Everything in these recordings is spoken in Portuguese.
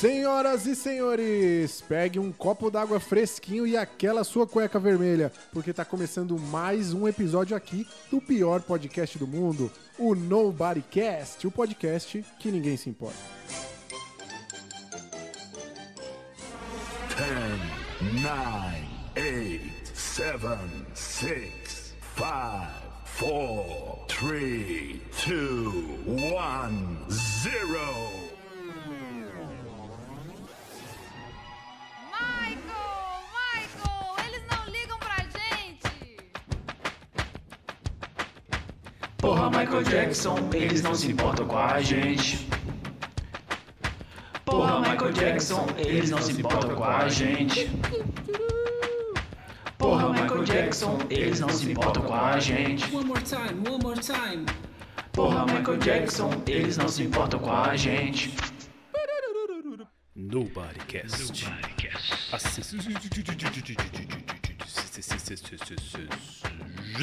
Senhoras e senhores, pegue um copo d'água fresquinho e aquela sua cueca vermelha, porque tá começando mais um episódio aqui do pior podcast do mundo, o Nobodycast, o podcast que ninguém se importa. 10, 9, 8, 7, 6, 5, 4, 3, 2, 1, 0. Porra, Michael Jackson, eles não se importam com a gente. Porra, Michael Jackson, eles não se importam com a gente. Porra, Michael Jackson, eles não se importam com a gente. One more time, one more time. Porra, Michael Jackson, eles não se importam com a gente. Nobodycast. A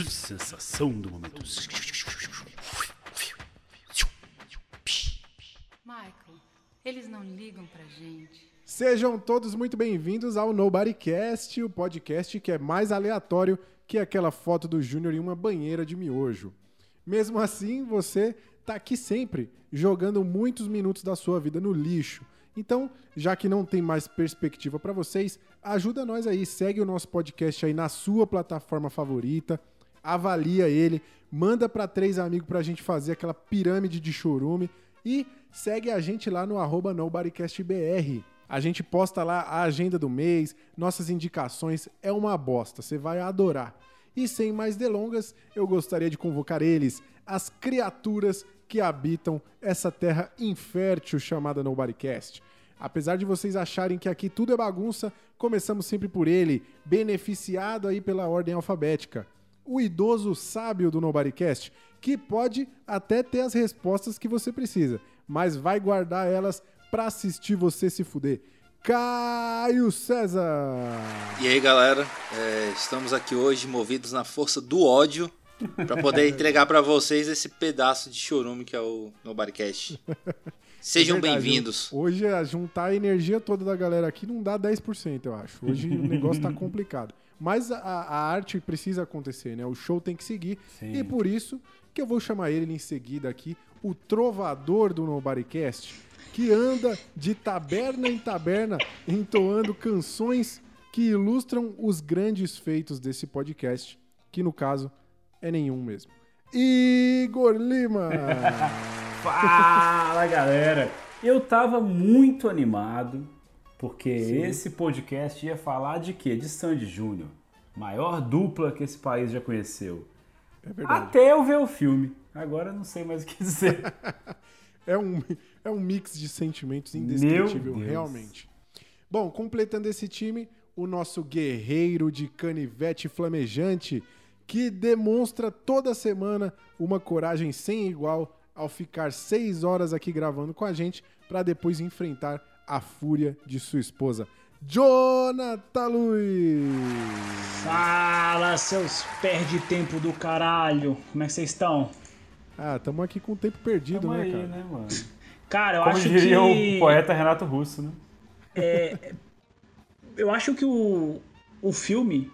sensação do momento. Eles não ligam pra gente. Sejam todos muito bem-vindos ao Nobodycast, o podcast que é mais aleatório que aquela foto do Júnior em uma banheira de miojo. Mesmo assim, você tá aqui sempre, jogando muitos minutos da sua vida no lixo. Então, já que não tem mais perspectiva pra vocês, ajuda nós aí, segue o nosso podcast aí na sua plataforma favorita, avalia ele, manda pra três amigos pra gente fazer aquela pirâmide de chorume e segue a gente lá no arroba NobodyCastBR. A gente posta lá a agenda do mês, nossas indicações, é uma bosta, você vai adorar. E sem mais delongas, eu gostaria de convocar eles, as criaturas que habitam essa terra infértil chamada Nobodycast. Apesar de vocês acharem que aqui tudo é bagunça, começamos sempre por ele, beneficiado aí pela ordem alfabética. O idoso sábio do Nobodycast, que pode até ter as respostas que você precisa, mas vai guardar elas pra assistir você se fuder. Caio César! E aí, galera, é, estamos aqui hoje movidos na força do ódio para poder entregar para vocês esse pedaço de chorume que é o Nobodycast. Sejam É bem-vindos. Hoje, a juntar a energia toda da galera aqui não dá 10%, eu acho. Hoje o negócio tá complicado. Mas a, a arte precisa acontecer, né? O show tem que seguir. E por isso que eu vou chamar ele em seguida aqui, o trovador do Nobodycast, que anda de taberna em taberna entoando canções que ilustram os grandes feitos desse podcast, que no caso é nenhum mesmo. Igor Lima! Fala galera! Eu tava muito animado porque esse podcast ia falar de quê? De Sandy Júnior, maior dupla que esse país já conheceu. É verdade. Até eu ver o filme. Agora não sei mais o que dizer. É um, é um mix de sentimentos indescritível, realmente. Bom, completando esse time, o nosso guerreiro de canivete flamejante, que demonstra toda semana uma coragem sem igual ao ficar seis horas aqui gravando com a gente para depois enfrentar a fúria de sua esposa. Jonathan Luiz! Fala, seus perde tempo do caralho. Como é que vocês estão? Ah, estamos aqui com o tempo perdido, Tamo né, aí, cara? né, mano? Cara, eu Como acho diria que o poeta Renato Russo, né? eu acho que o o filme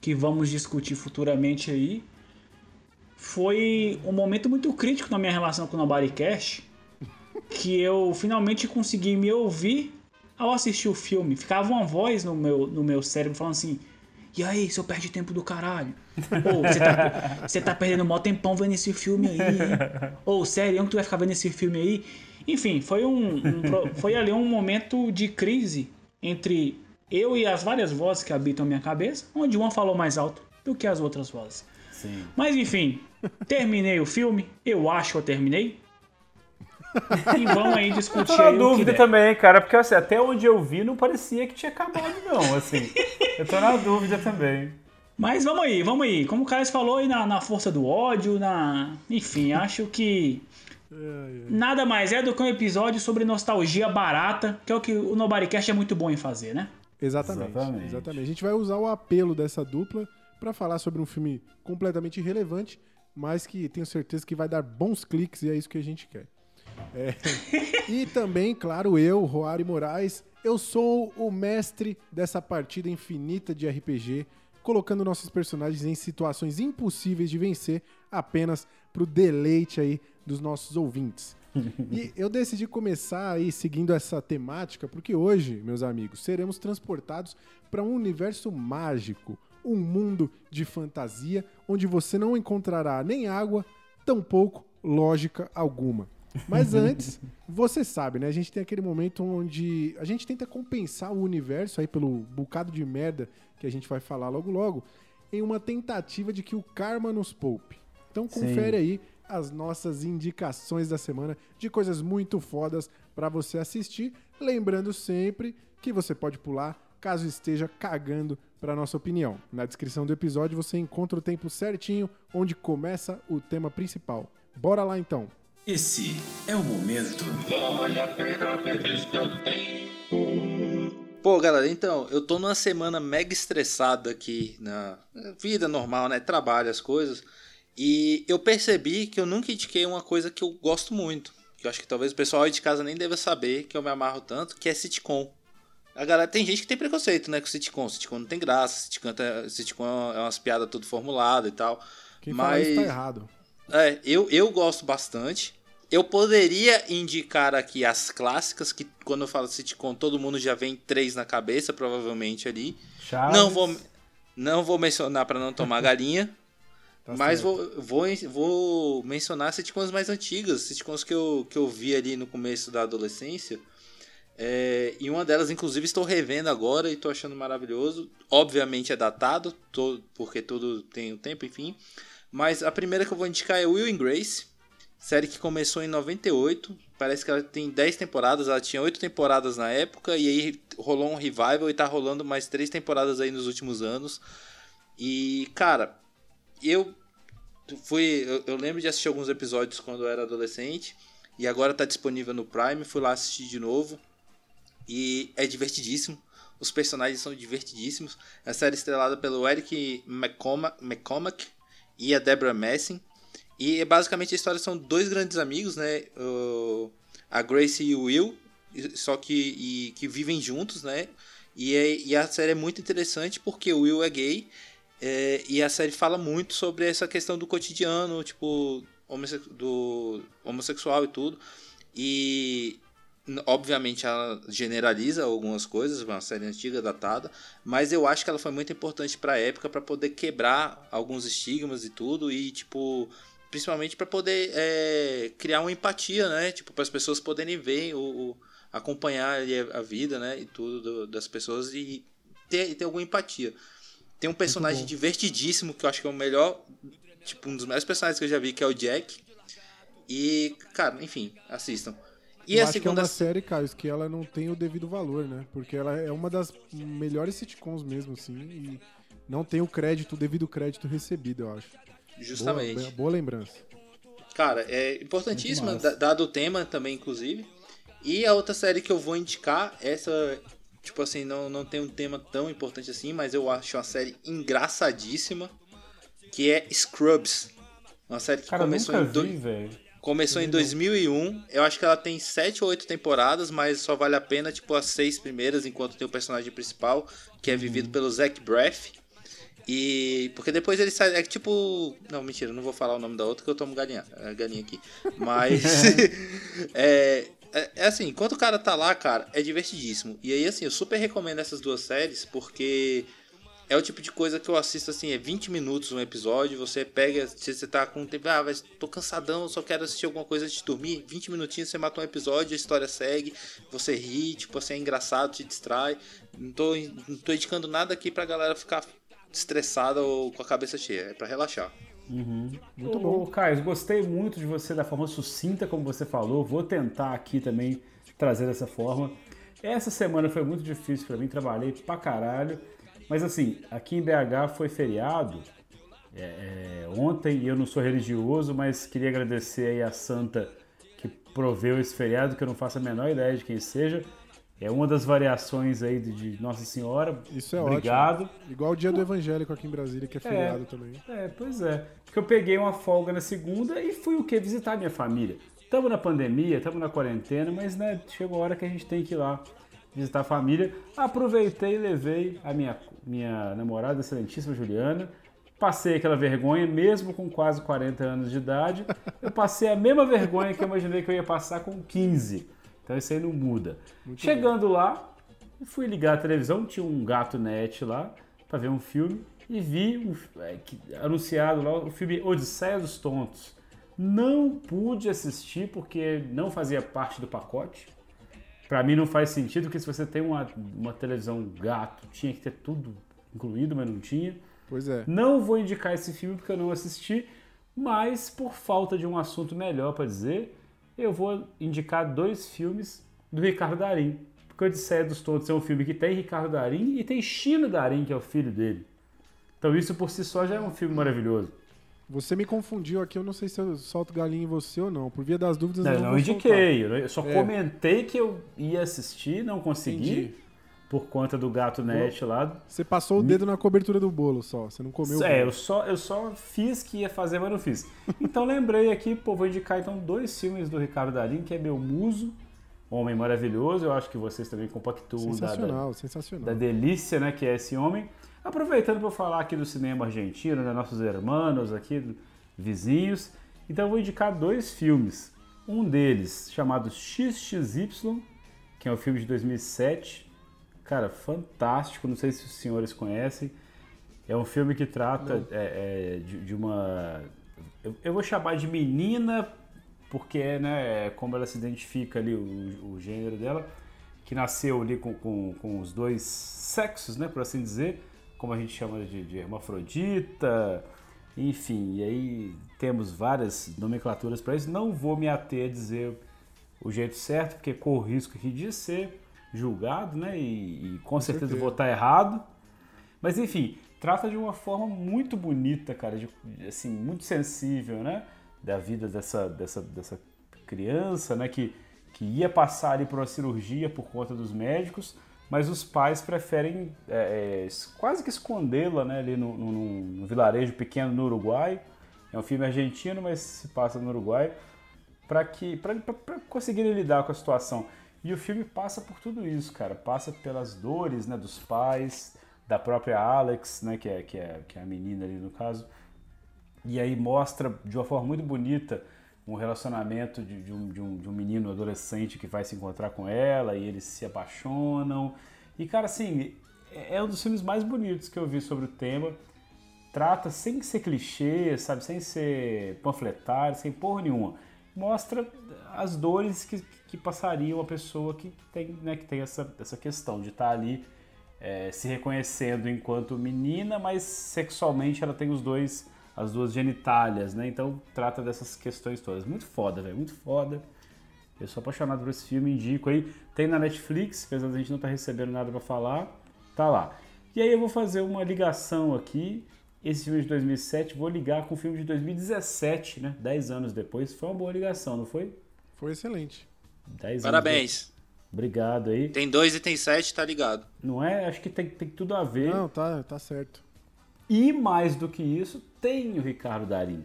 que vamos discutir futuramente aí foi um momento muito crítico na minha relação com o Nobodycast, que eu finalmente consegui me ouvir ao assistir o filme. Ficava uma voz no meu, no meu cérebro falando assim: E aí, seu perde tempo do caralho? Ou você tá, você tá perdendo mó tempão vendo esse filme aí, hein? Ou sério, que tu vai ficar vendo esse filme aí? Enfim, foi, um, um foi ali um momento de crise entre eu e as várias vozes que habitam a minha cabeça, onde uma falou mais alto do que as outras vozes. Sim. Mas enfim, terminei o filme, eu acho que eu terminei. E vamos aí Eu discutir tô na dúvida também, cara, porque assim, até onde eu vi não parecia que tinha acabado, não, assim. Eu tô na dúvida também. Mas vamos aí, vamos aí. Como o Carlos falou aí na, na força do ódio, na. Enfim, acho que. Nada mais é do que um episódio sobre nostalgia barata, que é o que o Nobodycast é muito bom em fazer, né? Exatamente, Exatamente. exatamente. A gente vai usar o apelo dessa dupla para falar sobre um filme completamente irrelevante, mas que tenho certeza que vai dar bons cliques e é isso que a gente quer. É. E também, claro, eu, Roari Moraes, eu sou o mestre dessa partida infinita de RPG, colocando nossos personagens em situações impossíveis de vencer apenas pro deleite aí dos nossos ouvintes. E eu decidi começar aí seguindo essa temática porque hoje, meus amigos, seremos transportados para um universo mágico, um mundo de fantasia onde você não encontrará nem água, tampouco lógica alguma. Mas antes, você sabe, né? A gente tem aquele momento onde a gente tenta compensar o universo aí pelo bocado de merda que a gente vai falar logo logo, em uma tentativa de que o karma nos poupe. Então confere aí as nossas indicações da semana de coisas muito fodas pra você assistir, lembrando sempre que você pode pular caso esteja cagando pra nossa opinião. Na descrição do episódio você encontra o tempo certinho onde começa o tema principal. Bora lá então. Esse é o momento. Pô, galera, então, eu tô numa semana mega estressada aqui na vida normal, né? Trabalho, as coisas. E eu percebi que eu nunca indiquei uma coisa que eu gosto muito. Que eu acho que talvez o pessoal aí de casa nem deva saber que eu me amarro tanto, que é sitcom. A galera tem gente que tem preconceito, né, com sitcom. Sitcom não tem graça, sitcom, tá- sitcom é umas piadas tudo formulado e tal. Quem fala Mas isso tá errado. É, eu, eu gosto bastante. Eu poderia indicar aqui as clássicas, que quando eu falo sitcom, todo mundo já vem três na cabeça, provavelmente ali. Chaves. Não vou, não vou mencionar para não tomar galinha. Tá mas vou, vou, vou mencionar sitcoms mais antigas, sitcoms que eu, que eu vi ali no começo da adolescência. É, e uma delas, inclusive, estou revendo agora e estou achando maravilhoso. Obviamente é datado, porque tudo tem o tempo, enfim. Mas a primeira que eu vou indicar é Will and Grace, série que começou em 98. Parece que ela tem 10 temporadas, ela tinha 8 temporadas na época, e aí rolou um revival e tá rolando mais 3 temporadas aí nos últimos anos. E, cara, eu fui. Eu, eu lembro de assistir alguns episódios quando eu era adolescente. E agora tá disponível no Prime. Fui lá assistir de novo. E é divertidíssimo. Os personagens são divertidíssimos. É a série estrelada pelo Eric McCormack, McCormack e a Deborah Messing. E basicamente a história são dois grandes amigos, né? A Grace e o Will. Só que, e- que vivem juntos, né? E, é- e a série é muito interessante porque o Will é gay. É, e a série fala muito sobre essa questão do cotidiano, tipo, homosse- do homossexual e tudo. E obviamente ela generaliza algumas coisas, uma série antiga, datada, mas eu acho que ela foi muito importante pra época pra poder quebrar alguns estigmas e tudo e tipo principalmente pra poder é, criar uma empatia, né? Tipo, para as pessoas poderem ver o, o- acompanhar a, a vida, né, e tudo do- das pessoas e ter, ter alguma empatia. Tem um personagem divertidíssimo que eu acho que é o melhor, tipo, um dos melhores personagens que eu já vi, que é o Jack. E, cara, enfim, assistam. E eu a acho que é segunda uma série, Caio, que ela não tem o devido valor, né? Porque ela é uma das melhores sitcoms mesmo, assim, e não tem o crédito, o devido crédito recebido, eu acho. Justamente. Boa, boa lembrança. Cara, é importantíssima, dado o tema também, inclusive. E a outra série que eu vou indicar, essa, tipo assim, não, não tem um tema tão importante assim, mas eu acho uma série engraçadíssima, que é Scrubs. Uma série que Cara, começou, nunca em, do- vi, velho. Começou em 2001. Eu acho que ela tem 7 ou 8 temporadas, mas só vale a pena, tipo, as seis primeiras, enquanto tem o personagem principal, que é vivido pelo Zach Braff. E. Porque depois ele sai. É tipo. Não, mentira, não vou falar o nome da outra que eu tomo galinha, é, galinha aqui. Mas. é, é, é assim, enquanto o cara tá lá, cara, é divertidíssimo. E aí, assim, eu super recomendo essas duas séries, porque. É o tipo de coisa que eu assisto assim, é 20 minutos um episódio, você pega, se você tá com tempo, ah, mas tô cansadão, só quero assistir alguma coisa antes de dormir, 20 minutinhos você mata um episódio, a história segue, você ri, tipo assim, é engraçado, te distrai. Não tô, não tô indicando nada aqui pra galera ficar estressada ou com a cabeça cheia, é pra relaxar. Muito Ô, bom. Caio, gostei muito de você da forma sucinta como você falou. Vou tentar aqui também trazer dessa forma. Essa semana foi muito difícil pra mim, trabalhei pra caralho. Mas assim, aqui em BH foi feriado é, é, ontem e eu não sou religioso, mas queria agradecer aí a Santa que proveu esse feriado, que eu não faço a menor ideia de quem seja. É uma das variações aí de, Nossa Senhora. Isso é Obrigado. ótimo. Igual o dia do evangélico aqui em Brasília, que é feriado também. É, pois é. Porque eu peguei uma folga na segunda e fui o quê? Visitar minha família. Estamos na pandemia, estamos na quarentena, mas né, chegou a hora que a gente tem que ir lá visitar a família. Aproveitei e levei a minha, minha namorada, excelentíssima Juliana. Passei aquela vergonha, mesmo com quase 40 anos de idade. Eu passei a mesma vergonha que eu imaginei que eu ia passar com 15. Então isso aí não muda. Chegando lá, fui ligar a televisão, tinha um gato net lá para ver um filme e vi um, é, que, anunciado lá o filme Odisseia dos Tontos. Não pude assistir porque não fazia parte do pacote. Para mim não faz sentido que se você tem uma, uma televisão gato, tinha que ter tudo incluído, mas não tinha. Pois é. Não vou indicar esse filme porque eu não assisti, mas por falta de um assunto melhor para dizer, eu vou indicar dois filmes do Ricardo Darim. Porque Odisseia dos Tontos é um filme que tem Ricardo Darim e tem Chino Darim, que é o filho dele. Então isso por si só já é um filme maravilhoso. Você me confundiu aqui, eu não sei se eu solto galinha em você ou não. Por via das dúvidas, Não, eu não não indiquei, eu só É. comentei que eu ia assistir, não consegui, Entendi. por conta do gato net lá. soltar. Você passou o dedo na cobertura do bolo só, você não comeu o É, bolo. eu só, eu só fiz que ia fazer, mas não fiz. Então lembrei aqui, pô, vou indicar então dois filmes do Ricardo Darim, que é Meu Muso, Homem Maravilhoso, eu acho que vocês também compactuam da, da, Sensacional, sensacional. da delícia, né, que é esse homem. Aproveitando para falar aqui do cinema argentino, né, nossos hermanos aqui, vizinhos. Então eu vou indicar dois filmes. Um deles chamado XXY, que é um filme de 2007. Cara, fantástico, não sei se os senhores conhecem. É um filme que trata é, é, de, de uma... Eu, eu vou chamar de menina, porque é, né, é como ela se identifica ali, o, o gênero dela que nasceu ali com, com, com os dois sexos, né, por assim dizer, como a gente chama de, de hermafrodita, enfim, e aí temos várias nomenclaturas para isso. Não vou me ater a dizer o jeito certo, porque corro o risco aqui de ser julgado, né, e, e com, certeza, certeza. vou estar errado. Mas enfim, trata de uma forma muito bonita, cara, de, assim, muito sensível, né, da vida dessa, dessa, dessa criança, né, que, que ia passar ali por uma cirurgia por conta dos médicos, mas os pais preferem é, é, quase que escondê-la, né, ali no, vilarejo pequeno no Uruguai. É um filme argentino, mas se passa no Uruguai, para que para conseguirem lidar com a situação. E o filme passa por tudo isso, cara. Passa pelas dores, né, dos pais, da própria Alex, né, que é, que é, que é a menina ali no caso. E aí mostra de uma forma muito bonita um relacionamento de, de um, de, um, de um menino adolescente que vai se encontrar com ela e eles se apaixonam. E, cara, assim, é é um dos filmes mais bonitos que eu vi sobre o tema. Trata sem ser clichê, sabe? Sem ser panfletário, sem porra nenhuma. Mostra as dores que, que passaria uma pessoa que tem, né, que tem essa, essa questão de estar ali é, se reconhecendo enquanto menina, mas sexualmente ela tem os dois, as duas genitálias, né? Então trata dessas questões todas. Muito foda, velho, muito foda. Eu sou apaixonado por esse filme, indico aí. Tem na Netflix, apesar da gente não estar recebendo nada pra falar, tá lá. E aí eu vou fazer uma ligação aqui. Esse filme de 2007, vou ligar com o filme de 2017, né? 10 anos depois. Foi uma boa ligação, não foi? Foi excelente. 10 anos Parabéns. depois. Obrigado aí. Tem dois e tem sete, tá ligado? Não é? Acho que tem, tem tudo a ver. Não, tá, tá certo. E mais do que isso, tem o Ricardo Darim,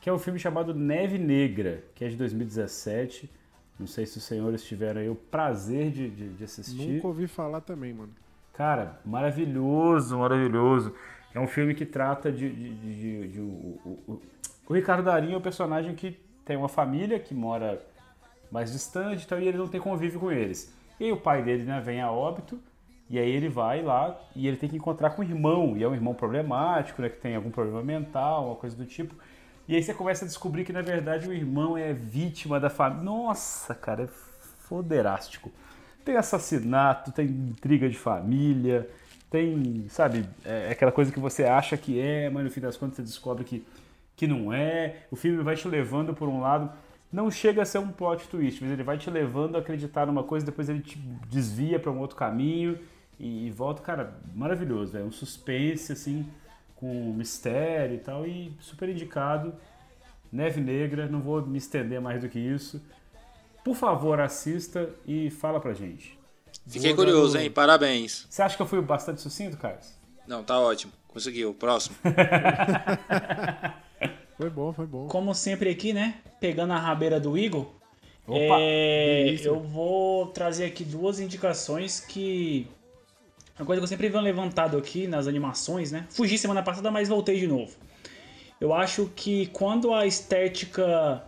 que é um filme chamado Neve Negra, que é de 2017. Não sei se os senhores tiveram aí o prazer de, de, de assistir. Nunca ouvi falar também, mano. Cara, maravilhoso, maravilhoso. É um filme que trata de. de, de- o, o- o- o Ricardo Darim é um personagem que tem uma família que mora mais distante então, e ele não tem convívio com eles. E aí o pai dele né, vem a óbito, e aí ele vai lá e ele tem que encontrar com o irmão, e é um irmão problemático, né, que tem algum problema mental, uma coisa do tipo. E aí você começa a descobrir que na verdade o irmão é vítima da família. Nossa, cara, é foderástico. Tem assassinato, tem intriga de família, tem, sabe, é aquela coisa que você acha que é, mas no fim das contas você descobre que, que não é. O filme vai te levando por um lado. Não chega a ser um plot twist, mas ele vai te levando a acreditar numa coisa, depois ele te desvia para um outro caminho e, e volta, cara, maravilhoso, é um suspense assim, com mistério e tal, e super indicado. Neve Negra, não vou me estender mais do que isso. Por favor, assista e fala pra gente. Fiquei Boa, curioso, garoto. hein? Parabéns. Você acha que eu fui bastante sucinto, Carlos? Não, tá ótimo. Conseguiu. Próximo. Foi bom, foi bom. Como sempre aqui, né? Pegando a rabeira do Igor, Opa, É, eu vou trazer aqui duas indicações que. Uma coisa que eu sempre venho levantado aqui nas animações, né? Fugi semana passada, mas voltei de novo. Eu acho que quando a estética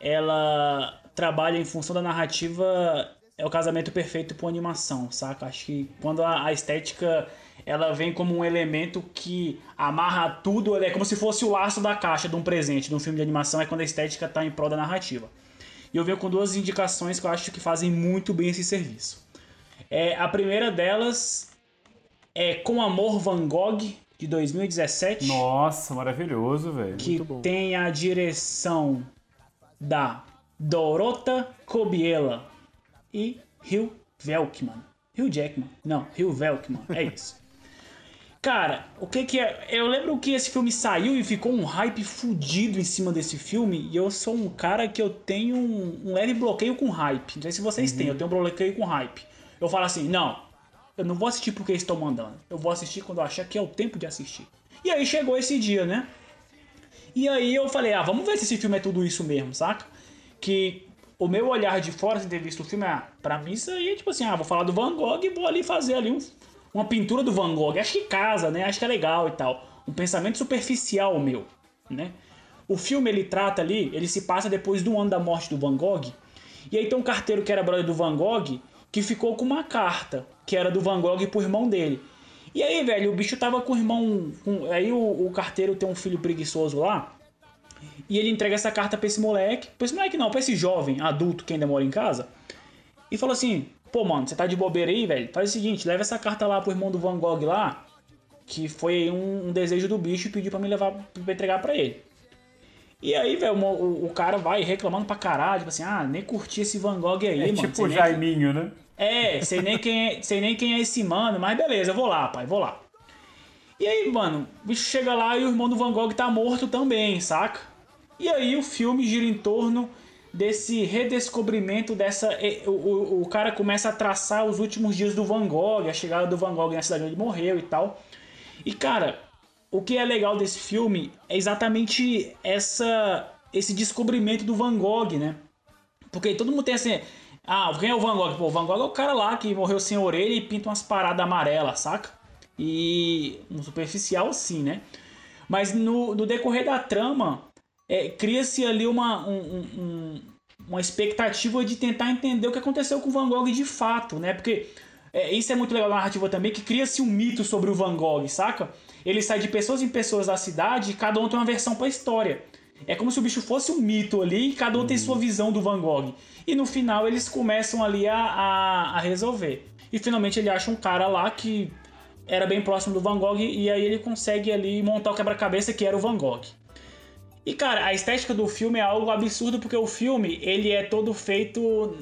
ela trabalha em função da narrativa, é o casamento perfeito com animação, saca? Acho que quando a, a estética ela vem como um elemento que amarra tudo, é como se fosse o laço da caixa de um presente, de um filme de animação, é quando a estética está em prol da narrativa. E eu venho com duas indicações que eu acho que fazem muito bem esse serviço. É, a primeira delas é Com Amor Van Gogh, de 2017 Nossa, maravilhoso, velho. que Muito bom. tem a direção da Dorota Kobiela e Hugh Velkman. Hugh Jackman. Não, Hugh Velkman. É isso. Cara, o que que é... Eu lembro que esse filme saiu e ficou um hype fudido em cima desse filme. E eu sou um cara que eu tenho um, um leve bloqueio com hype. Não sei se vocês têm, eu tenho um bloqueio com hype. Eu falo assim, não, eu não vou assistir porque estão mandando. Eu vou assistir quando eu achar que é o tempo de assistir. E aí chegou esse dia, né? E aí eu falei, ah, vamos ver se esse filme é tudo isso mesmo, saca? Que o meu olhar de fora, sem ter visto o filme, ah, pra mim isso aí é tipo assim, ah, vou falar do Van Gogh e vou ali fazer ali um- uma pintura do Van Gogh. Acho que casa, né? Acho que é legal e tal. Um pensamento superficial meu, né? O filme ele trata ali, ele se passa depois do ano da morte do Van Gogh. E aí tem um carteiro que era brother do Van Gogh que ficou com uma carta que era do Van Gogh pro irmão dele. E aí, velho, o bicho tava com o irmão. com- aí o, o carteiro tem um filho preguiçoso lá. E ele entrega essa carta pra esse moleque. Pra esse moleque não, pra esse jovem adulto que ainda mora em casa. E falou assim: pô, mano, você tá de bobeira aí, velho? Faz o seguinte, leva essa carta lá pro irmão do Van Gogh lá. Que foi um, um desejo do bicho e pediu pra me levar pra entregar pra ele. E aí, velho, o, o- cara vai reclamando pra caralho, tipo assim, ah, nem curti esse Van Gogh aí, É mano. tipo o Jaiminho, né? é, sei nem, quem é, sei nem quem é esse mano, mas beleza, eu vou lá, pai, vou lá. E aí, mano, o bicho chega lá e o irmão do Van Gogh tá morto também, saca? E aí o filme gira em torno desse redescobrimento dessa. O, o, o cara começa a traçar os últimos dias do Van Gogh, a chegada do Van Gogh na cidade onde ele morreu e tal. E cara, o que é legal desse filme é exatamente essa esse descobrimento do Van Gogh, né? Porque todo mundo tem assim. Ah, quem é o Van Gogh? Pô, o Van Gogh é o cara lá que morreu sem orelha e pinta umas paradas amarelas, saca? E. No superficial, sim, né? Mas no, no decorrer da trama, é, cria-se ali uma, um- um- um- uma expectativa de tentar entender o que aconteceu com o Van Gogh de fato, né? Porque é, isso é muito legal na narrativa também, que cria-se um mito sobre o Van Gogh, saca? Ele sai de pessoas em pessoas da cidade e cada um tem uma versão pra história. É como se o bicho fosse um mito ali e cada um tem sua visão do Van Gogh. E no final eles começam ali a, a, a resolver. E finalmente ele acha um cara lá que era bem próximo do Van Gogh e aí ele consegue ali montar o quebra-cabeça que era o Van Gogh. E cara, a estética do filme é algo absurdo porque o filme ele é todo feito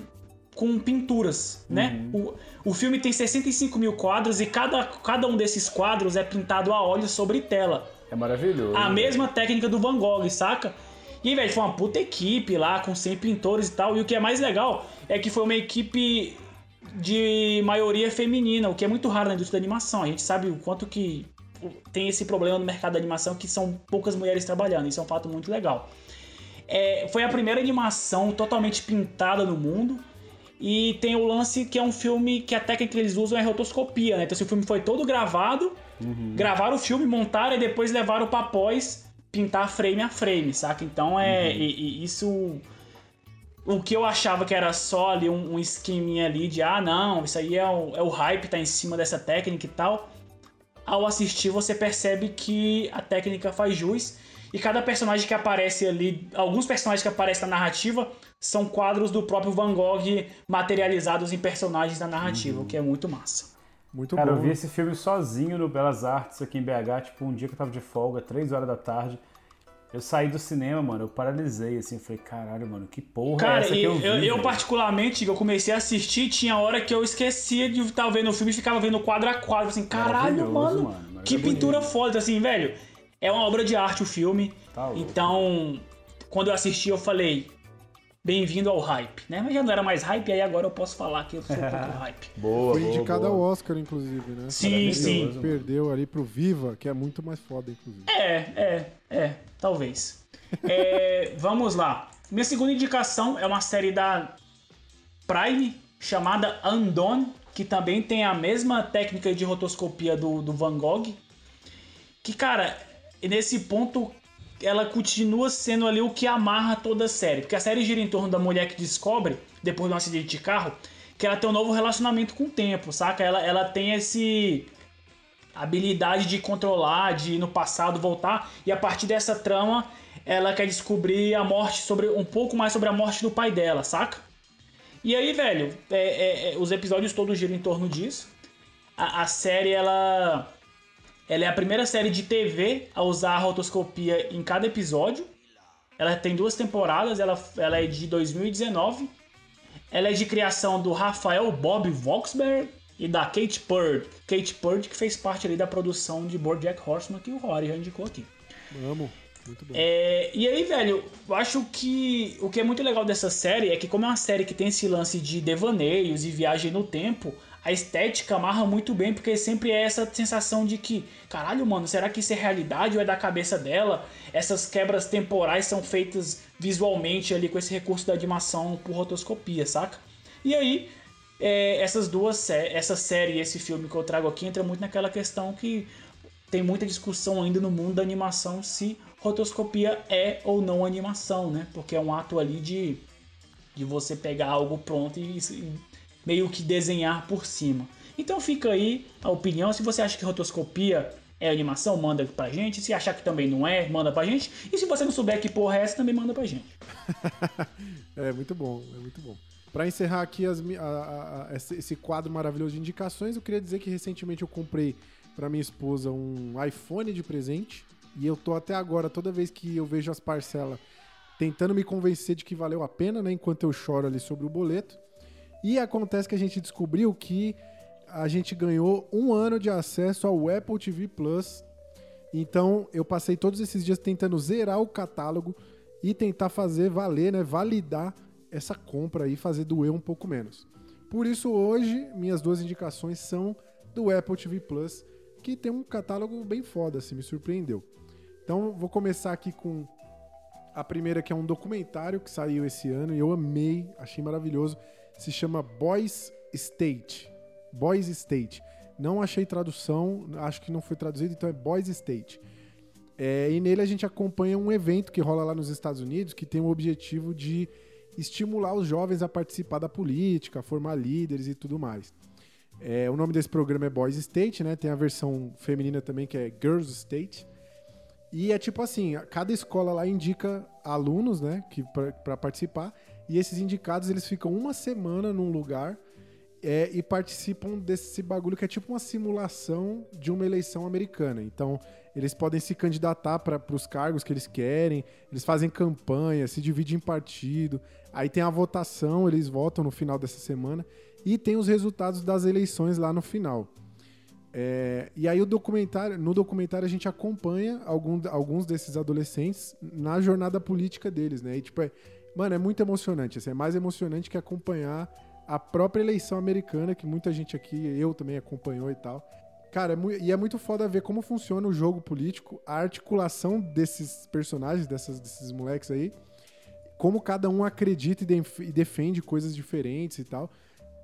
com pinturas, né? O, o filme tem 65 mil quadros e cada, cada um desses quadros é pintado a óleo sobre tela. É maravilhoso. A mesma técnica do Van Gogh, saca? E, velho, foi uma puta equipe lá, com 100 pintores e tal. E o que é mais legal é que foi uma equipe de maioria feminina, o que é muito raro na indústria da animação. A gente sabe o quanto que tem esse problema no mercado da animação, que são poucas mulheres trabalhando. Isso é um fato muito legal. É, foi a primeira animação totalmente pintada no mundo. E tem o lance que é um filme que a técnica que eles usam é rotoscopia, né? Então, se o filme foi todo gravado, gravaram o filme, montaram e depois levaram pra pós pintar frame a frame, saca? Então é e- e isso. O que eu achava que era só ali um, um esqueminha ali de ah, não, isso aí é o, é o hype, tá em cima dessa técnica e tal. Ao assistir, você percebe que a técnica faz jus. E cada personagem que aparece ali, alguns personagens que aparecem na narrativa são quadros do próprio Van Gogh materializados em personagens da narrativa, o que é muito massa. Muito Cara, bom. eu vi esse filme sozinho no Belas Artes aqui em BH, tipo, um dia que eu tava de folga, 3 horas da tarde. Eu saí do cinema, mano, eu paralisei, assim, eu falei, caralho, mano, que porra é Cara, essa que e eu eu, vi? eu, velho?" particularmente, eu comecei a assistir, tinha hora que eu esquecia de estar vendo o filme e ficava vendo quadro a quadro, assim, caralho, mano, mano, que pintura foda, assim, velho. É uma obra de arte o filme. Tá então, quando eu assisti, eu falei, bem-vindo ao hype, né? Mas já não era mais hype, aí agora eu posso falar que eu sou contra o hype. Boa, Foi boa, indicado boa. ao Oscar, inclusive, né? Sim, sim. Perdeu ali pro Viva, que é muito mais foda, inclusive. É, é, é, talvez. É, vamos lá. Minha segunda indicação é uma série da Prime chamada Undone, que também tem a mesma técnica de rotoscopia do, do Van Gogh. Que, cara, nesse ponto ela continua sendo ali o que amarra toda a série. Porque a série gira em torno da mulher que descobre, depois de um acidente de carro, que ela tem um novo relacionamento com o tempo, saca? Ela, ela tem esse habilidade de controlar, de ir no passado, voltar, e a partir dessa trama ela quer descobrir a morte sobre um pouco mais sobre a morte do pai dela, saca? E aí, velho, é, é, é, os episódios todos giram em torno disso. A, a, série ela ela é a primeira série de TV a usar a rotoscopia em cada episódio. Ela tem duas temporadas, ela, ela é de 2019. Ela é de criação do Rafael Bob Voxberg e da Kate Purd. Kate Purd que fez parte ali da produção de BoJack Horseman que o Rory já indicou aqui. Amo. Muito bom. É, e aí, velho, eu acho que o que é muito legal dessa série é que, como é uma série que tem esse lance de devaneios e viagem no tempo, a estética amarra muito bem, porque sempre é essa sensação de que, caralho, mano, será que isso é realidade ou é da cabeça dela? Essas quebras temporais são feitas visualmente ali com esse recurso da animação por rotoscopia, saca? E aí, é, essas duas, essa série e esse filme que eu trago aqui entra muito naquela questão que tem muita discussão ainda no mundo da animação se rotoscopia é ou não animação, né? Porque é um ato ali de, de você pegar algo pronto e, e meio que desenhar por cima. Então fica aí a opinião. Se você acha que rotoscopia é animação, manda pra gente. Se achar que também não é, manda pra gente. E se você não souber que porra é essa, também manda pra gente. é muito bom, é muito bom. Para encerrar aqui as, a, a, esse quadro maravilhoso de indicações, eu queria dizer que recentemente eu comprei para minha esposa um iPhone de presente. E eu tô até agora, toda vez que eu vejo as parcelas, tentando me convencer de que valeu a pena, né? Enquanto eu choro ali sobre o boleto. E acontece que a gente descobriu que a gente ganhou um ano de acesso ao Apple TV Plus. Então eu passei todos esses dias tentando zerar o catálogo e tentar fazer valer, né? Validar essa compra aí, fazer doer um pouco menos. Por isso hoje minhas duas indicações são do Apple TV Plus, que tem um catálogo bem foda, assim, me surpreendeu. Então vou começar aqui com a primeira que é um documentário que saiu esse ano e eu amei, achei maravilhoso. Se chama Boys State. Boys State. Não achei tradução, acho que não foi traduzido, então é Boys State. É, e nele a gente acompanha um evento que rola lá nos Estados Unidos que tem o objetivo de estimular os jovens a participar da política, formar líderes e tudo mais. É, o nome desse programa é Boys State, né? Tem a versão feminina também que é Girls State. E é tipo assim, cada escola lá indica alunos, né, que para participar, e esses indicados eles ficam uma semana num lugar é, e participam desse bagulho que é tipo uma simulação de uma eleição americana. Então, eles podem se candidatar para os cargos que eles querem, eles fazem campanha, se dividem em partido, aí tem a votação, eles votam no final dessa semana e tem os resultados das eleições lá no final. É, e aí o documentário, no documentário a gente acompanha algum, alguns desses adolescentes na jornada política deles, né? E tipo, é, mano, é muito emocionante. Assim, é mais emocionante que acompanhar a própria eleição americana, que muita gente aqui, eu também acompanhou e tal. Cara, é e é muito foda ver como funciona o jogo político, a articulação desses personagens, dessas, desses moleques aí, como cada um acredita e defende coisas diferentes e tal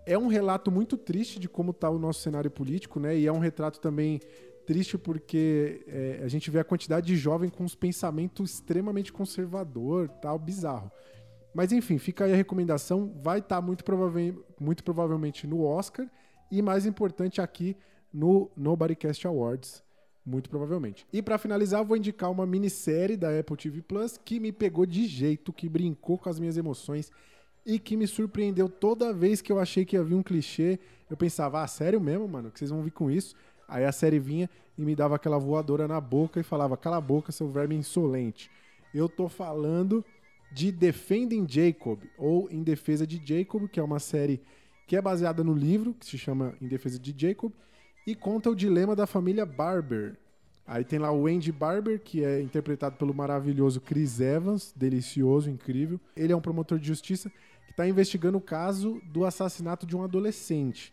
é um relato muito triste de como está o nosso cenário político, né? E é um retrato também triste porque é, a gente vê a quantidade de jovem com os pensamentos extremamente conservador, tal, bizarro. Mas enfim, fica aí a recomendação. Vai estar tá muito, provável, muito provavelmente no Oscar e mais importante aqui no Nobodycast Awards, muito provavelmente. E para finalizar, vou indicar uma minissérie da Apple TV Plus que me pegou de jeito, que brincou com as minhas emoções e que me surpreendeu toda vez que eu achei que havia um clichê. Eu pensava, ah, sério mesmo, mano, que vocês vão vir com isso? Aí a série vinha e me dava aquela voadora na boca e falava, cala a boca, seu verme insolente. Eu tô falando de Defending Jacob, ou Em Defesa de Jacob, que é uma série que é baseada no livro, que se chama Em Defesa de Jacob, e conta o dilema da família Barber. Aí tem lá o Andy Barber, que é interpretado pelo maravilhoso Chris Evans, delicioso, incrível. Ele é um promotor de justiça que está investigando o caso do assassinato de um adolescente.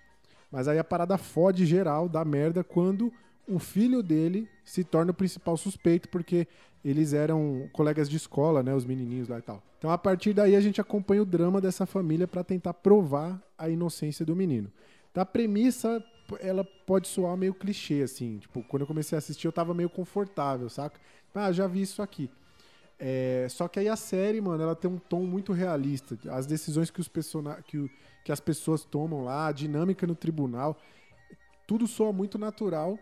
Mas aí a parada fode geral, dá merda, quando o filho dele se torna o principal suspeito, porque eles eram colegas de escola, né? Os menininhos lá e tal. Então, a partir daí, a gente acompanha o drama dessa família para tentar provar a inocência do menino. Da premissa, ela pode soar meio clichê, assim. Tipo, quando eu comecei a assistir, eu tava meio confortável, saca? Ah, já vi isso aqui. É, só que aí a série, mano, ela tem um tom muito realista. As decisões que, os persona que, o- que as pessoas tomam lá, a dinâmica no tribunal, tudo soa muito natural.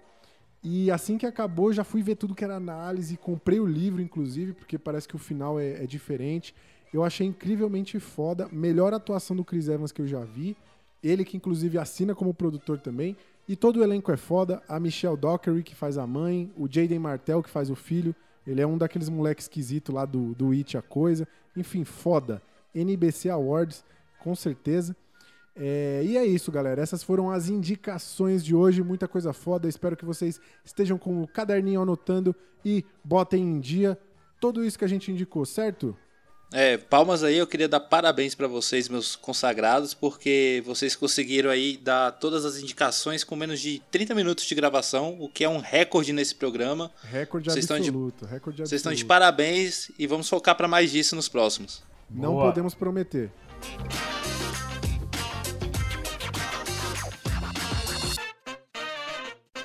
E assim que acabou, já fui ver tudo que era análise, comprei o livro, inclusive, porque parece que o final é, é diferente. Eu achei incrivelmente foda. Melhor atuação do Chris Evans que eu já vi. Ele que inclusive assina como produtor também. E todo o elenco é foda. A Michelle Dockery, que faz a mãe. O Jaden Martell, que faz o filho. Ele é um daqueles moleques esquisitos lá do, do It, a coisa. Enfim, foda. NBC Awards, com certeza. É, e é isso, galera. Essas foram as indicações de hoje. Muita coisa foda. Espero que vocês estejam com o caderninho anotando e botem em dia tudo isso que a gente indicou, certo? É, palmas aí, eu queria dar parabéns pra vocês, meus consagrados, porque vocês conseguiram aí dar todas as indicações com menos de 30 minutos de gravação, o que é um recorde nesse programa. Recorde Vocês estão de- absoluto. recorde Vocês estão de absoluto. parabéns e vamos focar pra mais disso nos próximos. Não Boa. podemos prometer.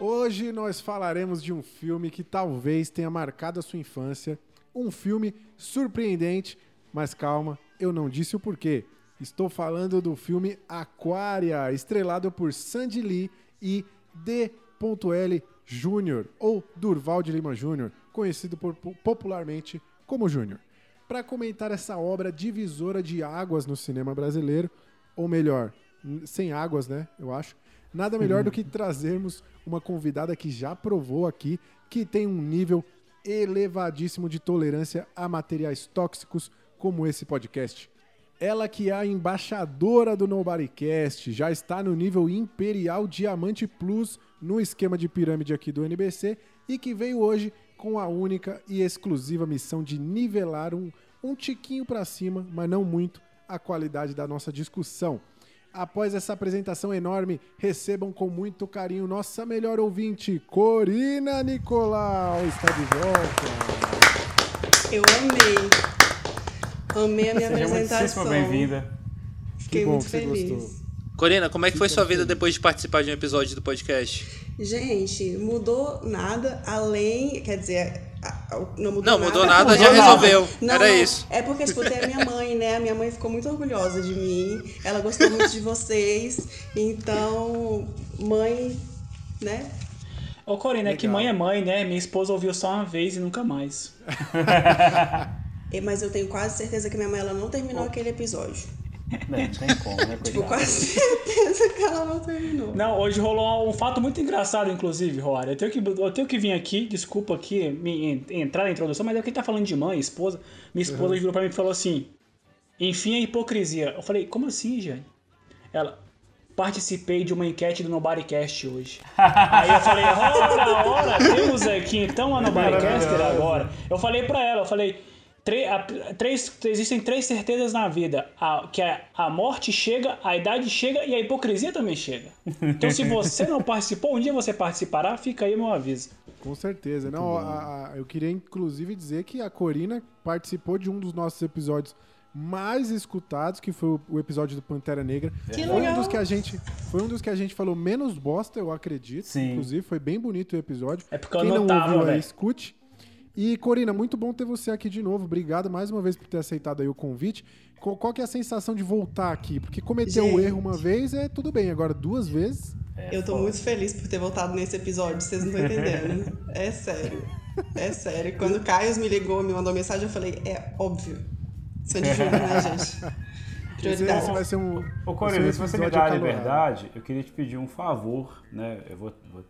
Hoje nós falaremos de um filme que talvez tenha marcado a sua infância. Um filme surpreendente, mas calma, eu não disse o porquê. Estou falando do filme Aquária, estrelado por Sandy Lee e D.L. Jr., ou Durval de Lima Jr., conhecido por- popularmente como Júnior para comentar essa obra divisora de águas no cinema brasileiro, ou melhor, sem águas, né? Eu acho. Nada melhor do que trazermos uma convidada que já provou aqui que tem um nível elevadíssimo de tolerância a materiais tóxicos, como esse podcast. Ela que é a embaixadora do Nobodycast, já está no nível Imperial Diamante Plus no esquema de pirâmide aqui do NBC e que veio hoje com a única e exclusiva missão de nivelar um, um tiquinho para cima, mas não muito, a qualidade da nossa discussão. Após essa apresentação enorme, recebam com muito carinho nossa melhor ouvinte, Corina Nicolau, está de volta. Eu amei. Amei a minha Seja apresentação. muitíssimo bem-vinda. Fiquei Que bom muito que você feliz. gostou. Corina, como é que foi sua vida depois de participar de um episódio do podcast? Gente, mudou nada além. Quer dizer, não mudou Não, nada. mudou nada, já resolveu. Não, Era não, isso. É porque, tipo, tem a minha mãe, né? A minha mãe ficou muito orgulhosa de mim. Ela gostou muito de vocês. Então, mãe, né? Ô, Corina, é que Legal. mãe é mãe, né? Minha esposa ouviu só uma vez e nunca mais. E- Mas eu tenho quase certeza que minha mãe ela não terminou aquele episódio. Não, não tem como, né, Tipo, coitada? quase certeza que ela não terminou. Não, hoje rolou um fato muito engraçado, inclusive, Roara. Eu tenho que, eu tenho que vir aqui, desculpa aqui me, en- entrar na introdução, mas é que tá falando de mãe, esposa. Minha esposa virou pra mim e falou assim: enfim, a hipocrisia. Eu falei, como assim, Jane? Ela, participei de uma enquete do Nobodycast hoje. Aí eu falei, ora, ora, temos aqui então a Nobodycaster agora. Eu falei pra ela, eu falei, tre- a- três, existem três certezas na vida, a- que a, a morte chega, a idade chega e a hipocrisia também chega. Então se você não participou, um dia você participará, fica aí o meu aviso. Com certeza. Não, a- a- eu queria inclusive dizer que a Corina participou de um dos nossos episódios mais escutados, que foi o, o episódio do Pantera Negra. Que foi um legal. dos que a gente foi um dos que a gente falou menos bosta, eu acredito. Sim. Inclusive foi bem bonito o episódio. É porque eu Quem não anotava, ouviu aí, escute. E Corina, muito bom ter você aqui de novo. Obrigado mais uma vez por ter aceitado aí o convite. Qual, que é a sensação de voltar aqui? Porque cometeu o Gente. erro uma vez é tudo bem, agora duas vezes. eu tô muito feliz por ter voltado nesse episódio, vocês não estão entendendo. É sério. É sério. Quando o Caio me ligou, me mandou mensagem, eu falei, é óbvio. Sandy Júnior, né, gente? Prioridade. esse vai ser um. Ô, Corina, se um você me dá a liberdade, eu queria te pedir um favor, né? Eu vou, vou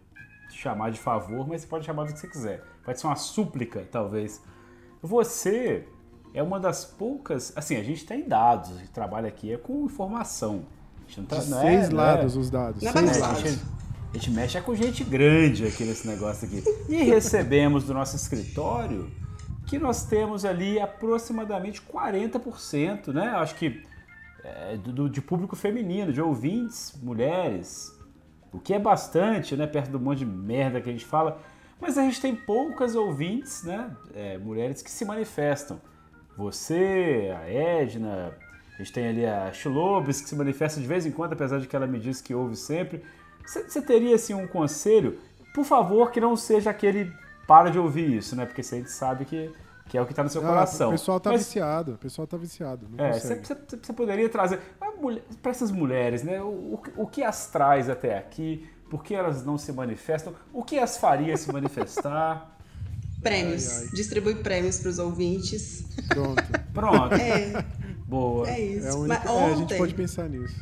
chamar de favor, mas você pode chamar do que você quiser. Pode ser uma súplica, talvez. Você é uma das poucas. Assim, a gente tem dados, a gente trabalha aqui é com informação. A gente não tá, De não seis é, não é- lados os dados. Não é seis bagunçado. a, lados. gente, a gente mexe é com gente grande aqui nesse negócio aqui. E recebemos do nosso escritório que nós temos ali aproximadamente 40%, né? Acho que é, do, do- de público feminino, de ouvintes, mulheres. O que é bastante, né? Perto do monte de merda que a gente fala. Mas a gente tem poucas ouvintes, né? é, mulheres que se manifestam. Você, a Edna, a gente tem ali a Chilobes que se manifesta de vez em quando, apesar de que ela me diz que ouve sempre. Você teria assim um conselho? Por favor, que não seja aquele para de ouvir isso, né? Porque a gente sabe que, que é o que está no seu Ah, coração. O pessoal tá Mas- viciado, o pessoal tá viciado. Não é, você poderia trazer para essas mulheres, né? O, o, o que as traz até aqui? Por que elas não se manifestam? O que as faria se manifestar? Prêmios. Ai, ai. Distribui prêmios pros ouvintes. Pronto. Pronto. É, Boa. é isso. É a única... Mas é, a gente ontem, pode pensar nisso.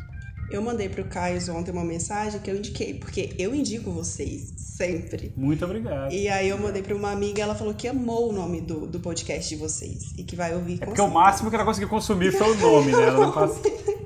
Eu mandei pro Caio ontem uma mensagem que eu indiquei, porque eu indico vocês, sempre. Muito obrigado. E aí eu mandei pra uma amiga, ela falou que amou o nome do, do podcast de vocês e que vai ouvir É porque o máximo que ela conseguiu consumir foi o nome, né? Ela não passa-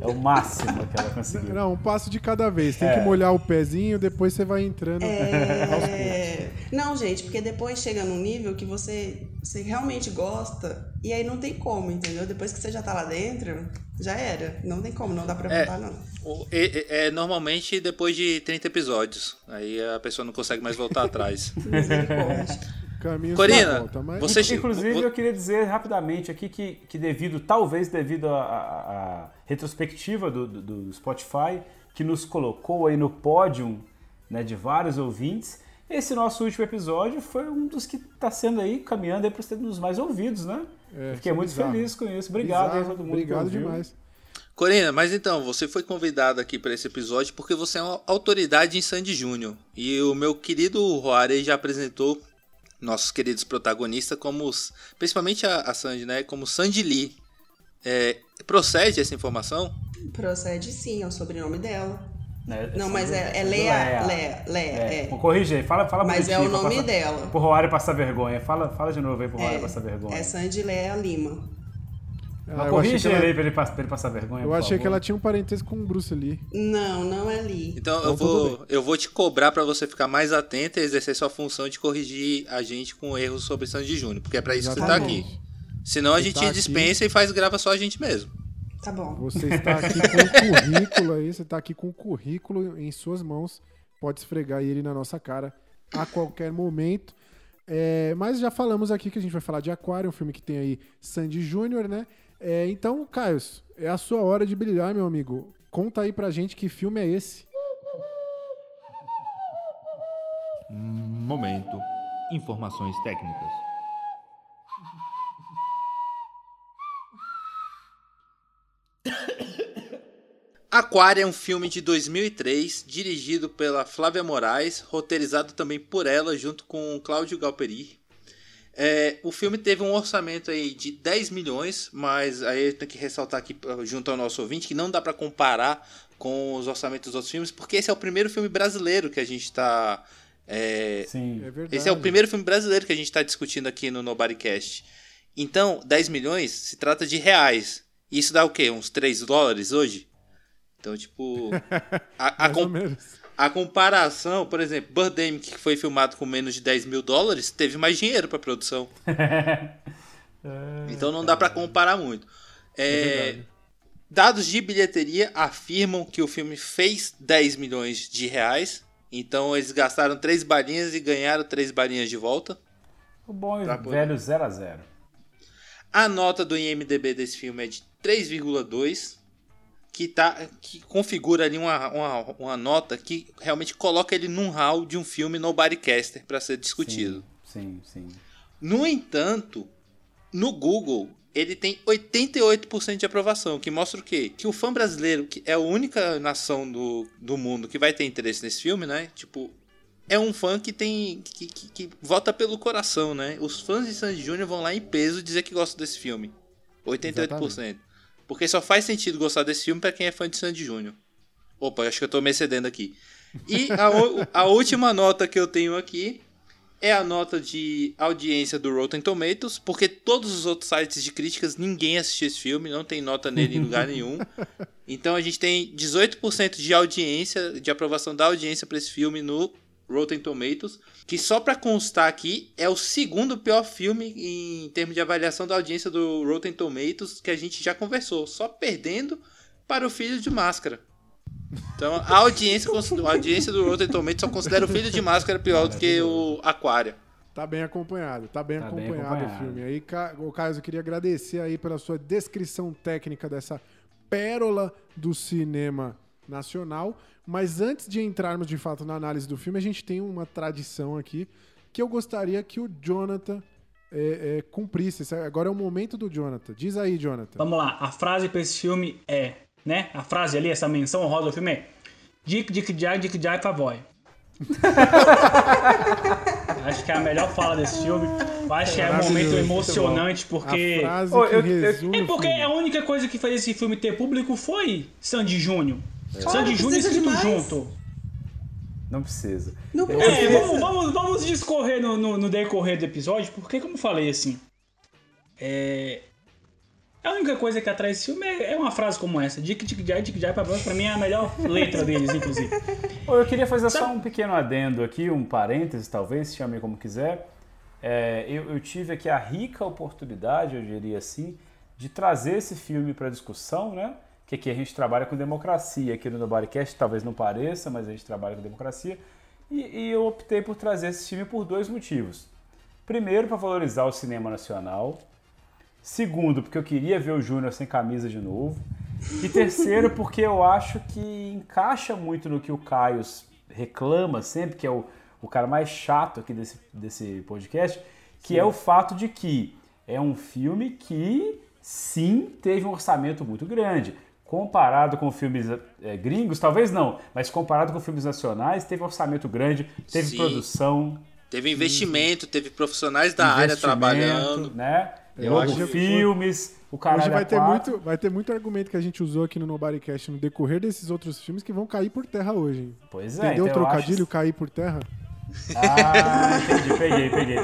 É o máximo que ela conseguiu. Não, um passo de cada vez. Tem É. que molhar o pezinho, depois você vai entrando. É... Não, gente, porque depois chega num nível que você, você realmente gosta e aí não tem como, entendeu? Depois que você já tá lá dentro, já era. Não tem como, não dá pra É. voltar, não. O- É, é normalmente depois de 30 episódios. Aí a pessoa não consegue mais voltar atrás. Misericórdia. Caminhos Corina, da volta, mas... você- Inclu- Inclusive, eu queria dizer rapidamente aqui que, que devido, talvez devido à à retrospectiva do, do- do Spotify, que nos colocou aí no pódio né, de vários ouvintes, esse nosso último episódio foi um dos que está sendo aí, caminhando aí para ser um dos mais ouvidos, né? É, Fiquei muito bizarro. feliz com isso. Obrigado aí a Bizarro, todo mundo Obrigado demais. Corina, mas então, você foi convidado aqui para esse episódio porque você é uma autoridade em Sandy Júnior. E o meu querido Roarei já apresentou nossos queridos protagonistas como, os- principalmente a, a Sandy, né? Como Sandy Lee. É, procede essa informação? Procede sim, é o sobrenome dela. Né? Não, mas é, é Lea, Lea, Lea, É. é. Vou corrigir. Fala, fala Mas é o nome passar- dela. Pro Roário passar vergonha. Fala, fala de novo aí pro Roário É, passar vergonha. é Sandy Lea Lima. Ah, Mas eu achei corrige que ele ela, aí pra ele, pra ele passar vergonha. eu por achei que favor. ela tinha um parentesco com o Bruce Lee. Não, não é Lee. Então Então, eu, tudo vou, eu vou te cobrar para você ficar mais atento e exercer sua função de corrigir a gente com erros sobre Sandy Júnior, porque é para isso que você tá Exatamente. aqui. Senão a Você gente tá aqui- dispensa e faz grava só a gente mesmo. Tá bom. Você está aqui com o currículo aí, você está aqui com o currículo em suas mãos. Pode esfregar ele na nossa cara a qualquer momento. É, mas já falamos aqui que a gente vai falar de Aquário, um filme que tem aí Sandy Júnior, né? É, então, Caio, é a sua hora de brilhar, meu amigo. Conta aí pra gente que filme é esse. Momento. Informações técnicas. Aquário é um filme de 2003, dirigido pela Flávia Moraes, roteirizado também por ela, junto com Cláudio Galperi. É, o filme teve um orçamento aí de 10 milhões, mas aí eu tenho que ressaltar aqui eh, junto ao nosso ouvinte que não dá para comparar com os orçamentos dos outros filmes, porque esse é o primeiro filme brasileiro que a gente está. Sim. É verdade. esse é o primeiro filme brasileiro que a gente está discutindo aqui no Nobodycast. Então, 10 milhões se trata de reais. Isso dá o quê? Uns 3 dólares hoje? Então, tipo. A, a com- a comparação, por exemplo, Birdemic, que foi filmado com menos de 10 mil dólares, teve mais dinheiro para produção. Então não dá para comparar muito. É, dados de bilheteria afirmam que o filme fez 10 milhões de reais. Então eles gastaram 3 balinhas e ganharam 3 balinhas de volta. O bom e Pra poder- velho 0 a 0 A nota do IMDB desse filme é de 3,2, que, tá, que configura ali uma, uma, uma nota que realmente coloca ele num hall de um filme Nobodycaster para ser discutido. Sim, sim. No entanto, no Google, ele tem 88% de aprovação, que mostra o quê? Que o fã brasileiro, que é a única nação do, do mundo que vai ter interesse nesse filme, né? Tipo, é um fã que tem. que, que, que vota pelo coração, né? Os fãs de Sandy Júnior vão lá em peso dizer que gostam desse filme. 88%. Porque só faz sentido gostar desse filme pra quem é fã de Sandy Júnior. Opa, acho que eu tô me excedendo aqui. E a, a última nota que eu tenho aqui é a nota de audiência do Rotten Tomatoes, porque todos os outros sites de críticas ninguém assistiu esse filme, não tem nota nele em lugar nenhum. Então a gente tem 18% de audiência, de aprovação da audiência para esse filme no Rotten Tomatoes, que só para constar aqui é o segundo pior filme em termos de avaliação da audiência do Rotten Tomatoes que a gente já conversou, só perdendo para o Filho de Máscara. Então a audiência, a audiência do Rotten Tomatoes só considera o Filho de Máscara pior do que o Aquário. Tá bem acompanhado, tá bem Tá bem acompanhado, o acompanhado. filme. Aí, ô Caio, eu queria agradecer aí pela sua descrição técnica dessa pérola do cinema nacional. Mas antes de entrarmos de fato na análise do filme, a gente tem uma tradição aqui que eu gostaria que o Jonathan é, é, cumprisse. Agora é o momento do Jonathan. Diz aí, Jonathan. Vamos lá, a frase pra esse filme é, né? A frase ali, essa menção honrosa do filme é Dick, Dick, Jai, Dick, Jai, Pavoy. Acho que é a melhor fala desse filme. Eu Acho que é um momento emocionante, porque. A frase Ô, que eu- eu- resume É porque a única coisa que fez esse filme ter público foi Sandy Júnior. Sandy Júnior precisa escrito demais. junto. Não precisa. Não É, precisa. vamos, vamos, vamos discorrer no, no, no decorrer do episódio, porque, como eu falei assim, é, a única coisa que atrai esse filme é, é uma frase como essa: Dick, Dick, Jai, Dick, Jai, pra pra mim é a melhor letra deles, inclusive. Eu queria fazer só um pequeno adendo aqui, um parênteses talvez, chame como quiser. É, eu, eu tive aqui a rica oportunidade, eu diria assim, de trazer esse filme para discussão, né? Que aqui a gente trabalha com democracia, aqui no Nobodycast talvez não pareça, mas a gente trabalha com democracia. E, e eu optei por trazer esse filme por dois motivos. Primeiro, para valorizar o cinema nacional. Segundo, porque eu queria ver o Júnior sem camisa de novo. E terceiro, porque eu acho que encaixa muito no que o Caio reclama sempre, que é o, o cara mais chato aqui desse, desse podcast, que é o fato de que é um filme que sim teve um orçamento muito grande. Comparado com filmes eh, gringos, talvez não, mas comparado com filmes nacionais, teve orçamento grande, teve Sim. produção, Teve investimento, teve profissionais da área trabalhando. né? Eu Logo acho que- filmes, o caralho Hoje vai ter, muito, vai ter muito argumento que a gente usou aqui no Nobodycast no decorrer desses outros filmes que vão cair por terra hoje. hein? Pois é, Entendeu o então eu trocadilho acho- cair por terra? Ah, entendi, peguei, peguei.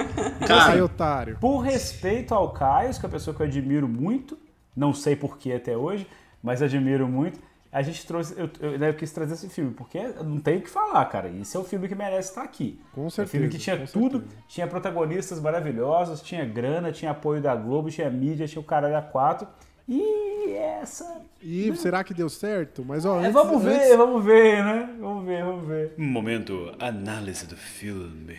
Cara, Sai, otário. Por respeito ao Caio, que é uma pessoa que eu admiro muito, não sei porquê até hoje, mas admiro muito, a gente trouxe, eu, eu, né, eu quis trazer esse filme, porque não tem o que falar, cara. Esse é o filme que merece estar aqui. Com É um certeza. filme que tinha tudo, certeza. tinha protagonistas maravilhosos, tinha grana, tinha apoio da Globo, tinha mídia, tinha o caralho a quatro. E essa. E será que deu certo? Mas ó, É, antes- vamos ver, antes- vamos ver, né? Vamos ver, vamos ver. Momento análise do filme.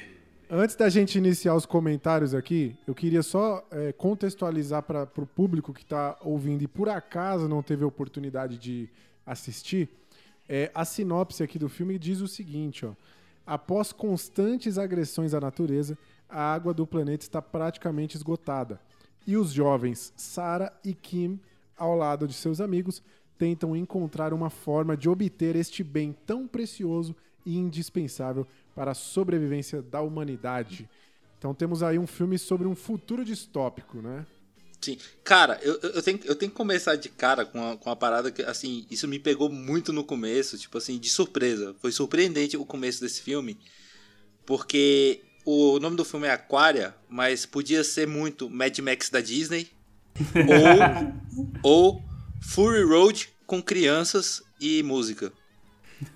Antes da gente iniciar os comentários aqui, eu queria só é, contextualizar para o público que está ouvindo e por acaso não teve oportunidade de assistir. é, a sinopse aqui do filme diz o seguinte: ó, após constantes agressões à natureza, a água do planeta está praticamente esgotada. E os jovens Sarah e Kim, ao lado de seus amigos, tentam encontrar uma forma de obter este bem tão precioso e indispensável para a sobrevivência da humanidade. Então temos aí um filme sobre um futuro distópico, né? Sim. Cara, eu, eu, tenho, eu tenho que começar de cara com uma, com uma parada que, assim, isso me pegou muito no começo, tipo assim, de surpresa. Foi surpreendente o começo desse filme, porque o nome do filme é Aquaria, mas podia ser muito Mad Max da Disney ou, ou Fury Road com crianças e música.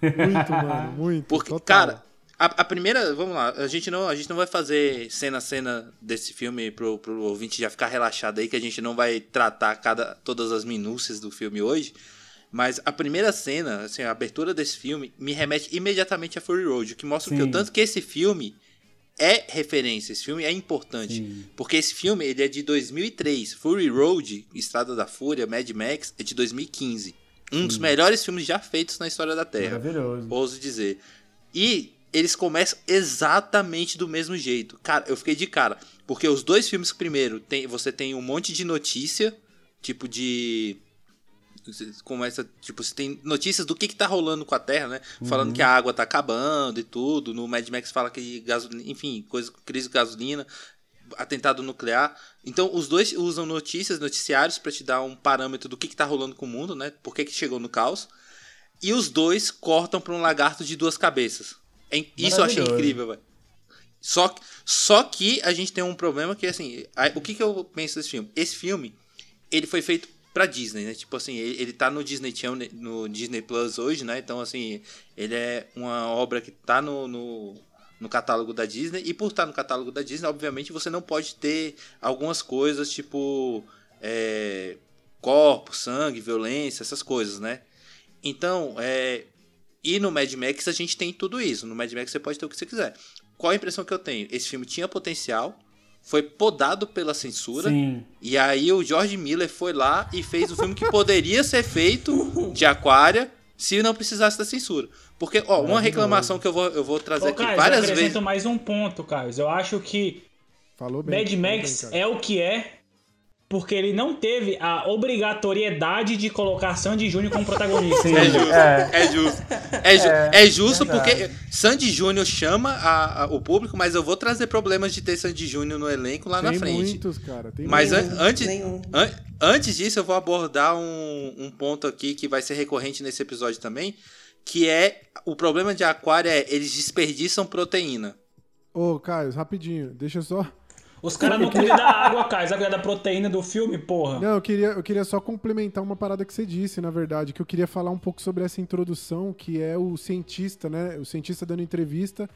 Muito, mano, muito. Porque, total. cara, a, a primeira, vamos lá, a gente, não, a gente não vai fazer cena a cena desse filme pro, pro ouvinte já ficar relaxado aí, que a gente não vai tratar cada, todas as minúcias do filme hoje. Mas a primeira cena, assim, a abertura desse filme, me remete imediatamente a Fury Road, o que mostra o que Sim. o tanto que esse filme é referência, esse filme é importante. Porque esse filme ele é de 2003. Fury Road, Estrada da Fúria, Mad Max, é de 2015. Um dos melhores filmes já feitos na história da Terra. Maravilhoso. Ouso dizer. E eles começam exatamente do mesmo jeito. Cara, eu fiquei de cara. Porque os dois filmes, primeiro, tem, você tem um monte de notícia, tipo de. você Começa, tipo, você tem notícias do que, que tá rolando com a Terra, né? Falando que a água tá acabando e tudo. No Mad Max fala que gasolina, enfim, coisa, crise de gasolina, atentado nuclear. Então, os dois usam notícias, noticiários, pra te dar um parâmetro do que, que tá rolando com o mundo, né? Por que, que chegou no caos. E os dois cortam pra um lagarto de duas cabeças. É Isso eu achei incrível, velho. Só, que- só que a gente tem um problema que, assim, a- o que, que eu penso desse filme? Esse filme, ele foi feito pra Disney, né? Tipo assim, ele, ele tá no Disney Channel, no Disney Plus hoje, né? Então, assim, ele é uma obra que tá no, no, no catálogo da Disney. E por estar no catálogo da Disney, obviamente, você não pode ter algumas coisas, tipo... É, corpo, sangue, violência, essas coisas, né? Então, é, E no Mad Max a gente tem tudo isso. No Mad Max você pode ter o que você quiser. Qual a impressão que eu tenho? Esse filme tinha potencial, foi podado pela censura. Sim. E aí o George Miller foi lá e fez o filme que poderia ser feito de Aquária se não precisasse da censura. Porque, ó, uma reclamação que eu vou, eu vou trazer Ô, aqui eu várias acrescento vezes. mais um ponto, Caio. Eu acho que Falou bem. Mad Max bem, é o que é porque ele não teve a obrigatoriedade de colocar Sandy Júnior como protagonista. É justo, É. é, justo. É, ju- É, é justo verdade. porque Sandy Júnior chama a- a- o público, mas eu vou trazer problemas de ter Sandy Júnior no elenco lá Tem na frente. muitos, cara. Tem Mas an- muitos. antes, nenhum. an- antes disso, eu vou abordar um, um ponto aqui que vai ser recorrente nesse episódio também, que é o problema de Aquário é eles desperdiçam proteína. Ô, Caio, rapidinho, deixa eu só. Os caras não cuidam da água, Caio. Sabe cuidar da proteína do filme, porra? Não, eu queria, eu queria só complementar uma parada que você disse, na verdade, que eu queria falar um pouco sobre essa introdução, que é o cientista, né? O cientista dando entrevista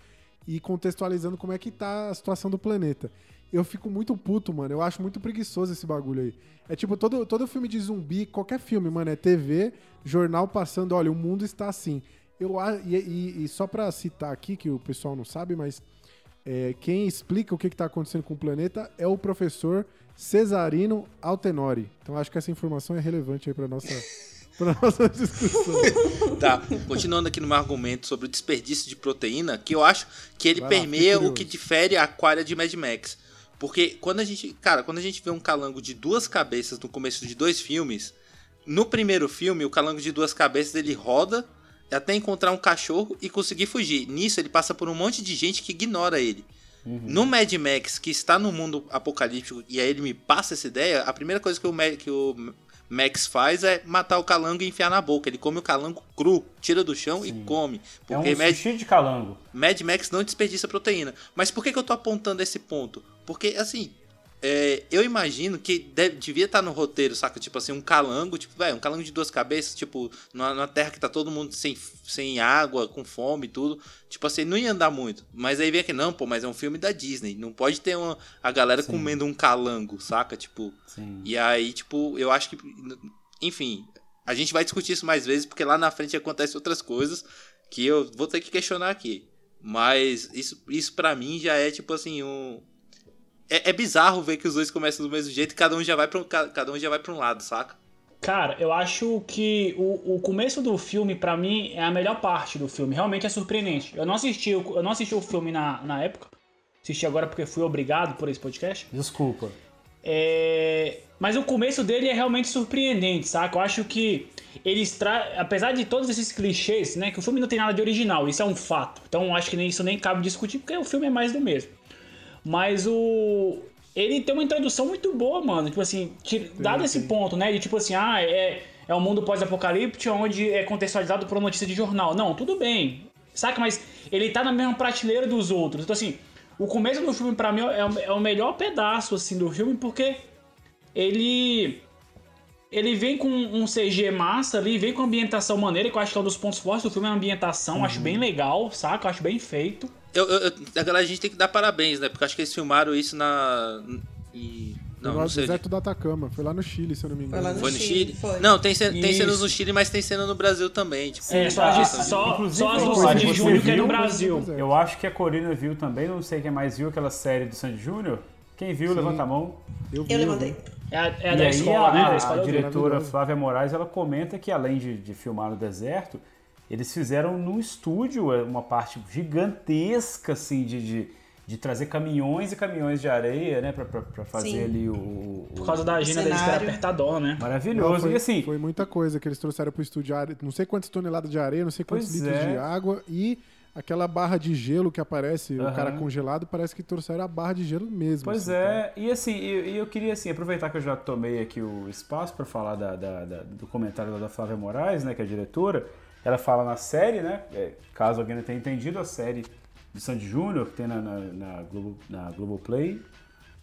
e contextualizando como é que tá a situação do planeta. Eu fico muito puto, mano. Eu acho muito preguiçoso esse bagulho aí. É tipo, todo, todo filme de zumbi, qualquer filme, mano, é TV, jornal passando, olha, o mundo está assim. Eu, e, e- e só pra citar aqui, que o pessoal não sabe, mas é, quem explica o que está acontecendo com o planeta é o professor Cesarino Altenori. Então acho que essa informação é relevante aí para nossa para nossa discussão. Tá, continuando aqui no meu argumento sobre o desperdício de proteína, que eu acho que ele lá, permeia fiquei o que difere a Aquária de Mad Max. Porque quando a gente, cara, quando a gente vê um calango de duas cabeças no começo de dois filmes, no primeiro filme, o calango de duas cabeças ele roda até encontrar um cachorro e conseguir fugir. Nisso ele passa por um monte de gente que ignora ele. No Mad Max, que está no mundo apocalíptico, e aí ele me passa essa ideia, a primeira coisa que o, Ma- que o Max faz é matar o calango e enfiar na boca. Ele come o calango cru, tira do chão e come. É um Porque Mad, sushi de calango. Mad Max não desperdiça proteína. Mas por que, que eu tô apontando esse ponto? Porque, assim, é, eu imagino que deve- devia estar no roteiro, saca? Tipo assim, um calango, tipo, velho, um calango de duas cabeças, tipo, numa, numa terra que tá todo mundo sem, sem água, com fome e tudo. Tipo assim, não ia andar muito. Mas aí vem aqui, não, pô, mas é um filme da Disney. Não pode ter uma, a galera comendo um calango, saca? Tipo. Sim. E aí, tipo, eu acho que. Enfim, a gente vai discutir isso mais vezes, porque lá na frente acontecem outras coisas que eu vou ter que questionar aqui. Mas isso, isso para mim já é tipo assim, um. É, é bizarro ver que os dois começam do mesmo jeito e cada um já vai pra um, ca- cada um já vai pra um lado, saca? Cara, eu acho que o, o começo do filme, pra mim, é a melhor parte do filme. Realmente é surpreendente. Eu não assisti, o- eu não assisti o filme na, na época. Assisti agora porque fui obrigado por esse podcast. Desculpa. É, Mas o começo dele é realmente surpreendente, saca? Eu acho que eles tra... apesar de todos esses clichês, né, que o filme não tem nada de original, isso é um fato. Então eu acho que nem isso nem cabe discutir, porque o filme é mais do mesmo. Mas o ele tem uma introdução muito boa, mano. Tipo assim, ti- dado esse ponto, né, de tipo assim, ah, é é um mundo pós-apocalíptico onde é contextualizado por uma notícia de jornal. Não, tudo bem. Saca? Mas ele tá na mesma prateleira dos outros. Então assim, o começo do filme pra mim é o, é o melhor pedaço assim do filme porque ele ele vem com um CG massa ali, vem com ambientação maneira, que eu acho que é um dos pontos fortes do filme, é a ambientação, acho bem legal, saca? Eu acho bem feito. Eu, eu, a galera, a gente tem que dar parabéns, né? Porque acho que eles filmaram isso na. E, não, no não sei. deserto do Atacama. Foi lá no Chile, se eu não me engano. Foi lá no Foi no Chile, Chile? foi. Não, tem, cen- tem cenas no Chile, mas tem cena no Brasil também. Tipo, É, só, só, inclusive, só as do Sandy Júnior que é no? Brasil. Eu acho que a Corina viu também, não sei quem mais viu aquela série do Sandy Júnior. Quem viu, levanta a mão. Eu, vi, Eu levantei. É a, é a e da aí escola, a, né? A vi. diretora. Flávia Moraes, ela comenta que além de, de filmar no deserto, eles fizeram no estúdio é, uma parte gigantesca, assim, de, de, de trazer caminhões e caminhões de areia, né, pra, pra, pra fazer Sim. ali o... o- Por causa da agenda deles que era apertadona, né? Não, Maravilhoso. foi, e assim, foi muita coisa que eles trouxeram pro estúdio. Não sei quantas toneladas de areia, não sei quantos litros é. de água e aquela barra de gelo que aparece, o Aham. cara congelado, parece que trouxeram a barra de gelo mesmo. Pois assim, é, e assim, e e eu, queria assim, aproveitar que eu já tomei aqui o espaço para falar da- da- da- do comentário da Flávia Moraes, né, que é a diretora. Ela fala na série, né? é, caso alguém não tenha entendido, a série de Sandy Júnior, que tem na, na, na, Globo, na Globoplay,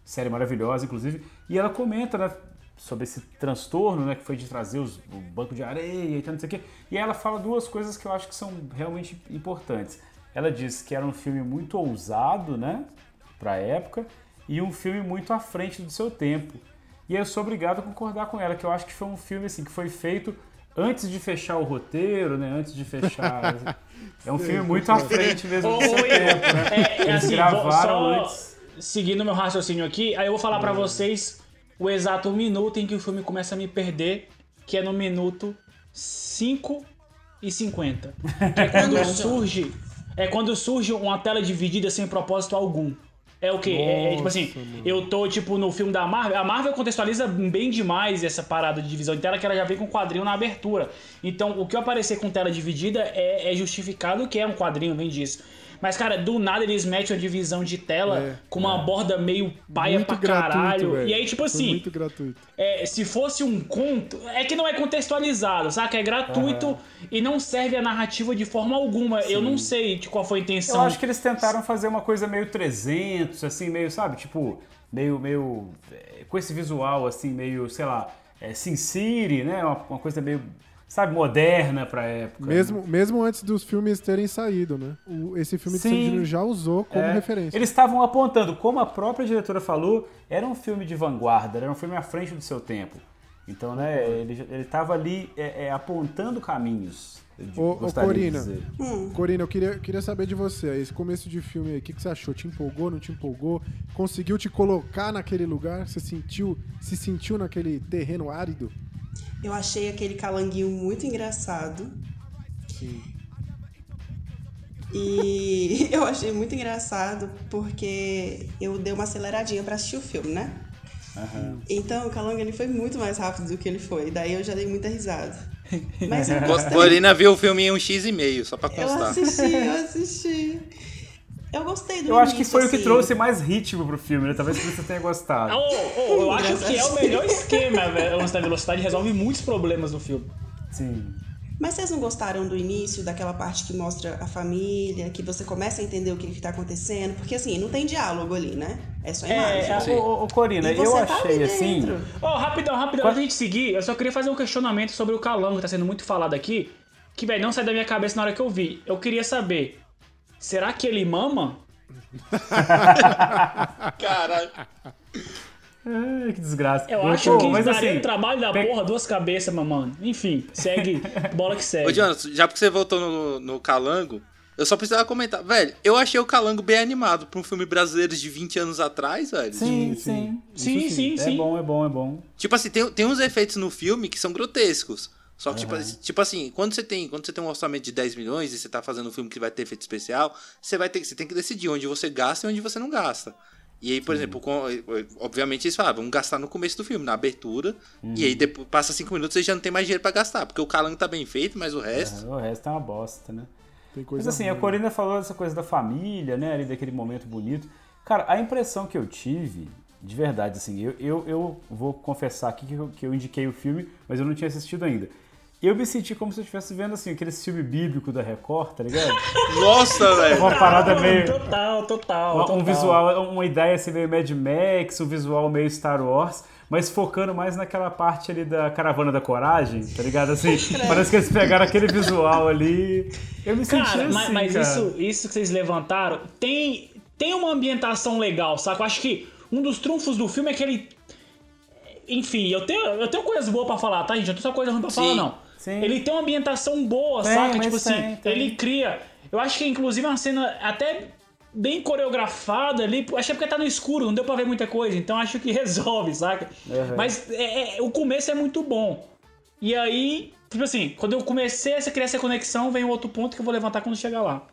série maravilhosa, inclusive, e ela comenta, né, sobre esse transtorno, né, que foi de trazer os, o banco de areia e tanto, não sei o quê. E ela fala duas coisas que eu acho que são realmente importantes. Ela diz que era um filme muito ousado, né, para a época, e um filme muito à frente do seu tempo. E eu sou obrigado a concordar com ela, que eu acho que foi um filme assim que foi feito antes de fechar o roteiro, né? Antes de fechar. É um filme muito à frente mesmo Ô, do seu ô, tempo, né? É, é Eles assim, gravaram antes. seguindo meu raciocínio aqui, aí eu vou falar pra vocês o exato minuto em que o filme começa a me perder, que é no minuto 5 e 50. Que é quando surge, é quando surge uma tela dividida sem propósito algum. É o quê? É, é tipo assim, mano. eu tô tipo no filme da Marvel, a Marvel contextualiza bem demais essa parada de divisão de tela que ela já vem com quadrinho na abertura. Então, o que eu aparecer com tela dividida é, é justificado que é um quadrinho, vem disso. Mas, cara, do nada eles metem a divisão de tela É. com uma borda meio paia muito pra gratuito, caralho. velho. E aí, tipo Foi assim, muito gratuito. é, se fosse um conto, é que não é contextualizado, saca? É gratuito e não serve a narrativa de forma alguma. Eu não sei de qual foi a intenção. Eu acho que eles tentaram fazer uma coisa meio 300, assim, meio, sabe? Tipo, meio, meio. é, com esse visual, assim, meio, sei lá, é, Sin City, né? Uma, uma coisa meio, sabe, moderna pra época. Mesmo, mesmo antes dos filmes terem saído, né? O- esse filme de Sim. Sandy Júnior já usou como É, referência. Eles estavam apontando, como a própria diretora falou, era um filme de vanguarda, era um filme à frente do seu tempo. Então, né, ele, ele tava ali é, é, apontando caminhos. Ô, ô, de Corina, dizer. Corina, eu queria, queria saber de você. Esse começo de filme aí, o que, que você achou? Te empolgou, não te empolgou? Conseguiu te colocar naquele lugar? Você sentiu, se sentiu naquele terreno árido? Eu achei aquele calanguinho muito engraçado. Sim. E eu achei muito engraçado porque eu dei uma aceleradinha pra assistir o filme, né? Então o calango ele foi muito mais rápido do que ele foi. Daí eu já dei muita risada. Mas eu gostei. Corina viu o filme em um X e meio, só pra Eu constar. assisti, eu assisti. Eu gostei do Eu acho que foi o que assim. trouxe mais ritmo pro filme, né? Talvez por isso você tenha gostado. Ô, ô, eu acho que é o melhor esquema, velho. O lance da velocidade resolve muitos problemas no filme. Sim. Mas vocês não gostaram do início, daquela parte que mostra a família, que você começa a entender o que, que tá acontecendo? Porque assim, não tem diálogo ali, né? É só imagem. É, ô, ô, ô, Corina, eu você tá achei assim. dentro. Ó, rapidão, rapidão, antes de gente seguir, eu só queria fazer um questionamento sobre o calango que tá sendo muito falado aqui. Que, velho, não sai da minha cabeça na hora que eu vi. Eu queria saber, será que ele mama? Caralho. Ai, que desgraça. Eu Pô, acho que mas daria assim, um trabalho da pe- porra, duas cabeças, mamãe. Enfim, segue, bola que segue. Ô, Jonas, já porque você voltou no, no Calango, eu só precisava comentar. Velho, eu achei o Calango bem animado pra um filme brasileiro de 20 anos atrás, velho. Sim, sim. Sim, Isso sim, É sim. bom, é bom, é bom. Tipo assim, tem, tem uns efeitos no filme que são grotescos. Só que, tipo, assim- tipo assim, quando você, tem, quando você tem um orçamento de 10 milhões e você tá fazendo um filme que vai ter efeito especial, você vai ter você tem que decidir onde você gasta e onde você não gasta. E aí, por exemplo, com- obviamente eles falavam, vamos gastar no começo do filme, na abertura, e aí depois passa 5 minutos você já não tem mais dinheiro pra gastar, porque o calango tá bem feito, mas o resto. O resto é uma bosta, né? Tem coisa Mas assim, a ruim. Corina falou dessa coisa da família, né? Ali daquele momento bonito. Cara, a impressão que eu tive, de verdade, assim, eu, eu, eu vou confessar aqui que eu, que eu indiquei o filme, mas eu não tinha assistido ainda. Eu me senti como se eu estivesse vendo, assim, aquele filme bíblico da Record, tá ligado? Nossa, velho! Uma parada Não, meio. Total, total. Uma- total. um visual, uma ideia assim meio Mad Max, um visual meio Star Wars, mas focando mais naquela parte ali da caravana da coragem, tá ligado? Assim, parece que eles pegaram aquele visual ali. Eu me senti Cara, assim, mas, mas cara. Isso, isso que vocês levantaram tem, tem uma ambientação legal, saca? Eu acho que um dos trunfos do filme é que ele. Enfim, eu tenho, eu tenho coisas boas pra falar, tá, gente? Eu tenho só coisa ruim pra Sim, falar, não. Sim. Ele tem uma ambientação boa, Tem, saca? Tipo assim, tem, tem. ele cria. Eu acho que inclusive é uma cena até bem coreografada ali. Achei porque tá no escuro, não deu pra ver muita coisa. Então acho que resolve, saca? Uhum. Mas é- é- o começo é muito bom. E aí, tipo assim, quando eu comecei a criar essa conexão, vem um outro ponto que eu vou levantar quando chegar lá.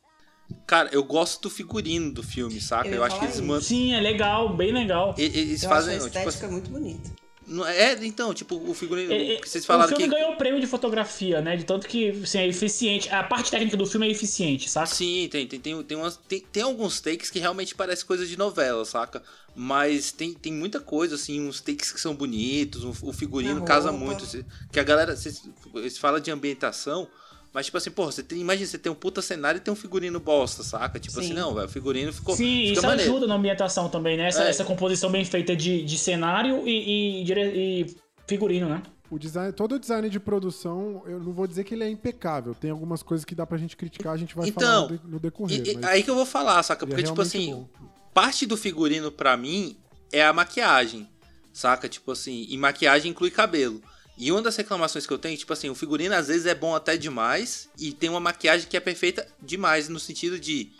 Cara, eu gosto do figurino do filme, saca? Eu Eu, acho que eles mandam. Sim, é legal, bem legal. Eles Eu fazem. acho a tipo estética assim, muito bonita. Não- é, então, tipo, o figurino. É, é, que vocês o falaram filme que. ganhou o prêmio de fotografia, né? De tanto que assim, é eficiente. A parte técnica do filme é eficiente, saca? Sim, tem, tem, tem, tem, umas, tem, tem alguns takes que realmente parecem coisa de novela, saca? Mas tem, tem muita coisa, assim, uns takes que são bonitos, o, o figurino casa muito. Que a galera, vocês vocês falam de ambientação, mas tipo assim, porra, você tem, imagina, você tem um puta cenário e tem um figurino bosta, saca? Tipo Sim. assim, não, velho, o figurino ficou. Sim, fica isso maneiro. ajuda na ambientação também, né? Essa, É. essa composição bem feita de, de cenário e, e dire- e figurino, né? O design, todo o design de produção, eu não vou dizer que ele é impecável. Tem algumas coisas que dá pra gente criticar, a gente vai Então, falar no, de- no decorrer. E- mas aí que eu vou falar, saca? é Porque, tipo realmente assim, bom. parte do figurino pra mim é a maquiagem, saca? Tipo assim, e maquiagem inclui cabelo. E uma das reclamações que eu tenho, tipo assim, o figurino às vezes é bom até demais e tem uma maquiagem que é perfeita demais, no sentido de.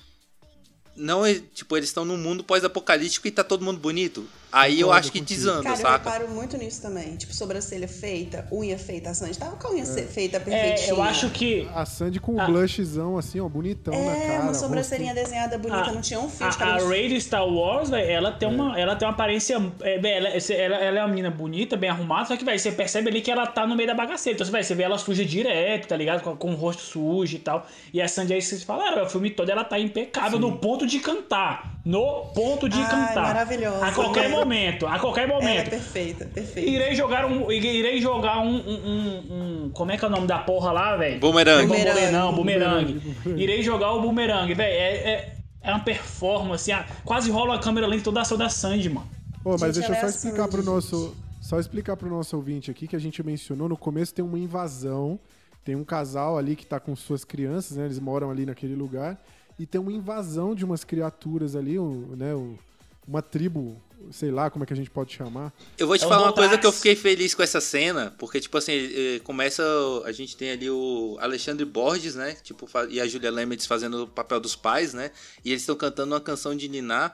Não é. Tipo, eles estão num mundo pós-apocalíptico e tá todo mundo bonito. Aí eu acho que desanda, Cara, eu saca? reparo muito nisso também. Tipo, sobrancelha feita, unha feita. A Sandy tava com a unha É. feita perfeitinha. É, eu acho que A Sandy com o Ah. blushzão, assim, ó, bonitão na É, cara. uma sobrancelhinha desenhada bonita, a- não tinha um fio de a, a cabelo. Rey de Star Wars, velho, ela tem uma, ela tem uma aparência, é, ela, ela, ela é uma menina bonita, bem arrumada, só que velho, você percebe ali que ela tá no meio da bagaceira. Então, véio, você vê ela suja direto, tá ligado? Com, com o rosto sujo e tal. E a Sandy aí vocês falaram, o filme todo ela tá impecável no ponto de cantar, no ponto de Ai, cantar. maravilhosa. A qualquer momento, a qualquer é momento. perfeita, perfeita. Irei jogar um. Irei jogar um. um, um- um- como é que é o nome da porra lá, velho? Bumerangue. Não, Bumerangue. não, bumerangue. Irei jogar o bumerangue, velho. É, é, é uma performance. assim, quase rola a câmera lenta toda a da Sandy, mano. Ô, mas Gente, deixa eu só é a explicar pro Sandy, nosso. Só explicar pro nosso ouvinte aqui que a gente mencionou no começo tem uma invasão. Tem um casal ali que tá com suas crianças, né? Eles moram ali naquele lugar. E tem uma invasão de umas criaturas ali, um, né? um- uma tribo, sei lá como é que a gente pode chamar. Eu vou te É o falar uma coisa que eu fiquei feliz com essa cena, porque, tipo assim, eh, começa. A gente tem ali o Alexandre Borges, né? Tipo, e a Julia Lemets fazendo o papel dos pais, né? E eles estão cantando uma canção de Niná.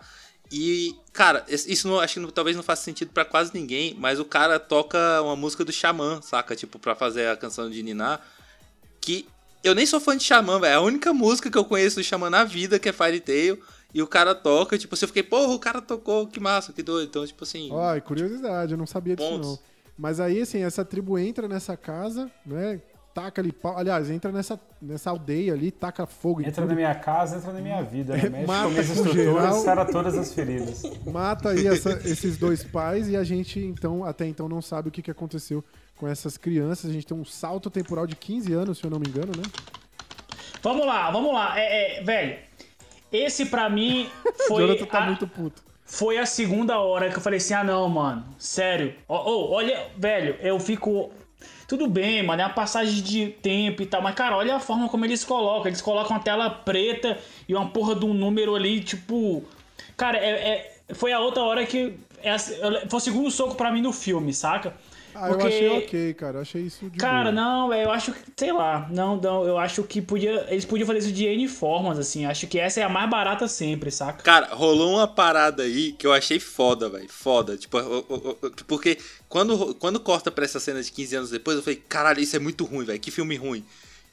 E, cara, isso não, acho que não- talvez não faça sentido pra quase ninguém, mas o cara toca uma música do Xamã, saca? Tipo, pra fazer a canção de Niná. Que eu nem sou fã de Xamã, velho. É a única música que eu conheço do Xamã na vida, que é Fairy Tail. E o cara toca, tipo, assim, eu fiquei, porra, o cara tocou, que massa, que doido. Então, tipo assim. Ó, e curiosidade, eu não sabia disso Pontos. não. Mas aí, assim, essa tribo entra nessa casa, né? Taca ali pau. Aliás, entra nessa, nessa aldeia ali, taca fogo Entra tudo. na minha casa, entra na minha vida. Né? Mexe Mata com minhas estruturas, sara todas as feridas. Mata aí essa- esses dois pais e a gente, então, até então não sabe o que, que aconteceu com essas crianças. A gente tem um salto temporal de 15 anos, se eu não me engano, né? Vamos lá, vamos lá. É, é, velho, esse pra mim foi. Jonathan tá a- muito puto. Foi a segunda hora que eu falei assim: ah, não, mano, sério. Ó, ó, olha, velho, eu fico. Tudo bem, mano, é uma passagem de tempo e tal, mas, cara, olha a forma como eles colocam. Eles colocam uma tela preta e uma porra de um número ali, tipo. Cara, é, é- foi a outra hora que. é foi o segundo soco pra mim no filme, saca? Ah, eu achei ok, cara. Eu achei isso de Cara, boa. não, eu acho que, sei lá, não, não, eu acho que podia, eles podiam fazer isso de N formas, assim, acho que essa é a mais barata sempre, saca? Cara, rolou uma parada aí que eu achei foda, velho. Foda. Tipo, porque quando, quando corta pra essa cena de 15 anos depois, eu falei, caralho, isso é muito ruim, velho. Que filme ruim.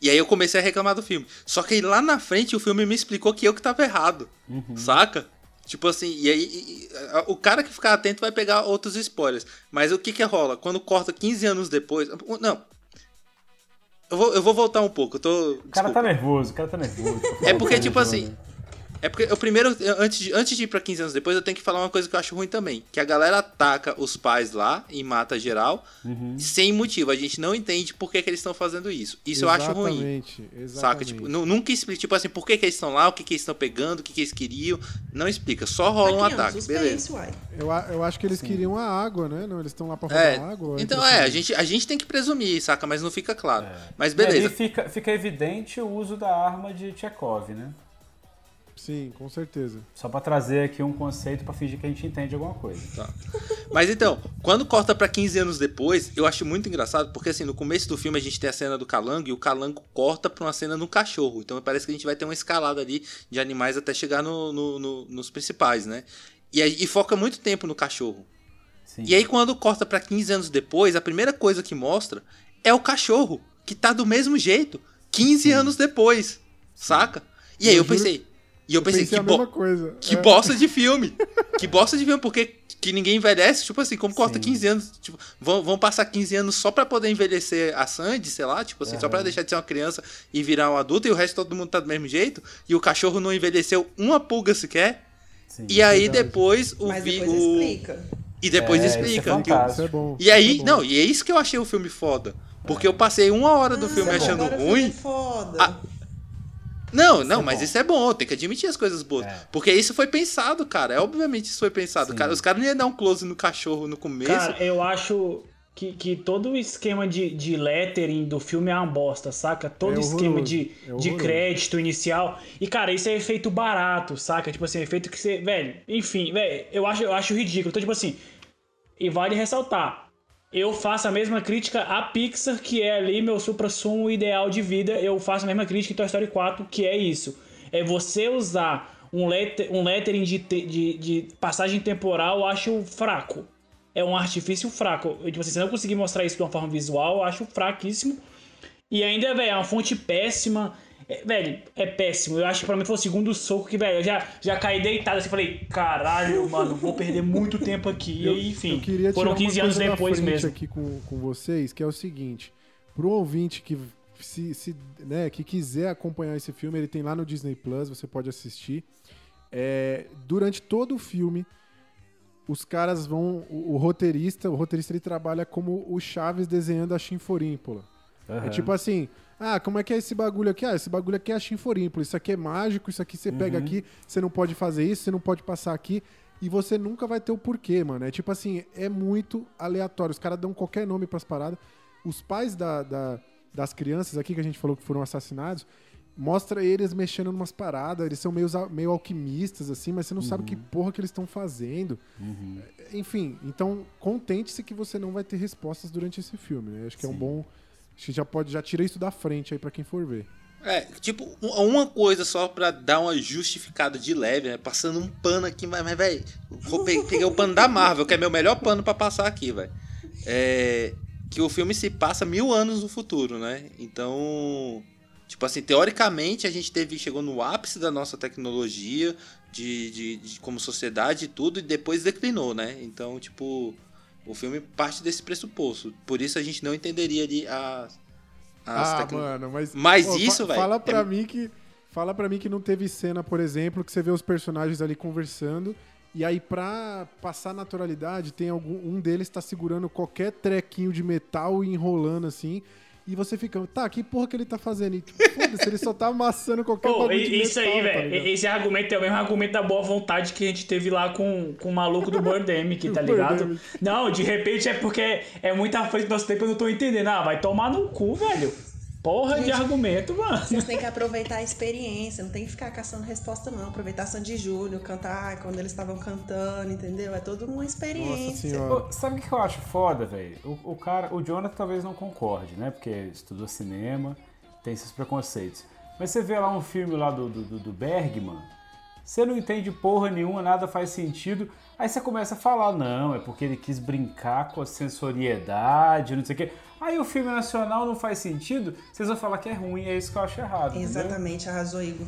E aí eu comecei a reclamar do filme. Só que aí lá na frente o filme me explicou que eu que tava errado. Saca? Tipo assim, e aí e- o cara que ficar atento vai pegar outros spoilers. Mas o que que rola? Quando corta 15 anos depois. Não. Eu vou, eu vou voltar um pouco. Eu tô. O cara tá nervoso, o cara tá nervoso. É porque, tipo assim. É porque eu primeiro, antes de, antes de ir pra 15 anos depois, eu tenho que falar uma coisa que eu acho ruim também. Que a galera ataca os pais lá e mata geral sem motivo. A gente não entende por que, que eles estão fazendo isso. Isso eu acho ruim. Exatamente, Saca? exatamente. Tipo, nu- nunca explica, tipo assim, por que, que eles estão lá, o que, que eles estão pegando, o que, que eles queriam. Não explica, só rola um ataque. Beleza. Eu, eu acho que eles queriam a água, né? Não, eles estão lá pra roubar É, água. então impressão. é, a gente, a gente tem que presumir, saca? Mas não fica claro. Mas E ali beleza. fica, fica evidente o uso da arma de Chekhov, né? Sim, com certeza. Só pra trazer aqui um conceito pra fingir que a gente entende alguma coisa. Tá. Mas então, quando corta pra 15 anos depois, eu acho muito engraçado, porque assim, no começo do filme a gente tem a cena do calango e o calango corta pra uma cena no cachorro. Então parece que a gente vai ter uma escalada ali de animais até chegar no- no- no- nos principais, né? E, e foca muito tempo no cachorro. Sim. E aí quando corta pra 15 anos depois, a primeira coisa que mostra é o cachorro, que tá do mesmo jeito, 15 anos depois, saca? E aí Eu pensei, e eu pensei, pensei que a bo- mesma coisa. que É. bosta de filme. Que bosta de filme, porque que ninguém envelhece, tipo assim, como corta Sim. 15 anos, tipo, vão, vão passar 15 anos só pra poder envelhecer a Sandy, sei lá, tipo assim, só pra deixar de ser uma criança e virar um adulto, e o resto todo mundo tá do mesmo jeito, e o cachorro não envelheceu uma pulga sequer, Sim. e aí verdade. depois o... Mas depois o- explica. E depois É, isso é explica. fantástico. Isso é bom. E aí, é não, e é isso que eu achei o filme foda. Porque eu passei uma hora do filme Ah, achando agora o filme ruim. é foda. Ah, Não, não, é mas bom. isso é bom, tem que admitir as coisas boas. É. Porque isso foi pensado, cara. É, obviamente isso foi pensado. Cara, os caras não iam dar um close no cachorro no começo. Cara, eu acho que, que todo o esquema de, de lettering do filme é uma bosta, saca? Todo É esquema de, é de crédito inicial. E, cara, isso é efeito barato, saca? Tipo assim, efeito que você. Velho, enfim, velho, eu acho, eu acho ridículo. Então, tipo assim. E vale ressaltar. Eu faço a mesma crítica à Pixar, que é ali meu supra-sumo ideal de vida. Eu faço a mesma crítica em Toy Story 4, que é isso. É você usar um, letter, um lettering de, te- de, de passagem temporal, eu acho fraco. É um artifício fraco. Eu, tipo assim, não conseguir mostrar isso de uma forma visual, eu acho fraquíssimo. E ainda, velho, é uma fonte péssima. É, velho, é péssimo. Eu acho que pra mim foi o segundo soco que, velho, eu já, já caí deitado assim. Falei, caralho, mano, vou perder muito tempo aqui. E aí, enfim, Eu queria foram tirar 15 uma anos depois mesmo. aqui com, com vocês, que é o seguinte. Pro ouvinte que, se, se, né, que quiser acompanhar esse filme, ele tem lá no Disney Plus, você pode assistir. É, durante todo o filme, os caras vão. O, o roteirista, o roteirista ele trabalha como o Chaves desenhando a Chinforímpola. É Aham. tipo assim, ah, como é que é esse bagulho aqui? Ah, esse bagulho aqui é a Chinforímpola, isso aqui é mágico, isso aqui você pega Uhum. aqui, você não pode fazer isso, você não pode passar aqui. E você nunca vai ter o porquê, mano. É tipo assim, é muito aleatório. Os caras dão qualquer nome pras paradas. Os pais da- da- das crianças aqui que a gente falou que foram assassinados, mostra eles mexendo numas paradas. Eles são meio, meio alquimistas, assim, mas você não sabe que porra que eles estão fazendo. Enfim, então contente-se que você não vai ter respostas durante esse filme, né? Acho que é um bom. Acho que já pode, já tira isso da frente aí pra quem for ver. É, tipo, um- uma coisa só pra dar uma justificada de leve, né? Passando um pano aqui, mas, mas velho, peguei o pano da Marvel, que é meu melhor pano pra passar aqui, velho. É. Que o filme se passa mil anos no futuro, né? Então. Tipo assim, teoricamente a gente teve, chegou no ápice da nossa tecnologia, de, de, de- como sociedade e tudo, e depois declinou, né? Então, tipo, o filme parte desse pressuposto. Por isso a gente não entenderia ali as. as ah, tecno- mano, mas. Mas Pô, isso, velho. Fala pra é- mim que. Fala pra mim que não teve cena, por exemplo, que você vê os personagens ali conversando. E aí, pra passar naturalidade, tem algum. Um deles tá segurando qualquer trequinho de metal e enrolando assim. E você fica, tá, que porra que ele tá fazendo? E, tipo, foda-se, ele só tá amassando qualquer Pô, bagulho de isso metal, aí, tá velho. ligado? esse argumento é o mesmo argumento da boa vontade que a gente teve lá com, com o maluco do Birdemic, tá ligado? Birdemic. Não, de repente é porque é muito à frente do nosso tempo eu não tô entendendo. Ah, vai tomar no cu, velho. Porra de Gente, argumento, mano. Vocês têm que aproveitar a experiência, não tem que ficar caçando resposta, não. Aproveitar Sandy Júnior, cantar quando eles estavam cantando, entendeu? É toda uma experiência. Ô, sabe o que eu acho foda, velho? O, o cara, o Jonathan talvez não concorde, né? Porque estudou cinema, tem esses preconceitos. Mas você vê lá um filme lá do, do, do- do Bergman, você não entende porra nenhuma, nada faz sentido. Aí você começa a falar, não, é porque ele quis brincar com a sensoriedade, não sei o quê. Aí o filme nacional não faz sentido, vocês vão falar que é ruim, é isso que eu acho errado. entendeu? Exatamente, arrasou Igor.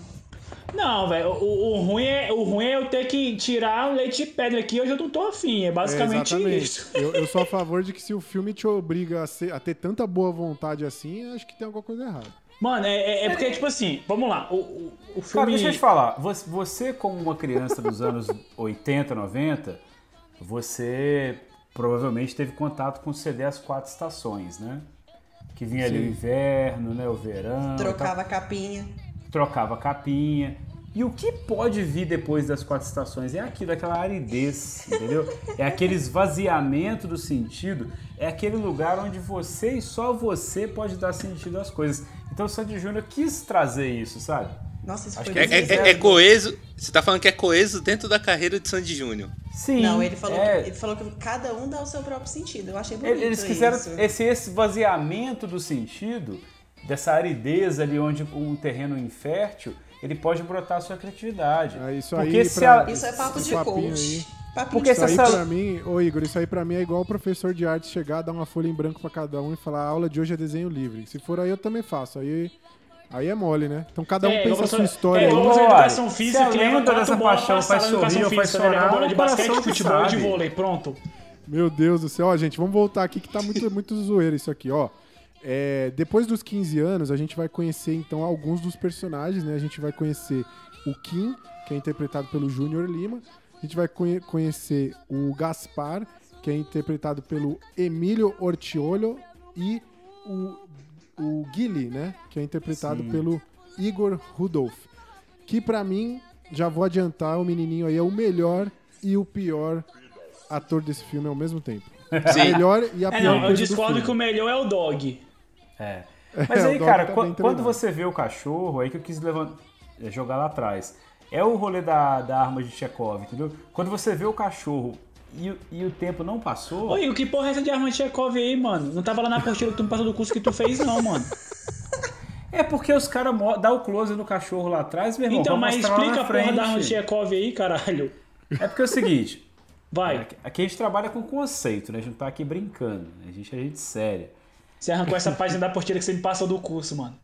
Não, velho, o, o ruim é, o ruim é eu ter que tirar o leite de pedra aqui, hoje eu não tô afim. É basicamente exatamente. isso. Eu, eu sou a favor de que se o filme te obriga a, ser- a ter tanta boa vontade assim, acho que tem alguma coisa errada. Mano, é, é- é porque, tipo assim, vamos lá, o, o, o filme... Cara, deixa eu te falar. Você, você, como uma criança dos anos 80, 90, você provavelmente teve contato com o CD As Quatro Estações, né? Que vinha ali o Sim. inverno, né? O verão. Trocava a capinha. Trocava capinha. E o que pode vir depois das quatro estações é aquilo, aquela aridez, entendeu? É aquele esvaziamento do sentido, é aquele lugar onde você e só você pode dar sentido às coisas. Então o Sandy Júnior quis trazer isso, sabe? Nossa, isso Acho foi que É, é- é bizarro. coeso. Você tá falando que é coeso dentro da carreira de Sandy Júnior. Sim. Não, ele falou, é. que, ele falou que cada um dá o seu próprio sentido. Eu achei bonito Eles quiseram isso. esse esvaziamento do sentido, dessa aridez ali onde um terreno infértil, ele pode brotar a sua criatividade. É isso Porque aí se pra- a- Isso é papo esse de coach. Porque Isso essa- aí pra mim, ô Igor, isso aí pra mim é igual o professor de arte chegar, dar uma folha em branco pra cada um e falar a aula de hoje é desenho livre. Se for aí, eu também faço. Aí, aí é mole, né? Então cada um É, pensa a sua história é, aí. vamos- educação física, que lenda quatro dessa paixão faz sorrir faz né? chorar, bola de basquete, que futebol e de vôlei, pronto. Meu Deus do céu, ó, gente, vamos voltar aqui que tá muito, muito zoeira isso aqui, ó. É, depois dos 15 anos, a gente vai conhecer então alguns dos personagens, né? A gente vai conhecer o Kim, que é interpretado pelo Júnior Lima. A gente vai conhe- conhecer o Gaspar, que é interpretado pelo Emílio Ortiolho. E o, o Guile, né? Que é interpretado Sim. pelo Igor Rudolph. Que pra mim, já vou adiantar, o menininho aí é o melhor e o pior ator desse filme ao mesmo tempo. Sim. A melhor e a É, pior não, eu discordo filme. que o melhor é o dog. É. É, Mas o aí, cara, tá quando treinado. você vê o cachorro, aí que eu quis levan- é, jogar lá atrás. É o rolê da, da arma de Chekhov, entendeu? Quando você vê o cachorro e, o- e o tempo não passou. Oi, o que porra é essa de arma de Chekhov aí, mano? Não tava lá na apostila que tu me passou do curso que tu fez, não, mano. É porque os caras dão o close no cachorro lá atrás, meu irmão. Então, mas explica a porra da arma de Chekhov aí, caralho. É porque é o seguinte. Vai. Aqui, a gente trabalha com conceito, né? A gente não tá aqui brincando. né? A gente é gente séria. Você arrancou essa página da apostila que você me passou do curso, mano.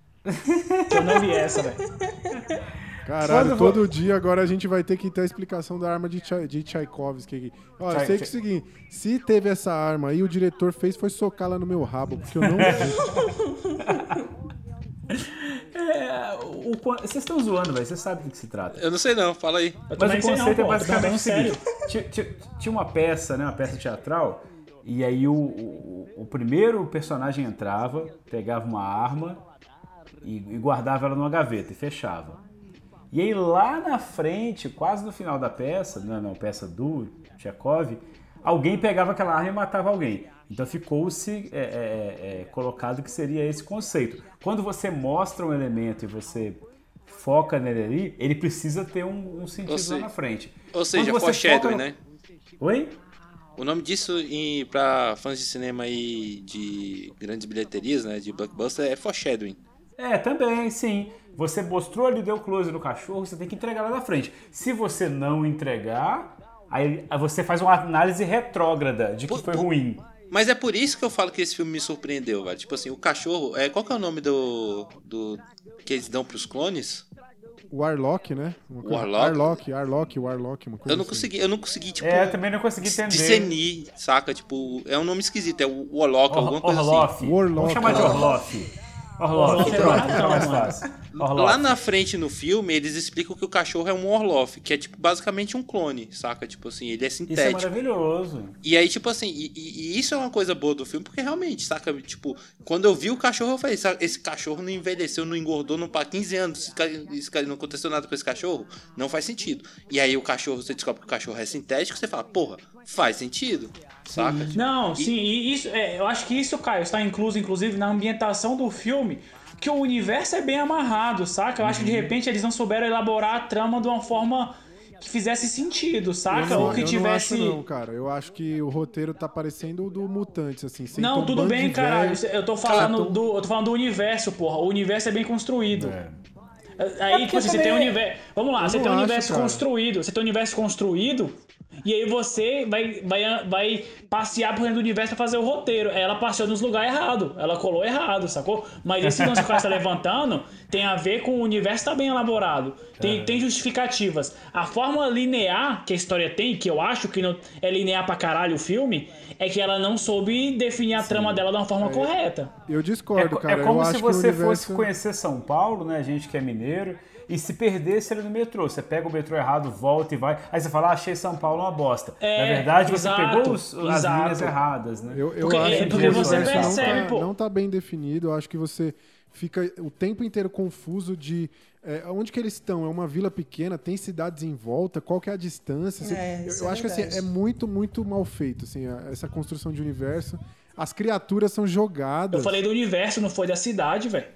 Que eu não vi essa, velho. Caralho, Quando todo dia agora a gente vai ter que ter a explicação da arma de, Tchai- de Tchaikovsky aqui. Ó, eu sei que é o seguinte, se teve essa arma aí, o diretor fez foi socá-la no meu rabo, porque eu não vi. É, o, vocês estão zoando, velho. Vocês sabem do que se trata. Eu não sei não, fala aí. Mas o sei não, conceito é pô. basicamente Tô o seguinte: tinha uma peça, né? Uma peça teatral, e aí o, o, o primeiro personagem entrava, pegava uma arma e, e guardava ela numa gaveta e fechava. E aí lá na frente, quase no final da peça, não, não, peça do Chekhov, alguém pegava aquela arma e matava alguém. Então ficou-se é, é, é, é, colocado que seria esse conceito. Quando você mostra um elemento e você foca nele ali, ele precisa ter um, um sentido lá na frente. Ou seja, foreshadowing, no- né? Oi? O nome disso pra fãs de cinema e de grandes bilheterias, né, de blockbuster, é foreshadowing. É, também, sim. Você mostrou ali, deu close no cachorro, você tem que entregar lá na frente. Se você não entregar, aí você faz uma análise retrógrada de que foi ruim. Mas é por isso que eu falo que esse filme me surpreendeu, velho. Tipo assim, o cachorro. É, qual que é o nome do. do que eles dão pros clones? Warlock, né? Warlock? Arlock, Arlock, Warlock, uma coisa Eu não assim. consegui, eu não consegui, tipo. É, eu também não consegui entender. Discernir, saca? Tipo, é um nome esquisito, é o Warlock, alguma coisa Orloff. assim. Warlock. Vamos chamar de Orloff. Orloff, Orloff é pronto, mais fácil. Orloff. Lá na frente no filme, eles explicam que o cachorro é um Orloff, que é tipo basicamente um clone, saca? Tipo assim, ele é Isso é sintético. maravilhoso. E aí, tipo assim, e, e- e isso é uma coisa boa do filme, porque realmente, saca? Tipo, quando eu vi o cachorro, eu falei, "Sabe, esse cachorro não envelheceu, não engordou não para 15 anos, esse ca- esse ca- não aconteceu nada com esse cachorro, não faz sentido. E aí o cachorro, você descobre que o cachorro é sintético, você fala, porra, faz sentido, saca? Tipo, Não, e- sim, e isso, é, eu acho que isso, Caio, está incluso, inclusive, na ambientação do filme, que o universo é bem amarrado, saca? Eu acho que de repente eles não souberam elaborar a trama de uma forma que fizesse sentido, saca? Não, Ou que eu tivesse. não acho não, cara. Eu acho que o roteiro tá parecendo o do Mutantes, assim. sem Não, tudo bem, de caralho. Eu tô falando Cara, do. Eu tô falando do universo, porra. O universo é bem construído. É. Aí, porque tipo assim, você tem um também- universo. Vamos lá, você tem um acho, universo cara. construído. Você tem um universo construído. E aí você vai, vai, vai passear por dentro do universo pra fazer o roteiro. Ela passeou nos lugares errados. Ela colou errado, sacou? Mas esse lance que o cara está levantando tem a ver com o universo tá bem elaborado. Tem, tem justificativas. A forma linear que a história tem, que eu acho que não é linear pra caralho o filme, é que ela não soube definir a trama dela de uma forma correta. Eu É, discordo, co- cara. é como eu se você universo... fosse conhecer São Paulo, né? A gente que é mineiro, e se perdesse ali no metrô. Você pega o metrô errado, volta e vai. Aí você fala, ah, achei São Paulo uma bosta. É, Na verdade, você exato, pegou os- as exato. linhas erradas, né? Eu, eu Porque- acho é, que porque o você universo percebe, não, pô. tá, não tá bem definido. Eu acho que você fica o tempo inteiro confuso de é, onde que eles estão. É uma vila pequena, tem cidades em volta, qual que é a distância? Assim, É, eu isso eu é acho que assim, verdade. é muito, muito mal feito assim, a- essa construção de universo. As criaturas são jogadas. Eu falei do universo, não foi da cidade, velho.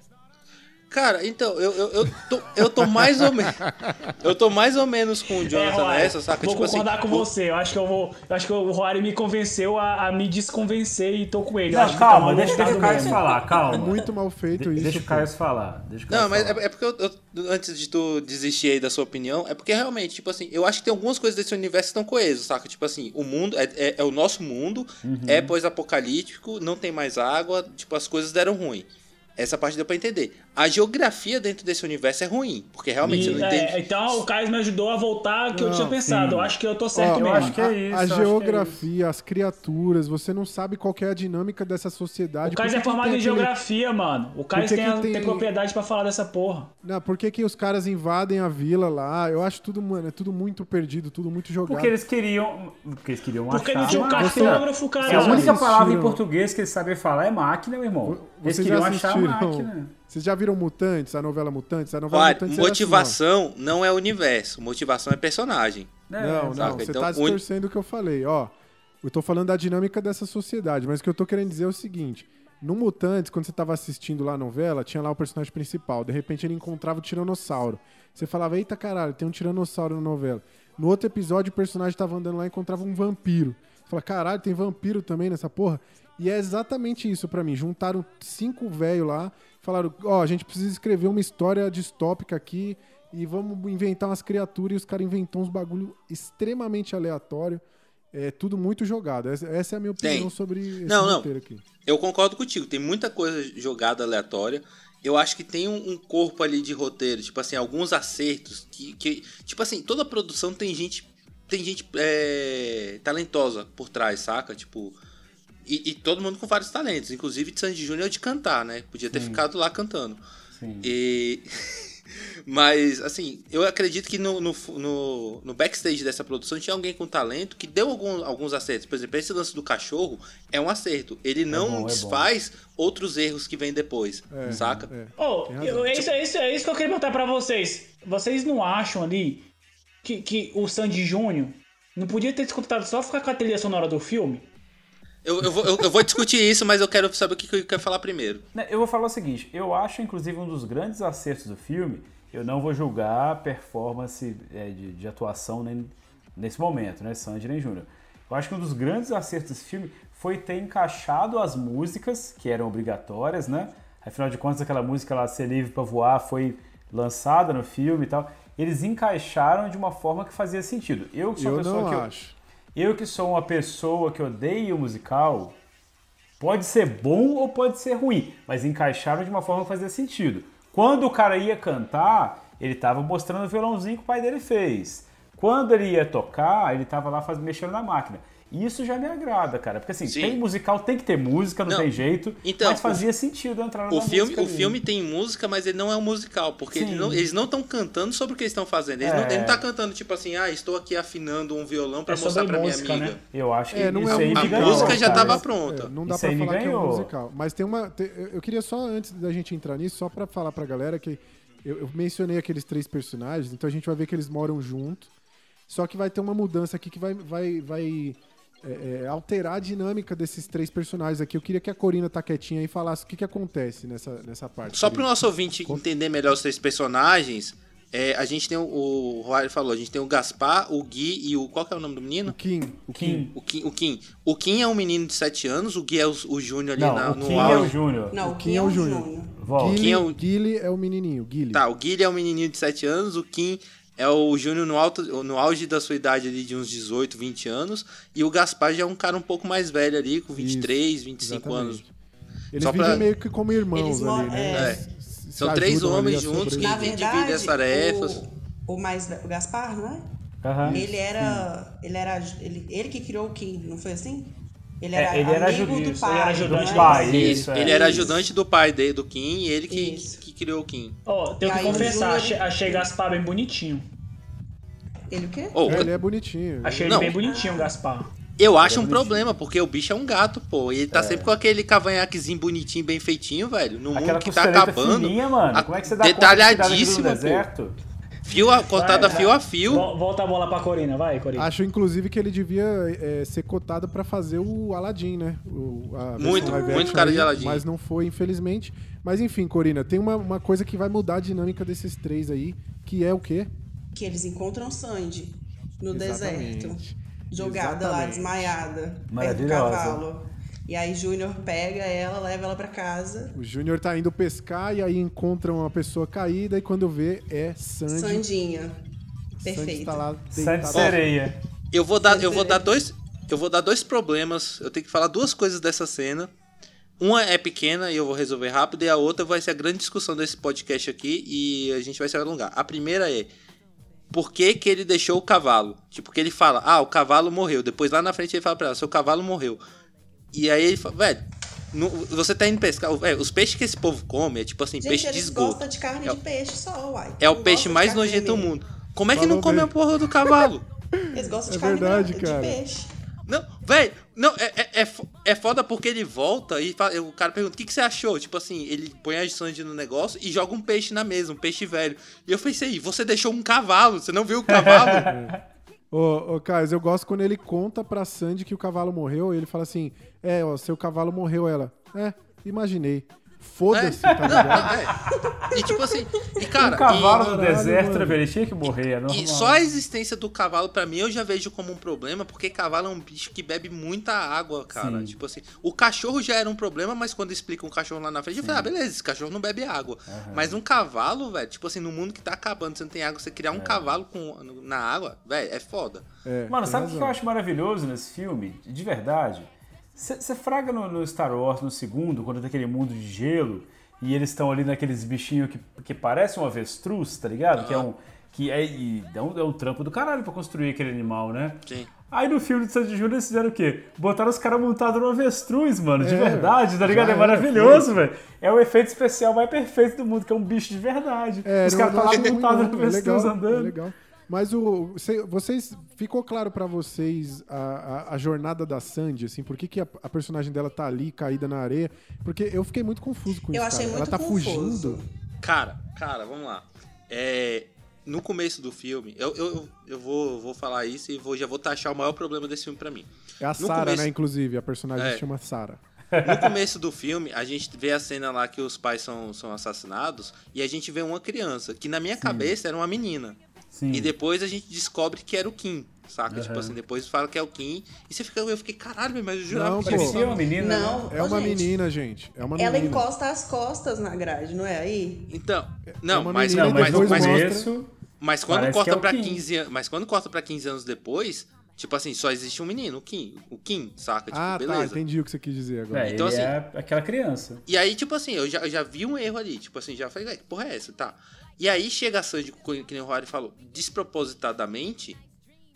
Cara, então, eu, eu, eu, tô, eu tô mais ou menos. Eu tô mais ou menos com o Jonathan Roário, nessa, saca? Vou tipo assim. concordar com o- você. Eu acho que eu vou. Eu acho que o Roário me convenceu a, a me desconvencer e tô com ele. Não, acho que calma, tá deixa, deixa o mal Caio falar, calma. É muito mal feito De- isso. Deixa o. Caio falar. Deixa o Caio Não, mas falar. é, é porque eu, eu- antes de tu desistir aí da sua opinião, é porque realmente, tipo assim, eu acho que tem algumas coisas desse universo que estão coesos, saca? Tipo assim, o mundo é, é, é o nosso mundo, Uhum. é pós-apocalíptico, não tem mais água, tipo, as coisas deram ruim. Essa parte deu pra entender. A geografia dentro desse universo é ruim, porque realmente você E, não é, entende. então o Caio me ajudou a voltar que eu Não, tinha pensado. sim. Eu acho que eu tô certo Ó, mesmo. acho que é a, isso, a é geografia, as criaturas, você não sabe qual que é a dinâmica dessa sociedade. O Caio é formado em aquele- geografia, mano. O Caio tem, tem tem- propriedade pra falar dessa porra. Não, por que, que os caras invadem a vila lá? Eu acho tudo, mano, é tudo muito perdido, tudo muito jogado. Porque eles queriam. Porque eles queriam Porque achar não tinha um cartógrafo, É a única palavra em português que eles sabem falar é máquina, meu irmão. Eles Vocês queriam já achar a assistiram? máquina. Vocês já viram Mutantes, a novela Mutantes? A novela Vai, Mutantes era assim, motivação não é universo, motivação é personagem. É, Não, não, você Então, tá o- distorcendo o que eu falei, ó. Eu tô falando da dinâmica dessa sociedade, mas o que eu tô querendo dizer é o seguinte: No Mutantes, quando você tava assistindo lá a novela, tinha lá o personagem principal. De repente ele encontrava o tiranossauro. Você falava, eita caralho, tem um tiranossauro na novela. No outro episódio, o personagem tava andando lá e encontrava um vampiro. Você fala, caralho, tem vampiro também nessa porra? E é exatamente isso pra mim. Juntaram cinco velhos lá, falaram, ó, a gente precisa escrever uma história distópica aqui e vamos inventar umas criaturas. E os caras inventam uns bagulho extremamente aleatório. É tudo muito jogado. Essa, é a minha opinião Tem. sobre esse Não, não. aqui. Eu concordo contigo, tem muita coisa jogada aleatória. Eu acho que tem um, um corpo ali de roteiro, tipo assim, alguns acertos que, que- tipo assim, toda produção tem gente tem gente é, talentosa por trás, saca? Tipo, e, e todo mundo com vários talentos, inclusive de Sandy Júnior de cantar, né? Podia ter ficado lá cantando. Sim. E mas assim, eu acredito que no, no, no, no backstage dessa produção tinha alguém com talento que deu algum- alguns acertos. Por exemplo, esse lance do cachorro é um acerto. Ele não bom, é bom. desfaz outros erros que vêm depois, É, saca? é. Oh, eu- é, isso, é, isso, é isso que eu queria perguntar pra vocês. Vocês não acham ali que, que o Sandy Júnior não podia ter escutado só ficar com a trilha sonora do filme? Eu, eu, vou, eu, eu vou discutir isso, mas eu quero saber o que que eu quero falar primeiro. Né, Eu vou falar o seguinte, eu acho inclusive um dos grandes acertos do filme, eu não vou julgar a performance é, de, de atuação nem- nesse momento, né, Sandy nem Júnior. Eu acho que um dos grandes acertos desse filme foi ter encaixado as músicas, que eram obrigatórias, né? Afinal de contas, aquela música lá, Ser Livre pra Voar, foi lançada no filme e tal. Eles encaixaram de uma forma que fazia sentido. Eu que sou uma Eu pessoa não que eu- acho. Eu que sou uma pessoa que odeia o musical, pode ser bom ou pode ser ruim, mas encaixaram de uma forma que fazia sentido. Quando o cara ia cantar, ele tava mostrando o violãozinho que o pai dele fez. Quando ele ia tocar, ele tava lá faz, mexendo na máquina. Isso já me agrada, cara. Porque assim, Sim. tem musical, tem que ter música, não, Não, tem jeito. então, mas fazia sentido entrar O na filme, o ali. filme tem música, mas ele não é um musical, porque ele não- eles não estão cantando sobre o que eles estão fazendo. Eles É. não, ele não tá cantando tipo assim, ah, estou aqui afinando um violão pra É mostrar pra minha música, amiga. né? Eu acho que É, não isso é um aí A ganhou, música já cara. tava pronta. É, não dá Isso pra aí me falar que é um ganhou. musical. Mas tem uma. tem- eu queria só, antes da gente entrar nisso, só pra falar pra galera que eu, eu mencionei aqueles três personagens, então a gente vai ver que eles moram junto. Só que vai ter uma mudança aqui que vai, vai, vai é, é, alterar a dinâmica desses três personagens aqui. Eu queria que a Corina tá quietinha e falasse o que, que acontece nessa, nessa parte. Só pro Corina. nosso ouvinte entender melhor os três personagens, é, a gente tem o, o Roário falou, a gente tem o Gaspar, o Gui e o. Qual que é o nome do menino? O Kim. O Kim. O Kim. O Kim, o Kim é um menino de 7 anos, o Gui é o, o Júnior ali Não, na- o no Kim é o auge. Júnior. Não, O o Kim Kim é o é o Júnior. Kim é o- Guile é o menininho. Guile. Tá, o Guilherme é um menininho de 7 anos, o Kim é o Júnior no, alto, no auge da sua idade ali de uns 18, 20 anos, e o Gaspar já é um cara um pouco mais velho ali, com 23, 25 anos. Exatamente. Eles Só vivem pra- meio que como irmãos Eles ali, né? é. Se São três homens juntos sobreviver. Na Divide verdade, as tarefas. O, o mais o Gaspar, não é? Aham. Ele era. Ele era. Ele, ele que criou o Kim, não foi assim? Ele É, era, ele era amigo do pai. ele era ajudante não do é? pai, Isso, Isso, é. ele era Isso. ajudante do pai dele, do Kim, e ele que, Isso. que criou o Kim. Ó, tenho E que confessar, achei, achei Gaspar bem bonitinho. Ele o quê? Oh, É, ele é bonitinho. Achei Não. ele bem bonitinho, o Gaspar. Eu acho um problema, porque o bicho é um gato, pô. E ele É. tá sempre com aquele cavanhaquezinho bonitinho, bem feitinho, velho. No Aquela mundo que tá acabando. fininha, mano. a- Como é que você dá conta de Detalhadíssimo, pô. deserto? Fio a, cortada Vai, fio vai. a fio. Vol- Volta a bola pra Corina, vai, Corina. Acho, inclusive, que ele devia é, ser cotado pra fazer o Aladdin, né? O, Muito, muito cara de aí, Aladdin. Mas não foi, infelizmente. Mas enfim, Corina, tem uma, uma coisa que vai mudar a dinâmica desses três aí, que é o quê? Que eles encontram Sandy no Exatamente. deserto. Jogada lá, Exatamente. desmaiada. Perto do Maravilhosa. cavalo. E aí Júnior pega ela, leva ela pra casa. O Júnior tá indo pescar e aí encontra uma pessoa caída e quando vê é Sandy. Sandinha. Sandy Perfeito. tá lá Sandy. Sereia. Eu vou dar, eu vou dar dois, eu vou dar dois problemas. Eu tenho que falar duas coisas dessa cena. Uma é pequena e eu vou resolver rápido e a outra vai ser a grande discussão desse podcast aqui e a gente vai se alongar. A primeira é por que, que ele deixou o cavalo? Tipo, que ele fala, ah, o cavalo morreu. Depois lá na frente ele fala pra ela, seu cavalo morreu. E aí ele fala, velho, você tá indo pescar. Velho, os peixes que esse povo come é tipo assim, Gente, peixe de eles esgoto. gostam de carne É de peixe só, uai. É o Não peixe de mais nojento do mundo. Como é que Falou não come bem. a porra do cavalo? Eles gostam de É carne verdade, de cara. peixe. Não, velho, não, é, é, é, é foda porque ele volta e fala- o cara pergunta, o que, que você achou? Tipo assim, ele põe a Sandy no negócio e joga um peixe na mesa, um peixe velho. E eu pensei, você deixou um cavalo, você não viu o cavalo? Ô, ô Caio, eu gosto quando ele conta pra Sandy que o cavalo morreu e ele fala assim: É, ó, seu cavalo morreu. Ela, é, imaginei. Foda-se, É. tá ligado? É. E tipo assim, e cara, um cavalo e- no Caralho, deserto, mano. velho? Ele tinha que morrer, é normal. E só a existência do cavalo, pra mim, eu já vejo como um problema, porque cavalo é um bicho que bebe muita água, cara. Sim. Tipo assim, o cachorro já era um problema, mas quando explica um cachorro lá na frente, eu falei, ah, beleza, esse cachorro não bebe água. Mas um cavalo, velho, tipo assim, no mundo que tá acabando, você não tem água, você criar um É. cavalo com, na água, velho, é foda. É, Mano, sabe o que eu acho maravilhoso nesse filme? De verdade? Você fraga no, no Star Wars no segundo, quando tem aquele mundo de gelo, e eles estão ali naqueles bichinhos que, que parecem um avestruz, tá ligado? Que é um. Que é, e é, um, é um trampo do caralho pra construir aquele animal, né? Sim. Aí no filme de Sandy Júnior eles fizeram o quê? Botaram os caras montados no avestruz, mano, de É, verdade, tá ligado? É maravilhoso, velho. É o efeito especial mais perfeito do mundo, que é um bicho de verdade. É, os caras estão lá montados no É avestruz legal, andando. é legal. Mas o, cê- vocês. Ficou claro pra vocês a, a, a jornada da Sandy, assim? Por que, que a, a personagem dela tá ali, caída na areia? Porque eu fiquei muito confuso com Eu isso. achei cara. muito Ela tá confuso. fugindo. Cara, cara, vamos lá. É, no começo do filme, eu, eu, eu vou, vou falar isso e vou, já vou taxar o maior problema desse filme pra mim. É a No Sarah, começo- né? Inclusive, a personagem É. se chama Sarah. No começo do filme, a gente vê a cena lá que os pais são, são assassinados e a gente vê uma criança, que na minha cabeça era uma menina. Sim. E depois a gente descobre que era o Kim, saca? Aham. Tipo assim, depois fala que é o Kim. E você fica, eu fiquei, caralho, mas eu jurava Não, que pô. era Parecia uma menina, né? Não, É uma gente, menina, gente. É uma Ela menina. encosta as costas na grade, não é aí? Então, não, uma mas, menina Não, mas mas, mas, mostra- mas quando corta é Kim. 15 anos. Mas quando corta pra 15 anos depois, tipo assim, só existe um menino, o Kim. O Kim, saca? Tipo, Ah, tá. beleza. Entendi o que você quis dizer agora. É, Então, ele assim- é aquela criança. E aí, tipo assim, eu já, eu já vi um erro ali. Tipo assim, já falei, "Ué, que porra é essa? Tá. E aí chega a Sandy, co- que nem o Rory falou, despropositadamente.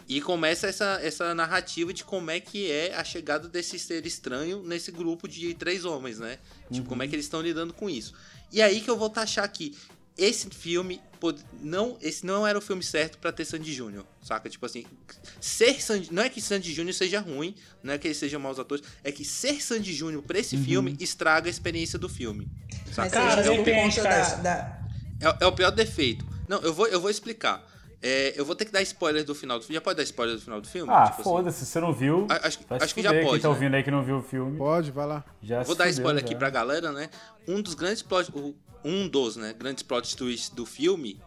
E começa essa, essa narrativa de como é que é a chegada desse ser estranho nesse grupo de três homens, né? Tipo, como é que eles estão lidando com isso. E aí que eu vou taxar aqui. Esse filme, não, esse não era o filme certo pra ter Sandy Júnior, saca? Tipo assim, ser Sandy, não é que Sandy Júnior seja ruim, não é que eles sejam maus atores, é que ser Sandy Júnior pra esse filme estraga a experiência do filme. Mas Saca? Cara, conta cara. da, da- É, é o pior defeito. Não, eu vou, eu vou explicar. É, eu vou ter que dar spoiler do final do filme. Já pode dar spoiler do final do filme? Ah, Tipo assim. foda-se, se você não viu. A- acho- acho que já pode, Quem tá né? ouvindo aí que não viu o filme. Pode, vai lá. Já Vou dar spoiler aqui já. pra galera, né? Um dos grandes plot, o- um dos, né, grandes plot twists do filme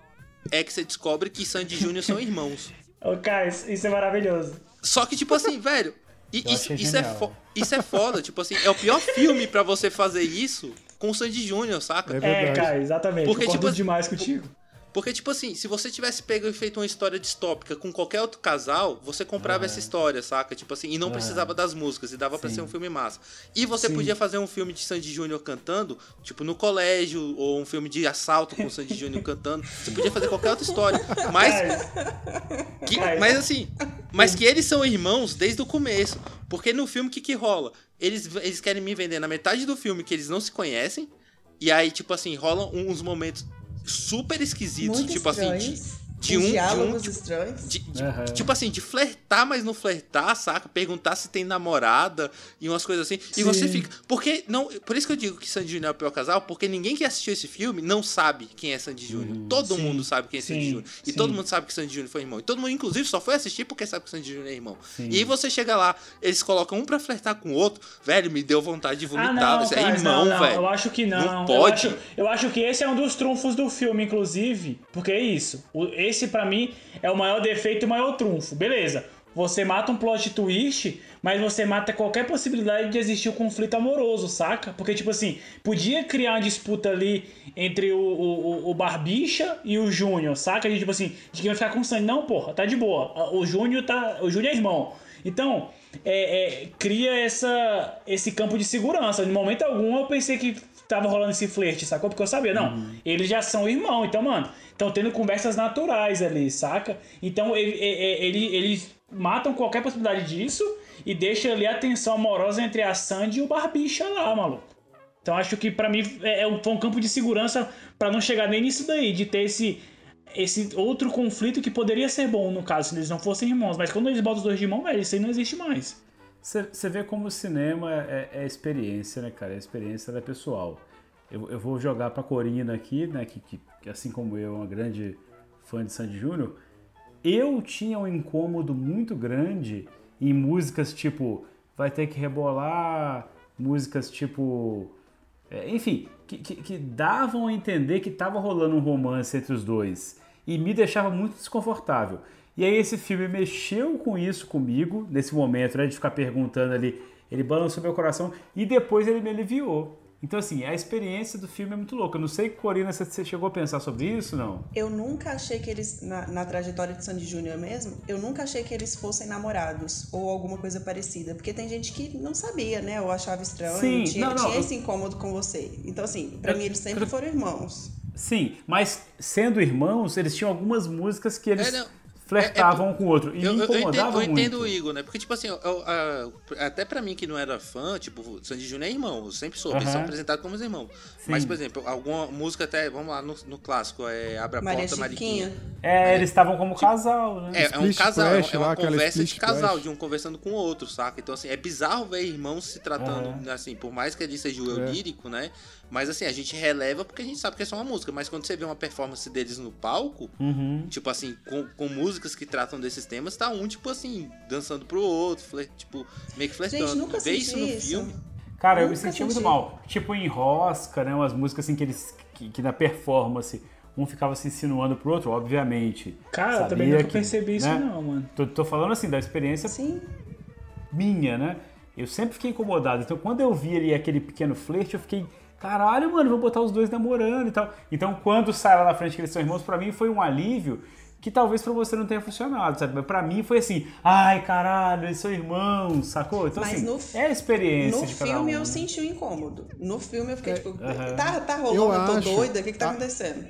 é que você descobre que Sandy e Júnior são irmãos. Ô, Caio, isso é maravilhoso. Só que tipo assim, velho, isso, isso é isso é foda, tipo assim, é o pior filme pra você fazer isso com o Sandy Júnior, saca? É É, verdade. Caio, exatamente. Porque, Concordo tipo, demais contigo. Porque, tipo assim, se você tivesse pego e feito uma história distópica com qualquer outro casal, você comprava essa história, saca? Tipo assim, e não precisava das músicas, e dava pra ser um filme massa. E você Sim. podia fazer um filme de Sandy Júnior cantando, tipo, no colégio, ou um filme de assalto com o Sandy Júnior cantando. Você podia fazer qualquer outra história. Mas, que- mas assim, mas que eles são irmãos desde o começo. Porque no filme, o que que rola? Eles, eles querem me vender na metade do filme que eles não se conhecem, e aí, tipo assim, rolam uns momentos super esquisitos, muito tipo assim, de, um, de um, diálogos tipo, estranhos. de- de- Aham. tipo assim, de flertar, mas não flertar, saca? Perguntar se tem namorada e umas coisas assim. E você fica. Porque não. Por isso que eu digo que Sandy Júnior é o pior casal, porque ninguém que assistiu esse filme não sabe quem é Sandy Júnior. todo Sim, mundo sabe quem é Sandy sim, Júnior. E sim. todo mundo sabe que Sandy Júnior foi irmão. E todo mundo, inclusive, só foi assistir porque sabe que Sandy Júnior é irmão. Sim. E aí você chega lá, eles colocam um pra flertar com o outro. Velho, me deu vontade de Ah, vomitar. não, Isso é cara, irmão, não, não, velho. Eu acho que não. Não Eu pode. acho, eu acho que esse é um dos trunfos do filme, inclusive. Porque é isso. O- Esse, pra mim, é o maior defeito e o maior trunfo. Beleza. Você mata um plot twist, mas você mata qualquer possibilidade de existir um conflito amoroso, saca? Porque, tipo assim, podia criar uma disputa ali entre o, o, o Barbicha e o Júnior, saca? De, tipo assim, de quem vai ficar com sangue. Não, porra, tá de boa. O Júnior tá. O Júnior é irmão. Então, é, é, cria essa, esse campo de segurança. Em momento algum eu pensei que tava rolando esse flerte, sacou? Porque eu sabia, não, eles já são irmão, então, mano, estão tendo conversas naturais ali, saca? Então ele, ele- ele- eles matam qualquer possibilidade disso e deixam ali a tensão amorosa entre a Sandy e o Barbicha lá, maluco. Então acho que pra mim é é um, foi um campo de segurança pra não chegar nem nisso daí, de ter esse, esse outro conflito que poderia ser bom, no caso, se eles não fossem irmãos. Mas quando eles botam os dois de irmão, velho, isso aí não existe mais. Você vê como o cinema é, é experiência, né, cara? A experiência ela é pessoal. Eu, eu vou jogar pra Corina aqui, né, que, que- que assim como eu é uma grande fã de Sandy Júnior. Eu tinha um incômodo muito grande em músicas tipo Vai Ter Que Rebolar, músicas tipo é, enfim, que, que, que davam a entender que tava rolando um romance entre os dois. E me deixava muito desconfortável. E aí esse filme mexeu com isso comigo, nesse momento, né, de ficar perguntando ali. Ele balançou meu coração e depois ele me aliviou. Então, assim, a experiência do filme é muito louca. Eu não sei, Corina, se você chegou a pensar sobre isso, não? Eu nunca achei que eles, na, na trajetória de Sandy Júnior mesmo, eu nunca achei que eles fossem namorados ou alguma coisa parecida. Porque tem gente que não sabia, né? Ou achava estranho, Sim, tinha, não, não, tinha eu- esse incômodo com você. Então, assim, pra Eu- mim eles sempre eu- foram irmãos. Sim, mas sendo irmãos, eles tinham algumas músicas que eles É, flertavam um com o outro. E Eu, me eu- eu entendo, incomodavam eu entendo o Igor, né? Porque, tipo assim, eu- eu- a- até pra mim que não era fã, tipo, Sandy Júnior é irmão, eu sempre soube, eles Aham. são apresentados como os irmãos. Sim. Mas, por exemplo, alguma música até, vamos lá, no, no clássico, é Abre a Porta, Mariquinha. Chiquinha. É, eles estavam como casal, né? É, é um casal, Splash é uma lá, conversa de casal, Splash. de um conversando com o outro, saca? Então, assim, é bizarro ver irmãos se tratando, assim, por mais que ele seja o eu É. lírico, né? Mas, assim, a gente releva porque a gente sabe que é só uma música. Mas quando você vê uma performance deles no palco, Uhum. tipo assim, com, com músicas que tratam desses temas, tá um, tipo assim, dançando pro outro, fler- tipo, meio que flertando. Gente, nunca senti isso no isso. filme. Cara, eu me Nunca senti muito senti. mal. Tipo em Rosca, né? Umas músicas assim que eles. que, que na performance um ficava se insinuando pro outro, obviamente. Cara, eu também nunca que, percebi isso né? não, mano. Tô, tô falando assim, da experiência Sim. minha, né? Eu sempre fiquei incomodado. Então, quando eu vi ali aquele pequeno flerte, eu fiquei, caralho, mano, vou botar os dois namorando e tal. Então, quando sai lá na frente que eles são irmãos, pra mim foi um alívio que talvez pra você não tenha funcionado, sabe? Mas pra mim foi assim, ai, caralho, eles são irmãos, sacou? Então, Mas assim, no- é a experiência No de cada filme um, eu né? senti o incômodo. No filme eu fiquei tipo, aham. tá, tá Eu rolando, eu, tô acho- doida, o que que tá Ah. acontecendo?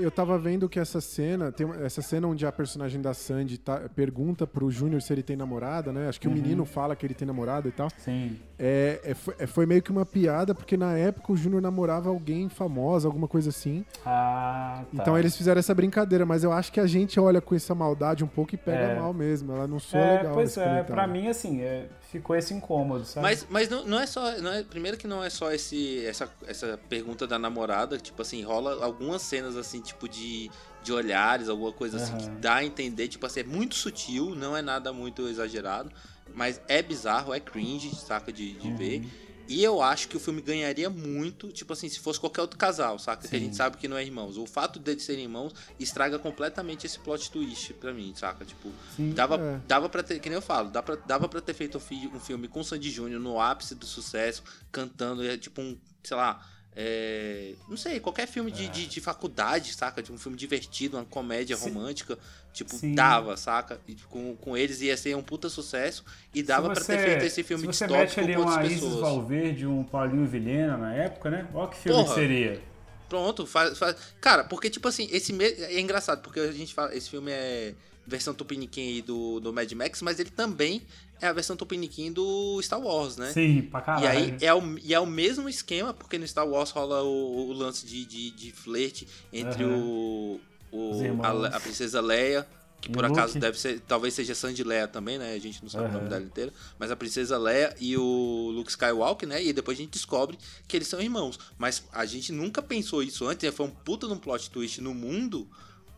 Eu tava vendo que essa cena, tem essa cena onde a personagem da Sandy tá- pergunta pro Júnior se ele tem namorada, né? Acho que o menino fala que ele tem namorada e tal. Sim. É, é, foi, é, foi meio que uma piada, porque na época o Júnior namorava alguém famosa, alguma coisa assim. Ah, tá. Então eles fizeram essa brincadeira, mas eu acho que a gente olha com essa maldade um pouco e pega É. mal mesmo. Ela não soa É, legal. pois é, comentário. pra mim, assim, é, ficou esse incômodo, sabe? Mas, mas não, não é só. Não é, primeiro que não é só esse, essa, essa pergunta da namorada. Tipo assim, rola algumas cenas assim, tipo de, de olhares, alguma coisa assim, que dá a entender. Tipo assim, é muito sutil, não é nada muito exagerado. Mas é bizarro, é cringe, saca? De, de Uhum. ver. E eu acho que o filme ganharia muito, tipo assim, se fosse qualquer outro casal, saca? Que a Sim. gente sabe que não é irmãos. O fato deles serem irmãos estraga completamente esse plot twist pra mim, saca? Tipo, Sim, dava, é. dava pra ter, que nem eu falo, dava pra, dava pra ter feito um, fi- filme com Sandy Júnior no ápice do sucesso, cantando, é tipo um, sei lá, é, não sei, qualquer filme de, de, de faculdade, saca? De um filme divertido, uma comédia Sim. romântica, tipo, Sim. dava, saca? E com, com eles ia ser um puta sucesso e dava pra ter feito esse filme se você distópico mete ali com outras uma Isis pessoas. Valverde, um Paulinho Vilhena na época, né? Olha que filme Porra. que seria. Pronto, faz, faz. Cara, porque, tipo assim, esse me... é engraçado, porque a gente fala, esse filme é versão tupiniquim aí do, do Mad Max, mas ele também é a versão tupiniquim do Star Wars, né? Sim, pra caralho. E aí é o, e é o mesmo esquema, porque no Star Wars rola o, o lance de, de, de flerte entre Aham. o, o a, a princesa Leia, que E por acaso Luke. deve ser, talvez seja Sandy Leia também, né? A gente não sabe o nome dela inteira, mas a princesa Leia e o Luke Skywalker, né? E depois a gente descobre que eles são irmãos. Mas a gente nunca pensou isso antes, né? foi um puta num plot twist no mundo.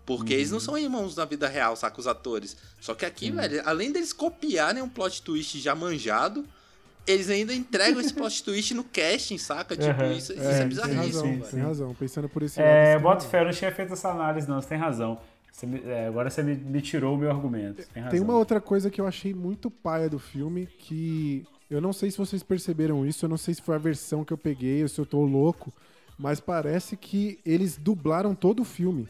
Porque eles Uhum. não são irmãos na vida real, saca? Os atores. Só que aqui, velho, além deles copiarem um plot twist já manjado, eles ainda entregam esse plot twist no casting, saca? Tipo, Aham. isso, isso É, é, tem bizarríssimo, razão, velho. tem razão. Pensando por esse É, lado. tem razão. fé, eu não tinha feito essa análise, não. Você tem razão. Você me- é, agora você me, me tirou o meu argumento. Tem razão. Tem uma outra coisa que eu achei muito paia do filme, que eu não sei se vocês perceberam isso, eu não sei se foi a versão que eu peguei ou se eu tô louco, mas parece que eles dublaram todo o filme.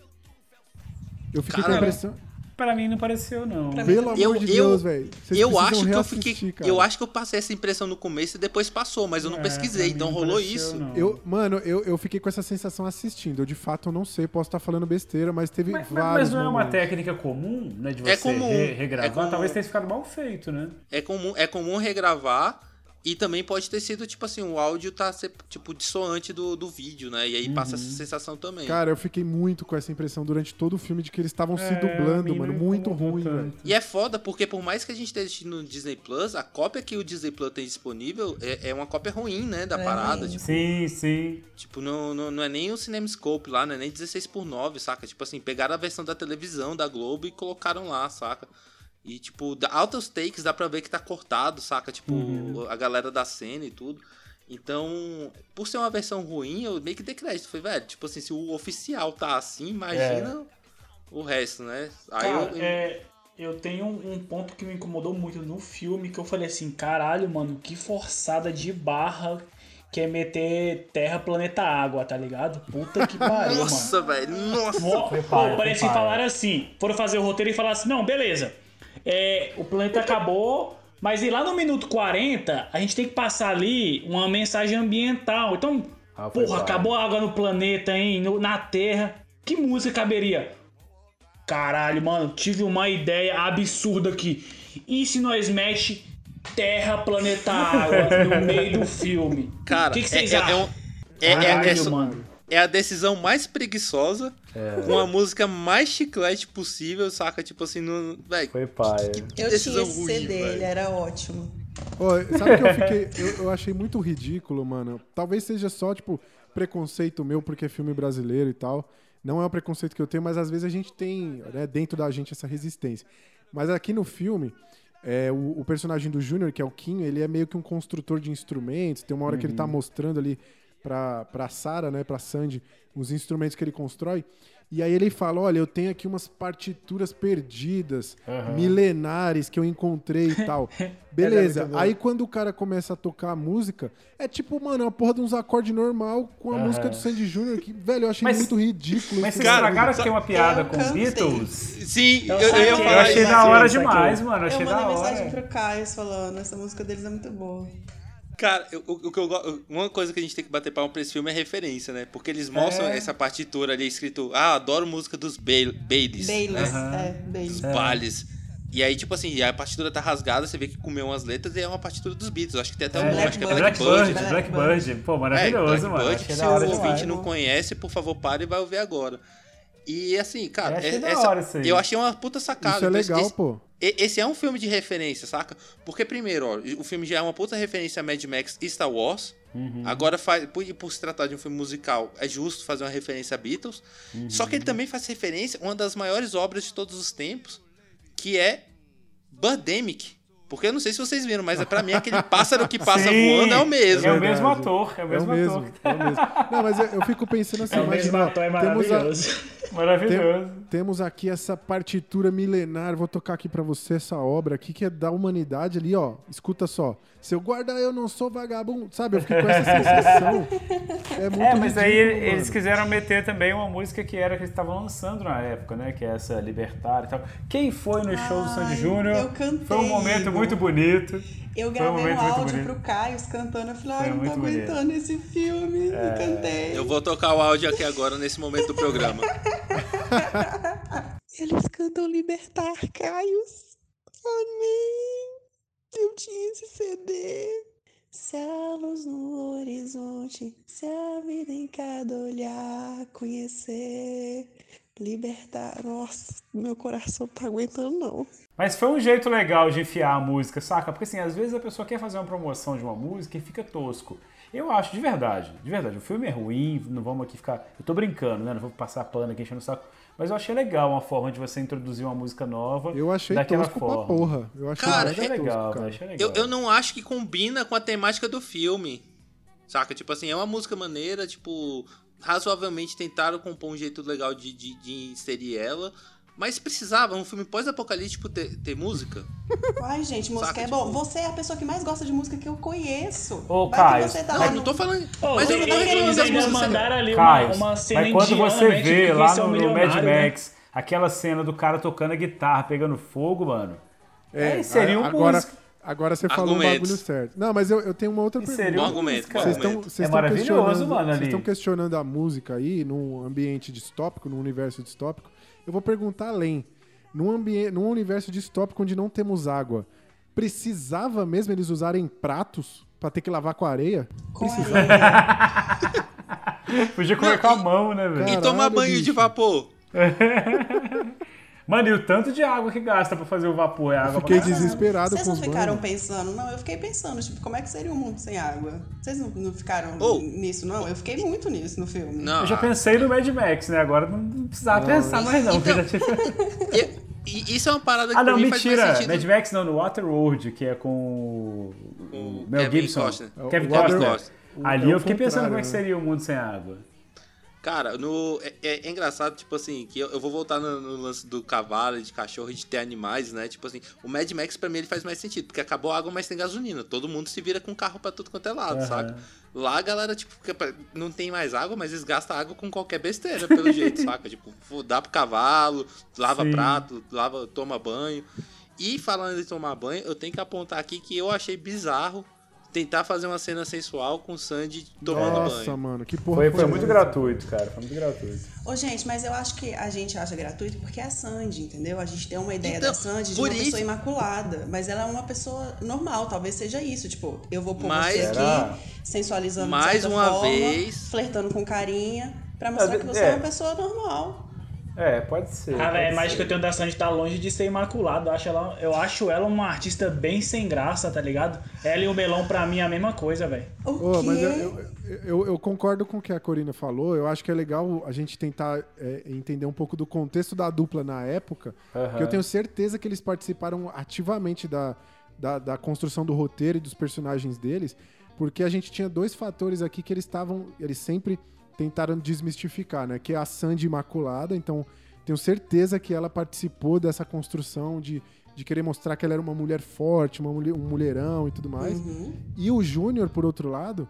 Eu fiquei com a impressão. Pra mim não pareceu, não. Pra mim Pelo amor Eu- de eu- Deus, velho. Vocês Eu acho que eu fiquei. cara. Eu acho que eu passei essa impressão no começo e depois passou, mas eu não É, pesquisei, mim então não rolou pareceu, isso. não. Eu, mano, eu, eu fiquei com essa sensação assistindo. Eu de fato eu não sei, posso estar falando besteira, mas teve Mas, mas- vários mas não é uma momentos. técnica comum, né? De você É comum, re- regravar. é comum. Talvez tenha ficado mal feito, né? É comum, é comum regravar e também pode ter sido, tipo assim, o áudio tá se- tipo dissoante do, do vídeo, né? E aí passa Uhum. essa sensação também. Cara, eu fiquei muito com essa impressão durante todo o filme de que eles estavam se É, a dublando, mano. Muito ruim, velho. E é foda porque por mais que a gente esteja assistindo no Disney Plus, a cópia que o Disney Plus tem disponível é, é uma cópia ruim, né, da É parada. Tipo, Sim, sim. tipo não, não, não é nem o CinemaScope lá, não é nem 16 por 9 saca? Tipo assim, pegaram a versão da televisão da Globo e colocaram lá, saca? E, tipo, da- altos takes dá pra ver que tá cortado, saca? Tipo, Uhum. a galera da cena e tudo. Então, por ser uma versão ruim, eu meio que dei crédito. Falei, velho, tipo assim, se o oficial tá assim, imagina o resto, né? Aí Cara, eu, é, eu tenho um, ponto que me incomodou muito no filme, que eu falei assim, caralho, mano, que forçada de barra que é meter terra, planeta, água, tá ligado? Puta que pariu, mano. Nossa, velho, nossa. Pô, parece que falaram assim, foram fazer o roteiro e falaram assim, não, beleza, é, o planeta acabou, mas e lá no minuto 40, a gente tem que passar ali uma mensagem ambiental. Então, Ah, porra, acabou a água no planeta, hein, no- na Terra, que música caberia? Caralho, mano, tive uma ideia absurda aqui. E se nós mexe terra, planeta, água no meio do filme? Cara, o que, que é, vocês é- é acham? um- é- é- Caralho, é só- mano. É a decisão mais preguiçosa, É. com a música mais chiclete possível, saca? Tipo assim, não. Velho, Foi paia. Eu tinha decisão esse ruim, CD, ele era ótimo. Ó, sabe o que eu fiquei. Eu, eu achei muito ridículo, mano. Talvez seja só, tipo, preconceito meu, porque é filme brasileiro e tal. Não é um preconceito que eu tenho, mas às vezes a gente tem, né, dentro da gente, essa resistência. Mas aqui no filme, é, o, o personagem do Júnior, que é o Kim, ele é meio que um construtor de instrumentos. Tem uma hora que ele tá mostrando ali pra, pra Sarah, né, pra Sandy, os instrumentos que ele constrói. E aí ele fala, olha, eu tenho aqui umas partituras perdidas, milenares, que eu encontrei e tal. Beleza. muito bom. aí quando o cara começa a tocar a música, é tipo, mano, é uma porra de uns acordes normal com a Aham. música do Sandy Júnior, que, velho, eu achei Mas- muito ridículo. Mas vocês Cara, estragaram que tem uma piada Eu com cansei. Beatles? sim, eu, Eu eu Eu achei da hora demais, mano. Eu Eu achei da mandei mensagem hora. pro Caio falando, essa música deles é muito boa. Cara, eu- o, que eu uma coisa que a gente tem que bater palma pra esse filme é referência, né? Porque eles mostram É. essa partitura ali escrito, ah, adoro música dos Ba- Baileys. Baileys, Aham. é, Baileys. Dos Baileys. E aí, tipo assim, a partitura tá rasgada, você vê que comeu umas letras e é uma partitura dos Beatles. Acho que tem até um nome, acho que é Blackbird. Blackbird. Blackbird. Blackbird. Pô, É, maravilhoso, mano. Blackbird, Achei se da hora o ouvinte não conhece, por favor, pare e vai ouvir agora. E assim, cara, Eu achei é- essa- hora eu achei uma puta sacada. Isso é legal, esse, pô. Esse é um filme de referência, saca? Porque, primeiro, ó, o filme já é uma puta referência a Mad Max e Star Wars. Uhum. Agora, faz, por, por se tratar de um filme musical, é justo fazer uma referência a Beatles. Uhum. Só que ele também faz referência a uma das maiores obras de todos os tempos, que é Birdemic. Porque eu não sei se vocês viram, mas pra mim aquele pássaro que passa Sim, voando é o mesmo. É o Verdade. mesmo ator, é o É o mesmo, mesmo, ator. é o mesmo. Não, mas eu, eu fico pensando assim, É o mesmo imagina, ator, é temos, a- maravilhoso. Maravilhoso. tem- temos aqui essa partitura milenar, vou tocar aqui pra você essa obra aqui que é da humanidade ali, ó. Escuta só. Seu guarda, eu não sou vagabundo. Sabe, eu fiquei com essa sensação. É muito É, mas aí ridículo, eles mano. quiseram meter também uma música que era que eles estavam lançando na época, né? Que é essa Libertária e tal. Quem foi no show do Sandy Júnior? eu cantei, Foi um momento. Muito bonito. Eu um gravei um muito áudio pro Caio cantando, eu falei, ai, não tô bonito. aguentando esse filme. Eu cantei. Eu vou tocar o áudio aqui agora, nesse momento do programa. Eles cantam Libertar, Caios. Amém. Eu tinha esse CD. Se a luz no horizonte, se a vida em cada olhar conhecer, libertar. Nossa, meu coração tá aguentando não. Mas foi um jeito legal de enfiar a música, saca? Porque assim, às vezes a pessoa quer fazer uma promoção de uma música e fica tosco. Eu acho, de verdade, de verdade, o filme é ruim, não vamos aqui ficar. Eu tô brincando, né? Não vou passar pano aqui enchendo o saco. Mas eu achei legal uma forma de você introduzir uma música nova. Eu achei daquela tosco forma. pra porra. Eu achei Cara, Achei tosco, legal, cara. achei legal. Eu, eu não acho que combina com a temática do filme. Saca? Tipo assim, é uma música maneira, tipo, razoavelmente tentaram compor um jeito legal de, de, de inserir ela. Mas precisava, um filme pós-apocalíptico ter, ter música? Ai, gente, música Saca, é tipo- bom. Você é a pessoa que mais gosta de música que eu conheço. Ô, Caio, você tá Não, lá no- não tô falando. Ô, mas eu não tô reclamando das músicas. mandaram ali Caio, uma, uma cena mas quando indiana, você né, vê lá são no, no Mad né? Max aquela cena do cara tocando a guitarra, pegando fogo, mano. É, Aí seria um agora, música. Agora você falou o Argumentos. bagulho certo. Não, mas eu, eu tenho uma outra E pergunta. Bom um argumento, música. bom Vocês argumento. estão vocês É estão maravilhoso, questionando, mano, vocês estão questionando a música aí num ambiente distópico, num universo distópico. Eu vou perguntar além. Num, ambiente, num universo distópico onde não temos água, precisava mesmo eles usarem pratos pra ter que lavar com areia? Precisava. Podia comer Não, com a mão, né, velho? E tomar banho de bicho. vapor? Mano, e o tanto de água que gasta pra fazer o vapor? É água fiquei pra desesperado Vocês com não ficaram banhos. pensando? Não, eu fiquei pensando, tipo, como é que seria um mundo sem água? Vocês não, não ficaram Oh. nisso, não? Eu fiquei muito nisso no filme. Não. Eu já pensei no Mad Max, né? Agora não precisava pensar mais não. Então- isso é uma parada que Ah, não, mentira. Mad Max não, no Waterworld, que é com o, o Mel Kevin Gibson. Costner. É o Kevin Costner. Ali é eu fiquei pensando como é que seria o mundo sem água. Cara, no, é, é- é engraçado, tipo assim, que eu, eu vou voltar no, no lance do cavalo, de cachorro de ter animais, né? Tipo assim, o Mad Max pra mim ele faz mais sentido, porque acabou a água, mas tem gasolina. Todo mundo se vira com carro pra tudo quanto é lado, Aham. saca? Lá a galera, tipo, não tem mais água, mas eles gastam água com qualquer besteira, pelo jeito, saca? Tipo, dá pro cavalo, lava Sim. prato, lava, toma banho. E falando de tomar banho, eu tenho que apontar aqui que eu achei bizarro tentar fazer uma cena sensual com o Sandy tomando Nossa, banho. mano, que porra. Foi, foi essa? muito gratuito, cara. Foi muito gratuito. Ô, gente, mas eu acho que a gente acha gratuito porque é a Sandy, entendeu? A gente tem uma ideia Então, da Sandy de uma isso- pessoa imaculada, mas ela é uma pessoa normal, talvez seja isso. Tipo, eu vou pôr Mas- você Será? aqui, sensualizando Mais de certa uma forma, vez- flertando com carinha, pra mostrar É, que você é. é uma pessoa normal. É, pode ser. Ah, pode ser. imagem que eu tenho da Sandy tá longe de ser imaculada. Eu acho, ela, eu acho ela uma artista bem sem graça, tá ligado? Ela e o melão, pra mim, é a mesma coisa, velho. O Ô, quê? mas eu, eu, eu- eu concordo com o que a Corina falou. Eu acho que é legal a gente tentar é, entender um pouco do contexto da dupla na época. Aham. Porque eu tenho certeza que eles participaram ativamente da, da, da construção do roteiro e dos personagens deles. Porque a gente tinha dois fatores aqui que eles estavam. Eles sempre tentaram desmistificar, né? Que é a Sandy Imaculada. Então, tenho certeza que ela participou dessa construção de, de querer mostrar que ela era uma mulher forte, uma mulher, um mulherão e tudo mais. Uhum. E o Júnior, por outro lado,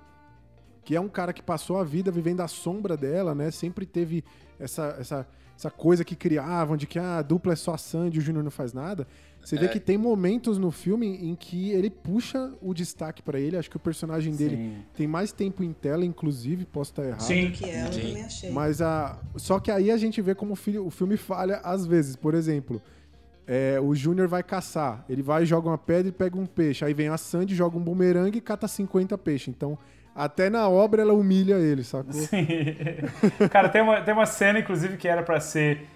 que é um cara que passou a vida vivendo à sombra dela, né? Sempre teve essa, essa, essa coisa que criavam de que ah, a dupla é só a Sandy e o Júnior não faz nada. Você vê É. que tem momentos no filme em que ele puxa o destaque pra ele. Acho que o personagem dele Sim. tem mais tempo em tela, inclusive, posso estar errado. Sim. Que ela, eu Sim. também achei. Mas a. Só que aí a gente vê como o, fi- o filme falha às vezes. Por exemplo, é, o Júnior vai caçar. Ele vai, joga uma pedra e pega um peixe. Aí vem a Sandy, joga um bumerangue e cata 50 peixes. Então, até na obra ela humilha ele, sacou? Cara, tem uma, tem uma cena, inclusive, que era pra ser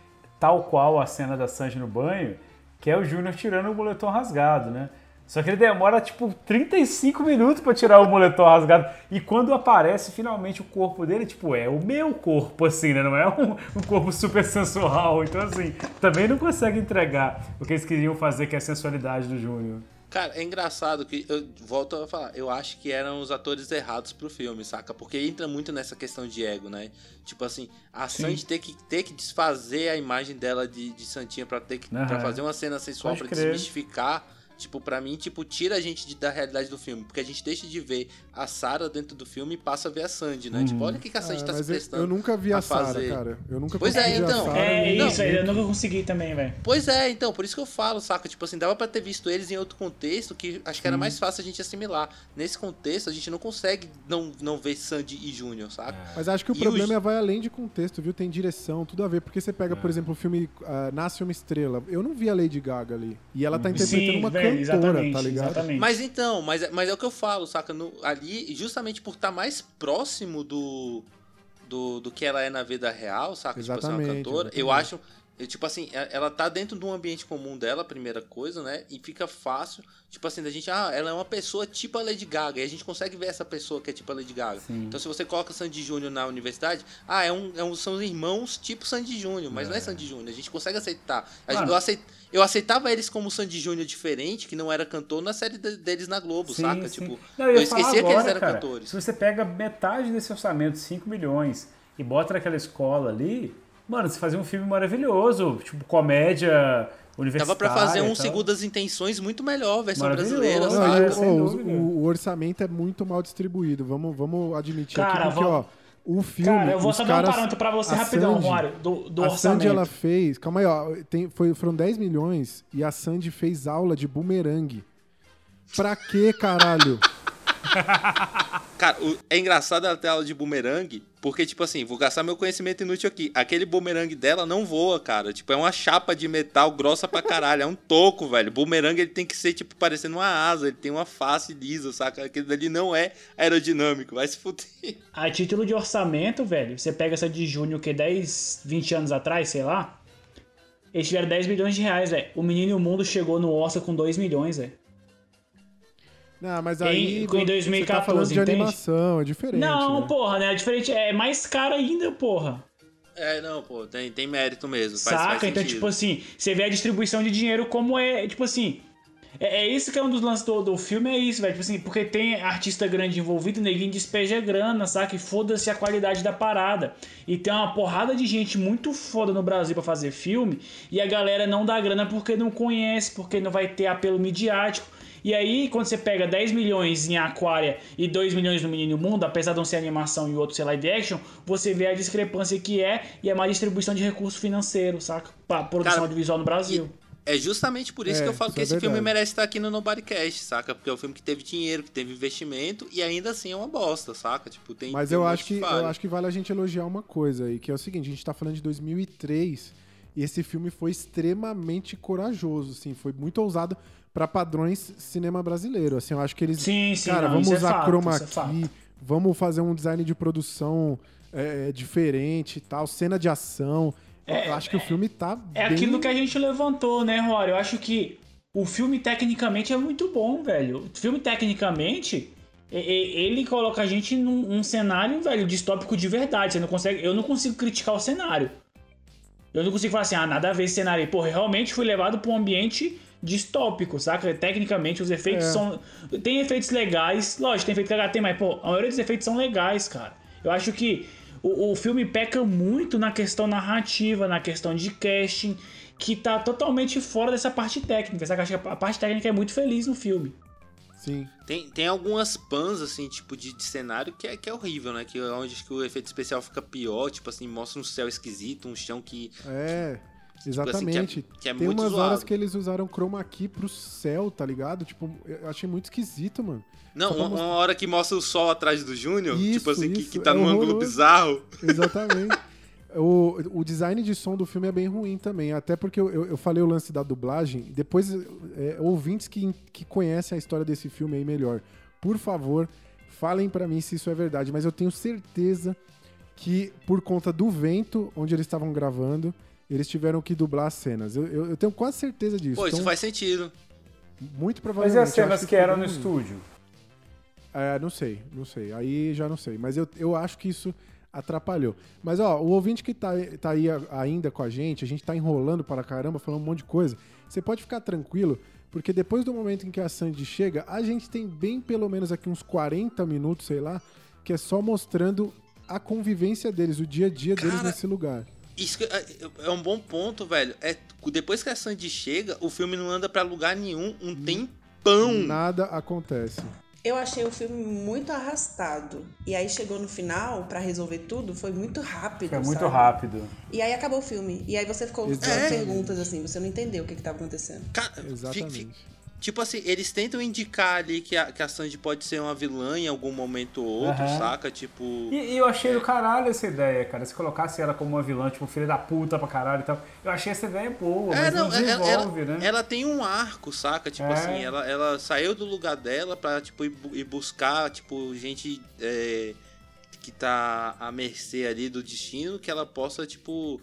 tal qual a cena da Sanji no banho, que é o Júnior tirando o moletom rasgado, né? Só que ele demora, tipo, 35 minutos pra tirar o moletom rasgado. E quando aparece finalmente o corpo dele, tipo, é o meu corpo, assim, né? Não é um, um corpo super sensual. Então, assim, também não consegue entregar o que eles queriam fazer, que é a sensualidade do Júnior. Cara, é engraçado que eu volto a falar, eu acho que eram os atores errados pro filme, saca? Porque entra muito nessa questão de ego, né? Tipo assim, a Sandy ter que, ter que desfazer a imagem dela de, de Santinha pra, ter que, pra Aham. fazer uma cena sensual, Pode pra crer. desmistificar. Tipo, pra mim, tipo, tira a gente de- da realidade do filme. Porque a gente deixa de ver a Sarah dentro do filme e passa a ver a Sandy, né? Tipo, olha o que, que a Sandy Ah, tá se eu, prestando. eu nunca vi a, a Sarah, fazer. cara. Eu nunca Pois é, consegui ver a então. Sarah. É não, isso, aí eu nunca consegui também, velho. Pois é, então, por isso que eu falo, saca? Tipo assim, dava pra ter visto eles em outro contexto que acho que era mais fácil a gente assimilar. Nesse contexto, a gente não consegue não, não ver Sandy e Júnior, saca? Mas acho que o E problema os- é vai além de contexto, viu? Tem direção, tudo a ver. Porque você pega, por exemplo, o filme ah, Nasce uma Estrela. Eu não vi a Lady Gaga ali. E ela tá interpretando Sim, uma cantora, exatamente, tá ligado? exatamente. Mas então, mas, é- mas é o que eu falo, saca? No, ali, justamente por estar mais próximo do, do, do que ela é na vida real, saca? tipo assim, uma Exatamente, cantora. Eu exatamente. acho. Eu, tipo assim, e- ela tá dentro de um ambiente comum dela, primeira coisa, né? E fica fácil, tipo assim, da gente, ah, ela é uma pessoa tipo a Lady Gaga. E a gente consegue ver essa pessoa que é tipo a Lady Gaga. Então, se você coloca Sandy Júnior na universidade, ah, é um, é um- são irmãos tipo Sandy Júnior, mas não é Sandy Júnior. A gente consegue aceitar. A gente- eu, aceit, eu aceitava eles como Sandy Júnior diferente, que não era cantor, na série de- deles na Globo, Sim, saca? sim. Tipo, Não, eu, falar esquecia que eles agora, eram cara, cantores. Se você pega metade desse orçamento, 5 milhões, e bota naquela escola ali, mano, você fazia um filme maravilhoso, tipo comédia universitária. Dava pra fazer um tal. Segundas Intenções muito melhor, versão brasileira, Não, Não, saca? e Ah, o- o, orçamento é muito mal distribuído. Vamos, vamos admitir Cara, aqui, porque, vamos- ó, o filme. Cara, eu vou só dar um caras- parâmetro pra você a rapidão, Sandy- Romário, do, do a orçamento. Sandy, ela fez. Calma aí, ó. Tem, foi, foram 10 milhões e a Sandy fez aula de bumerangue. Pra quê, caralho? Cara, é engraçado ter aula de bumerangue, porque, tipo assim, vou gastar meu conhecimento inútil aqui. Aquele bumerangue dela não voa, cara. Tipo, é uma chapa de metal grossa pra caralho. É um toco, velho. Bumerangue, ele tem que ser, tipo, parecendo uma asa. Ele tem uma face lisa, saca? Aquele dali não é aerodinâmico. Vai se fuder. A título de orçamento, velho, você pega essa de junho que 10, 20 anos atrás, sei lá. Eles tiveram 10 milhões de reais, velho. O Menino e o Mundo chegou no Oscar com 2 milhões, velho. Não, mas Em- aí. em você tá 2014, falando de entende? animação, é diferente. Não, né? porra, né? É diferente. É mais caro ainda, porra. É, não, pô, tem, tem mérito mesmo. Faz, Saca? faz então, tipo assim, você vê a distribuição de dinheiro como é, tipo assim. É, é isso que é um dos lances do, do filme, é isso, velho. Tipo assim, porque tem artista grande envolvido, ninguém despeja grana, saca? E foda-se a qualidade da parada. E tem uma porrada de gente muito foda no Brasil pra fazer filme, e a galera não dá grana porque não conhece, porque não vai ter apelo midiático. E aí, quando você pega 10 milhões em Aquária e 2 milhões no Menino Mundo, apesar de um ser animação e o outro ser live action, você vê a discrepância que é e é má distribuição de recurso financeiro, saca? Pra produção Cara, audiovisual no Brasil. É justamente por isso É, que eu falo que é esse filme verdade. merece estar aqui no Nobodycast, saca? Porque é um filme que teve dinheiro, que teve investimento e ainda assim é uma bosta, saca? Tipo, tem Mas tem eu acho, que, eu acho que vale a gente elogiar uma coisa aí, que é o seguinte, a gente tá falando de 2003 e esse filme foi extremamente corajoso, assim, foi muito ousado pra padrões cinema brasileiro, assim, eu acho que eles... Sim, sim, Cara, não, vamos é usar fato, chroma é key, vamos fazer um design de produção é, diferente e tal, cena de ação. eu acho que o filme tá É bem... aquilo que a gente levantou, né, Rory? Eu acho que o filme tecnicamente é muito bom, velho. O filme tecnicamente, ele coloca a gente num, num cenário, velho, distópico de verdade. Você não consegue, eu não consigo criticar o cenário. Eu não consigo falar assim, ah, nada a ver esse cenário aí. Pô, realmente fui levado pra um ambiente distópico, saca? Tecnicamente, os efeitos É. são. Tem efeitos legais, lógico, tem efeito que tem, mas, pô, a maioria dos efeitos são legais, cara. Eu acho que o, o filme peca muito na questão narrativa, na questão de casting, que tá totalmente fora dessa parte técnica, saca? Acho que a parte técnica é muito feliz no filme. Sim. Tem, tem algumas pans, assim, tipo, de, de cenário que é, que é horrível, né? Que é onde acho que o efeito especial fica pior, tipo assim, mostra um céu esquisito, um chão que. É, assim, exatamente. que é- que é Tem umas zoado. horas que eles usaram chroma key pro céu, tá ligado? Tipo, eu achei muito esquisito, mano. Não, uma, mostrar- uma hora que mostra o sol atrás do Júnior, tipo assim, que, que tá é num ângulo bizarro. Exatamente. O, o design de som do filme é bem ruim também, até porque eu, eu, eu falei o lance da dublagem. Depois, é, ouvintes que, que conhecem a história desse filme aí melhor, por favor, falem pra mim se isso é verdade. Mas eu tenho certeza que, por conta do vento onde eles estavam gravando, eles tiveram que dublar as cenas. Eu, eu, eu tenho quase certeza disso. Pô, isso Então, faz sentido. Muito Mas provavelmente. e as cenas que ficou eram no estúdio? É, não sei, não sei. Aí já não sei. Mas eu, eu acho que isso atrapalhou. Mas, ó, o ouvinte que tá, tá aí ainda com a gente, a gente tá enrolando para caramba, falando um monte de coisa. Você pode ficar tranquilo, porque depois do momento em que a Sandy chega, a gente tem bem pelo menos aqui uns 40 minutos, sei lá, que é só mostrando a convivência deles, o dia a dia deles Cara, nesse lugar. Isso que é, é um bom ponto, velho. É, depois que a Sandy chega, o filme não anda pra lugar nenhum um tempão. Nada acontece. Eu achei o filme muito arrastado. E aí chegou no final, pra resolver tudo, foi muito rápido. Foi muito sabe? rápido. E aí acabou o filme. E aí você ficou com perguntas assim, você não entendeu o que, que tava acontecendo. Cara, Exatamente. Tipo assim, eles tentam indicar ali que a, que a Sandy pode ser uma vilã em algum momento ou outro, Aham. saca? Tipo. E, e eu achei do caralho essa ideia, cara. Se colocasse ela como uma vilã, tipo, filha da puta pra caralho e tal. Eu achei essa ideia boa, É, mas não, não, ela, desenvolve, ela, né? ela tem um arco, saca? Tipo É. assim, ela, ela saiu do lugar dela pra, tipo, ir, ir buscar, tipo, gente é, que tá à mercê ali do destino, que ela possa, tipo,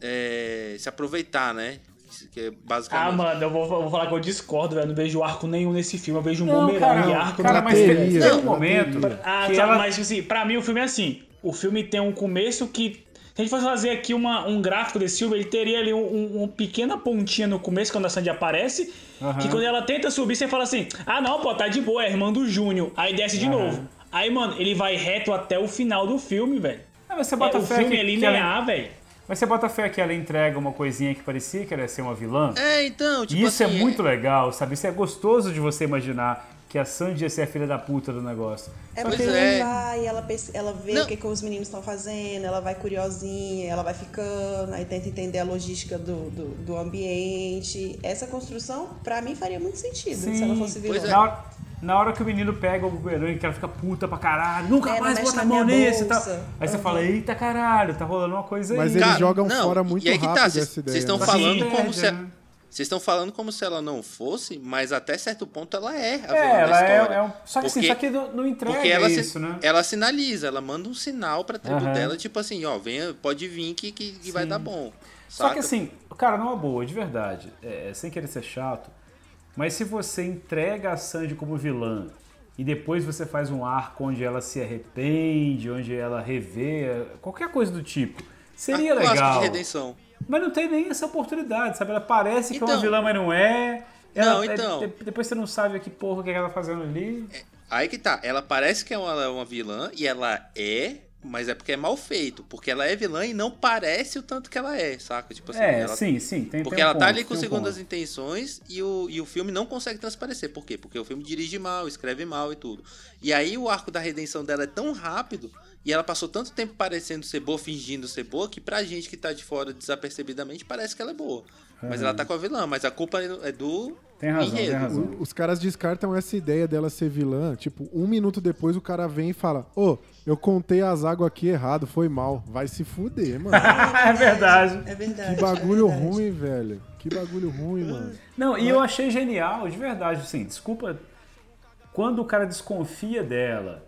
é, se aproveitar, né? Isso Que é basicamente... Ah, mano, eu vou, eu vou falar que eu discordo, velho. Não vejo arco nenhum nesse filme. Eu vejo um Não, bumerangue cara, arco cara, mas teve um momento. Ah, que tá, ela... mas assim, pra mim o filme é assim. O filme tem um começo que. Se a gente fosse fazer aqui uma, um gráfico desse filme, ele teria ali um, um- uma pequena pontinha no começo, quando a Sandy aparece. Aham. Que quando ela tenta subir, você fala assim: Ah, não, pô, tá de boa, é irmã do Júnior. Aí desce de Aham. novo. Aí, mano, ele vai reto até o final do filme, velho. Ah, mas você É, bota o fé filme que, é linear, ela... velho. Mas você bota fé que ela entrega uma coisinha que parecia que ela ia ser uma vilã? É, então, tipo E isso assim... é muito legal, sabe? Isso é gostoso de você imaginar que a Sandy ia ser a filha da puta do negócio. É Só porque que Pois ela é. vai, ela, pensa- ela vê Não. o que, que os meninos estão fazendo, ela vai curiosinha, ela vai ficando, aí tenta entender a logística do, do, do ambiente. Essa construção, pra mim, faria muito sentido se ela fosse vilã. pois é. Na hora, que o menino pega o bumerangue, que ela fica puta pra caralho, nunca É, mais bota a mão nisso e tal. Aí você Uhum. fala, eita caralho, tá rolando uma coisa aí. Mas eles Cara, jogam não, fora muito e aí que tá, rápido cês- essa ideia. Vocês estão né? falando Sim, como se... é, né? Vocês estão falando como se ela não fosse, mas até certo ponto ela é a vilã É, ela é, história. é um... Só que assim, Porque- só que não, não entrega Porque ela, isso, si- né? ela sinaliza, ela manda um sinal pra tribo Aham. dela, tipo assim, ó, venha, pode vir que, que, que vai dar bom. Só saca? que assim, cara, não é boa, de verdade. É, sem querer ser chato. Mas se você entrega a Sandy como vilã e depois você faz um arco onde ela se arrepende, onde ela revê, qualquer coisa do tipo, seria que legal. de redenção. Mas não tem nem essa oportunidade, sabe? Ela parece que é uma Então- vilã, mas não é. Ela- Não, é, então. de- depois você não sabe que porra que ela tá fazendo ali. Aí que tá, ela parece que é uma, uma vilã, e ela é, mas é porque é mal feito. Porque ela é vilã e não parece o tanto que ela é, saca? Tipo assim, é, ela- sim, sim. Tem, Porque tem um ela tá ponto, ali com um segundas ponto. intenções e o, e o filme não consegue transparecer. Por quê? Porque o filme dirige mal, escreve mal e tudo. E aí o arco da redenção dela é tão rápido e ela passou tanto tempo parecendo ser boa, fingindo ser boa, que pra gente que tá de fora desapercebidamente parece que ela é boa. Mas ela tá com a vilã, mas a culpa é do Tem razão, tem enredo. razão. O- Os caras descartam essa ideia dela ser vilã. Tipo, um minuto depois o cara vem e fala: Ô, eu contei as águas aqui errado, foi mal. Vai se fuder, mano. é verdade. É verdade. Que bagulho é verdade. ruim, velho. Que bagulho ruim, mano. Não, e eu achei genial, de verdade, assim, desculpa. Quando o cara desconfia dela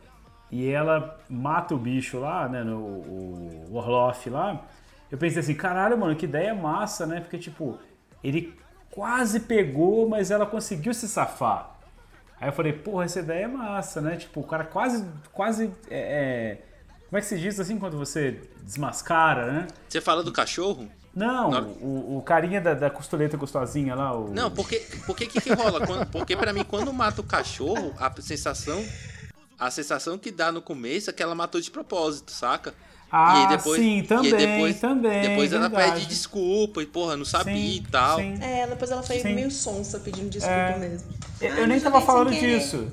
e ela mata o bicho lá, né, no o Orloff lá, eu pensei assim, caralho, mano, que ideia massa, né? Porque, tipo, ele quase pegou, mas ela conseguiu se safar. Aí eu falei, porra, essa ideia é massa, né? Tipo, o cara quase, quase, é, é, como é que se diz assim quando você desmascara, né? Você fala do cachorro? Não, Na o, o carinha da, da costeleta gostosinha lá, o... Não, porque porque que, que rola? Quando- porque pra mim, quando mata o cachorro, a sensação. A sensação que dá no começo é que ela matou de propósito, saca? Ah, sim, também, também, Depois ela verdade. pede desculpa e, porra, não sabia Sim, e tal. sim. É, depois ela foi Sim. meio sonsa pedindo desculpa É. mesmo. Eu, eu nem tava falando disso.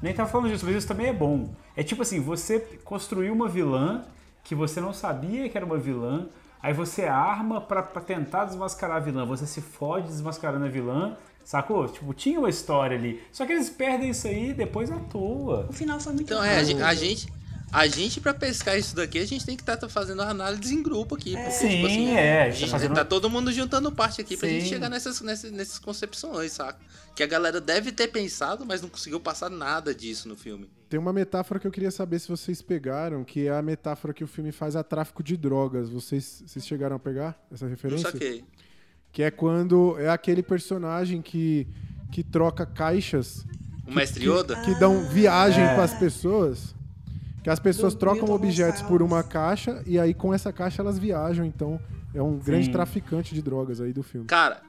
Nem tava falando disso, mas isso também é bom. É tipo assim, você construiu uma vilã que você não sabia que era uma vilã, aí você arma pra, pra tentar desmascarar a vilã. Você se fode desmascarando a vilã, sacou? Tipo, tinha uma história ali. Só que eles perdem isso aí depois à toa. O final foi muito Então, é, a gente. A gente, a gente, pra pescar isso daqui, a gente tem que estar fazendo análise em grupo aqui. Porque, Sim, tipo assim, é, a a gente tá fazendo- tá todo mundo juntando parte aqui pra Sim. gente chegar nessas, nessas, nessas concepções, saca? Que a galera deve ter pensado, mas não conseguiu passar nada disso no filme. Tem uma metáfora que eu queria saber se vocês pegaram, que é a metáfora que o filme faz a tráfico de drogas. Vocês, vocês chegaram a pegar essa referência? saquei. Que é quando é aquele personagem que, que troca caixas O mestre Yoda? que dão viagem É. para as pessoas. Que as pessoas Do trocam objetos por uma caixa e aí com essa caixa elas viajam. Então é um grande Sim. traficante de drogas aí do filme. Cara,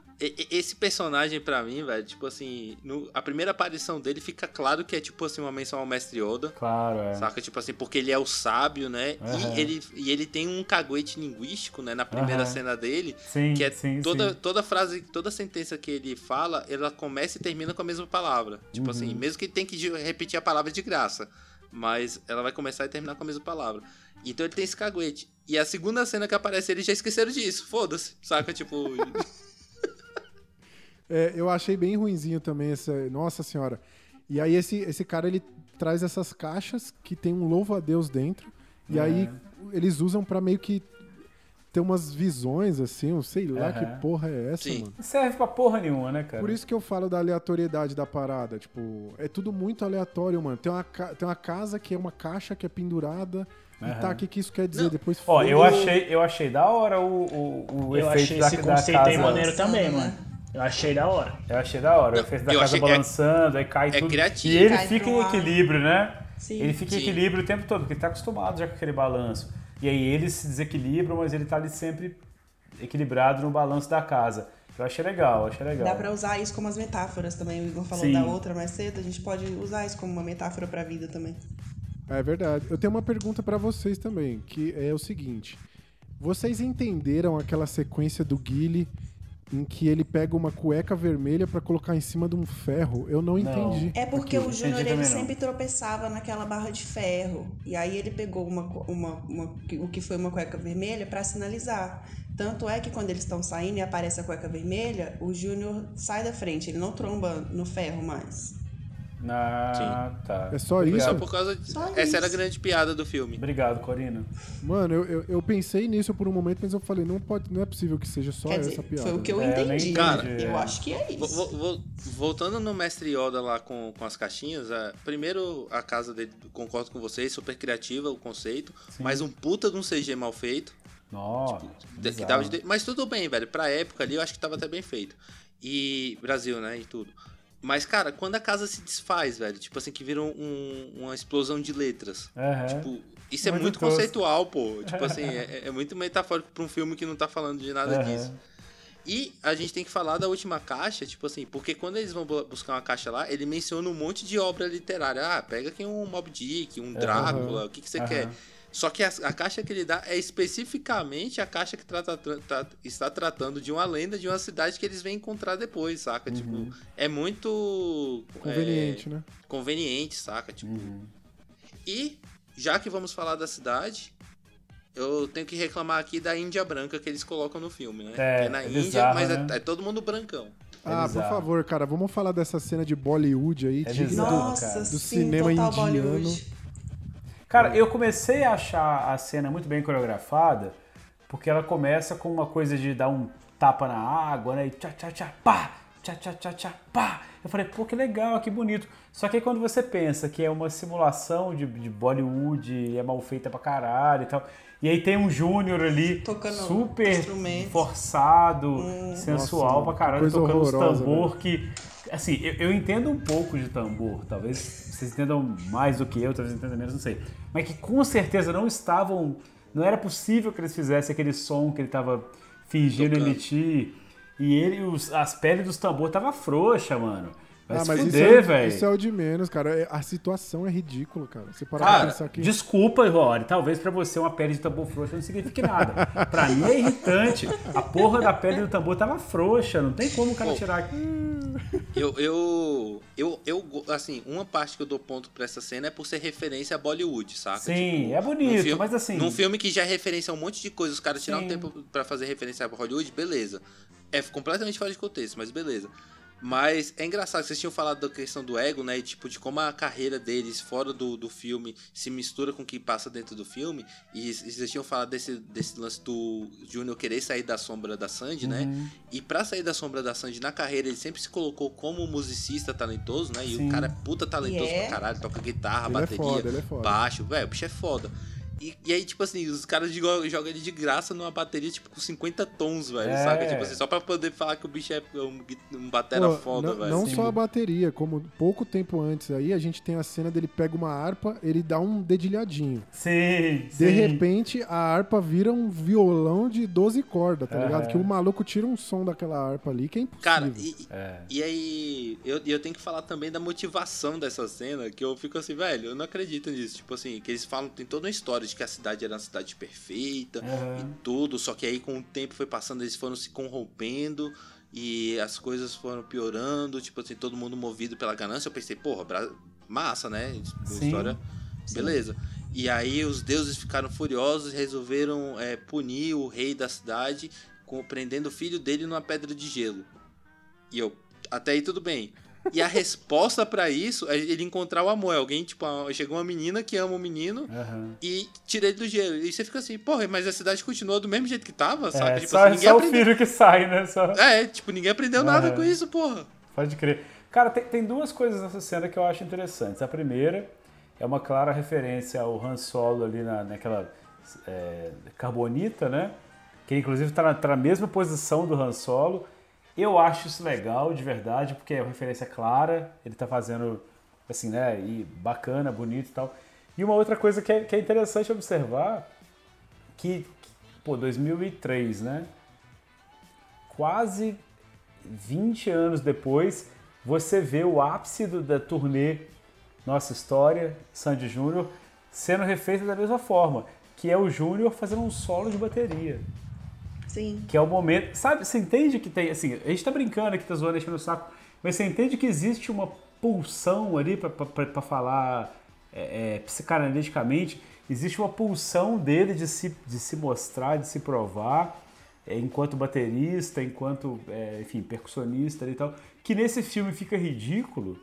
esse personagem pra mim, velho, tipo assim, no- a primeira aparição dele fica claro que é tipo assim uma menção ao mestre Yoda. Claro, é. Saca? Tipo assim, porque ele é o sábio, né? Aham. E, ele, e ele tem um caguete linguístico, né? Na primeira Aham. cena dele. Sim, que é sim, toda, sim. toda frase, toda sentença que ele fala, ela começa e termina com a mesma palavra. Tipo Uhum. assim, mesmo que ele tem que repetir a palavra de graça. Mas ela vai começar e terminar com a mesma palavra. Então ele tem esse caguete. E a segunda cena que aparece, eles já esqueceram disso. Foda-se. Saca? Tipo. É, eu achei bem ruinzinho também essa. Nossa senhora. E aí esse, esse cara ele traz essas caixas que tem um louvo a Deus dentro. E aí É. eles usam pra meio que ter umas visões assim, eu sei lá Aham. que porra é essa, Sim. mano. Não serve pra porra nenhuma, né, cara? Por isso que eu falo da aleatoriedade da parada. Tipo, é tudo muito aleatório, mano. Tem uma, ca- tem uma casa que é uma caixa que é pendurada. E Aham. tá, o que, que isso quer dizer? Não. Depois Ó, eu achei, eu achei da hora o, o, o Eu efeito achei da, esse da conceito casa. aí maneiro também, mano. Eu achei da hora. Eu achei da hora. Não, o efeito da casa é- balançando, aí cai é tudo. criativo. E ele Cai fica em equilíbrio, né? Sim. Ele fica em equilíbrio o tempo todo, porque ele tá acostumado já com aquele balanço. E aí ele se desequilibra, mas ele tá ali sempre equilibrado no balanço da casa. Eu achei legal, achei legal. Dá pra usar isso como as metáforas também. O Igor falou Sim. da outra mais cedo, a gente pode usar isso como uma metáfora pra vida também. É verdade. Eu tenho uma pergunta pra vocês também, que é o seguinte: vocês entenderam aquela sequência do Guile em que ele pega uma cueca vermelha pra colocar em cima de um ferro? Eu não entendi. É porque aquilo. o Júnior ele não. sempre tropeçava naquela barra de ferro. E aí ele pegou uma, uma, uma- o que foi uma cueca vermelha pra sinalizar. Tanto é que quando eles estão saindo e aparece a cueca vermelha, o Júnior sai da frente, ele não tromba no ferro mais. Ah, tá. É só Obrigado. isso? Só por causa. De... Só Essa era a isso. grande piada do filme. Obrigado, Corina. Mano, eu, eu, eu pensei nisso por um momento, mas eu falei, não, pode, não é possível que seja só Quer essa dizer, piada. foi o que eu É, eu entendi. Cara, eu acho que é isso. vo- vo- Voltando no Mestre Yoda lá com, com as caixinhas, é, primeiro a casa dele, concordo com vocês, super criativa o conceito, mas um puta de um CG mal feito. Nossa. dava de- mas tudo bem, velho. Pra época ali eu acho que tava até bem feito. E Brasil, né? E tudo. Mas, cara, quando a casa se desfaz, velho, tipo assim, que vira um- uma explosão de letras. Aham. Tipo, isso é Muito conceitual, pô. Tipo assim, é, é muito metafórico pra um filme que não tá falando de nada Aham. disso. E a gente tem que falar da última caixa, tipo assim, porque quando eles vão bu- buscar uma caixa lá, ele menciona um monte de obra literária. Ah, pega aqui um Mob Dick, um Drácula, o que, que você quer? Só que a, a caixa que ele dá é especificamente a caixa que trata- tra- tra- está tratando de uma lenda de uma cidade que eles vêm encontrar depois, saca? Tipo, é muito. Conveniente, é, né? Conveniente, saca? Tipo. E, já que vamos falar da cidade, eu tenho que reclamar aqui da Índia branca que eles colocam no filme, né? É, Que na é Índia, bizarro, mas é- né? é, todo mundo brancão. Ah, por bizarro. favor, cara, vamos falar dessa cena de Bollywood aí, É digna bizarro. do, Nossa, cara. do sim, cinema total indiano. Bollywood. Cara, eu comecei a achar a cena muito bem coreografada, porque ela começa com uma coisa de dar um tapa na água, né? E tchá, tchá, tchá, pá! Tchá, tchá, tchá, tchá, pá! Eu falei, pô, que legal, que bonito. Só que aí quando você pensa que é uma simulação de, de Bollywood, é mal feita pra caralho e tal. E aí tem um Júnior ali, Tocando super forçado, sensual Nossa, pra caralho, tocando os tambor que. Assim, eu, eu entendo um pouco de tambor, talvez vocês entendam mais do que eu, talvez entendam menos, não sei. Mas que com certeza não estavam. Não era possível que eles fizessem aquele som que ele tava fingindo Tocando. emitir. E ele, os- as peles dos tambor tava frouxa, mano. Vai Ah, se fuder, é, velho. isso é o de menos, cara. É- A situação é ridícula, cara. Você parar pra Cara, pensar que. desculpa, Rory. Talvez pra você uma pele de tambor frouxa não signifique nada. pra mim é irritante. A porra da pele do tambor tava frouxa. Não tem como o cara Pô. tirar. Eu, eu, eu, eu, assim, uma parte que eu dou ponto pra essa cena é por ser referência a Bollywood, saca? Sim, é num bonito, filme- mas assim. Num filme que já é referência a um monte de coisa, os caras tiraram Sim. tempo pra fazer referência a Hollywood, beleza. É completamente fora de contexto, mas beleza. Mas é engraçado, vocês tinham falado da questão do ego, né? E tipo, de como a carreira deles fora do, do filme se mistura com o que passa dentro do filme. E, e vocês tinham falado desse, desse lance do Júnior querer sair da sombra da Sandy, né? Uhum. E pra sair da sombra da Sandy na carreira, ele sempre se colocou como musicista talentoso, né? E Sim. o cara é puta talentoso é. pra caralho, toca guitarra, Ele é bateria, foda, ele é foda. baixo, velho, o bicho é foda. E, e aí, tipo assim, os caras jogam, jogam ele de graça numa bateria, tipo, com 50 tons, velho, É. saca? Tipo assim, só pra poder falar que o bicho é um, um batera Pô, foda, não, velho. não Sim. só a bateria, como pouco tempo antes aí, a gente tem a cena dele pega uma harpa, ele dá um dedilhadinho. Sim, De sim. repente, a harpa vira um violão de 12 cordas, tá ligado? Aham. Que o maluco tira um som daquela harpa ali que é impossível. Cara, e, É. e aí, eu, eu tenho que falar também da motivação dessa cena, que eu fico assim, velho, eu não acredito nisso. Tipo assim, que eles falam, tem toda uma história de que a cidade era uma cidade perfeita Aham. e tudo, só que aí com o tempo foi passando, eles foram se corrompendo e as coisas foram piorando, tipo assim, todo mundo movido pela ganância. Eu pensei, porra, massa, né? Sim. História, beleza. E aí os deuses ficaram furiosos e resolveram é, punir o rei da cidade, prendendo o filho dele numa pedra de gelo. E eu, até aí tudo bem. E a resposta pra isso é ele encontrar o amor. Alguém, tipo, chegou uma menina que ama o menino Aham. e tira ele do gelo. E você fica assim, porra, mas a cidade continua do mesmo jeito que tava, saca? É, Tipo só, assim, ninguém só o filho que sai, né? Só... É, tipo, ninguém aprendeu nada Aham. com isso, porra. Pode crer. Cara, tem, tem duas coisas nessa cena que eu acho interessantes. A primeira é uma clara referência ao Han Solo ali na, naquela é, carbonita, né? Que inclusive está na, tá na mesma posição do Han Solo. Eu acho isso legal, de verdade, porque é uma referência clara. Ele tá fazendo, assim, né? E bacana, bonito e tal. E uma outra coisa que é, que é interessante observar, que, pô, 2003, né? Quase 20 anos depois, você vê o ápice do- da turnê Nossa História, Sandy Júnior, sendo refeita da mesma forma, que é o Júnior fazendo um solo de bateria. Sim. Que é o momento. Sabe, você entende que tem. Assim, a gente tá brincando aqui, tá zoando, enchendo o saco, mas você entende que existe uma pulsão ali pra falar é, é, psicanaliticamente, existe uma pulsão dele de se, de se mostrar, de se provar, é, enquanto baterista, enquanto, é, enfim, percussionista e tal, que nesse filme fica ridículo,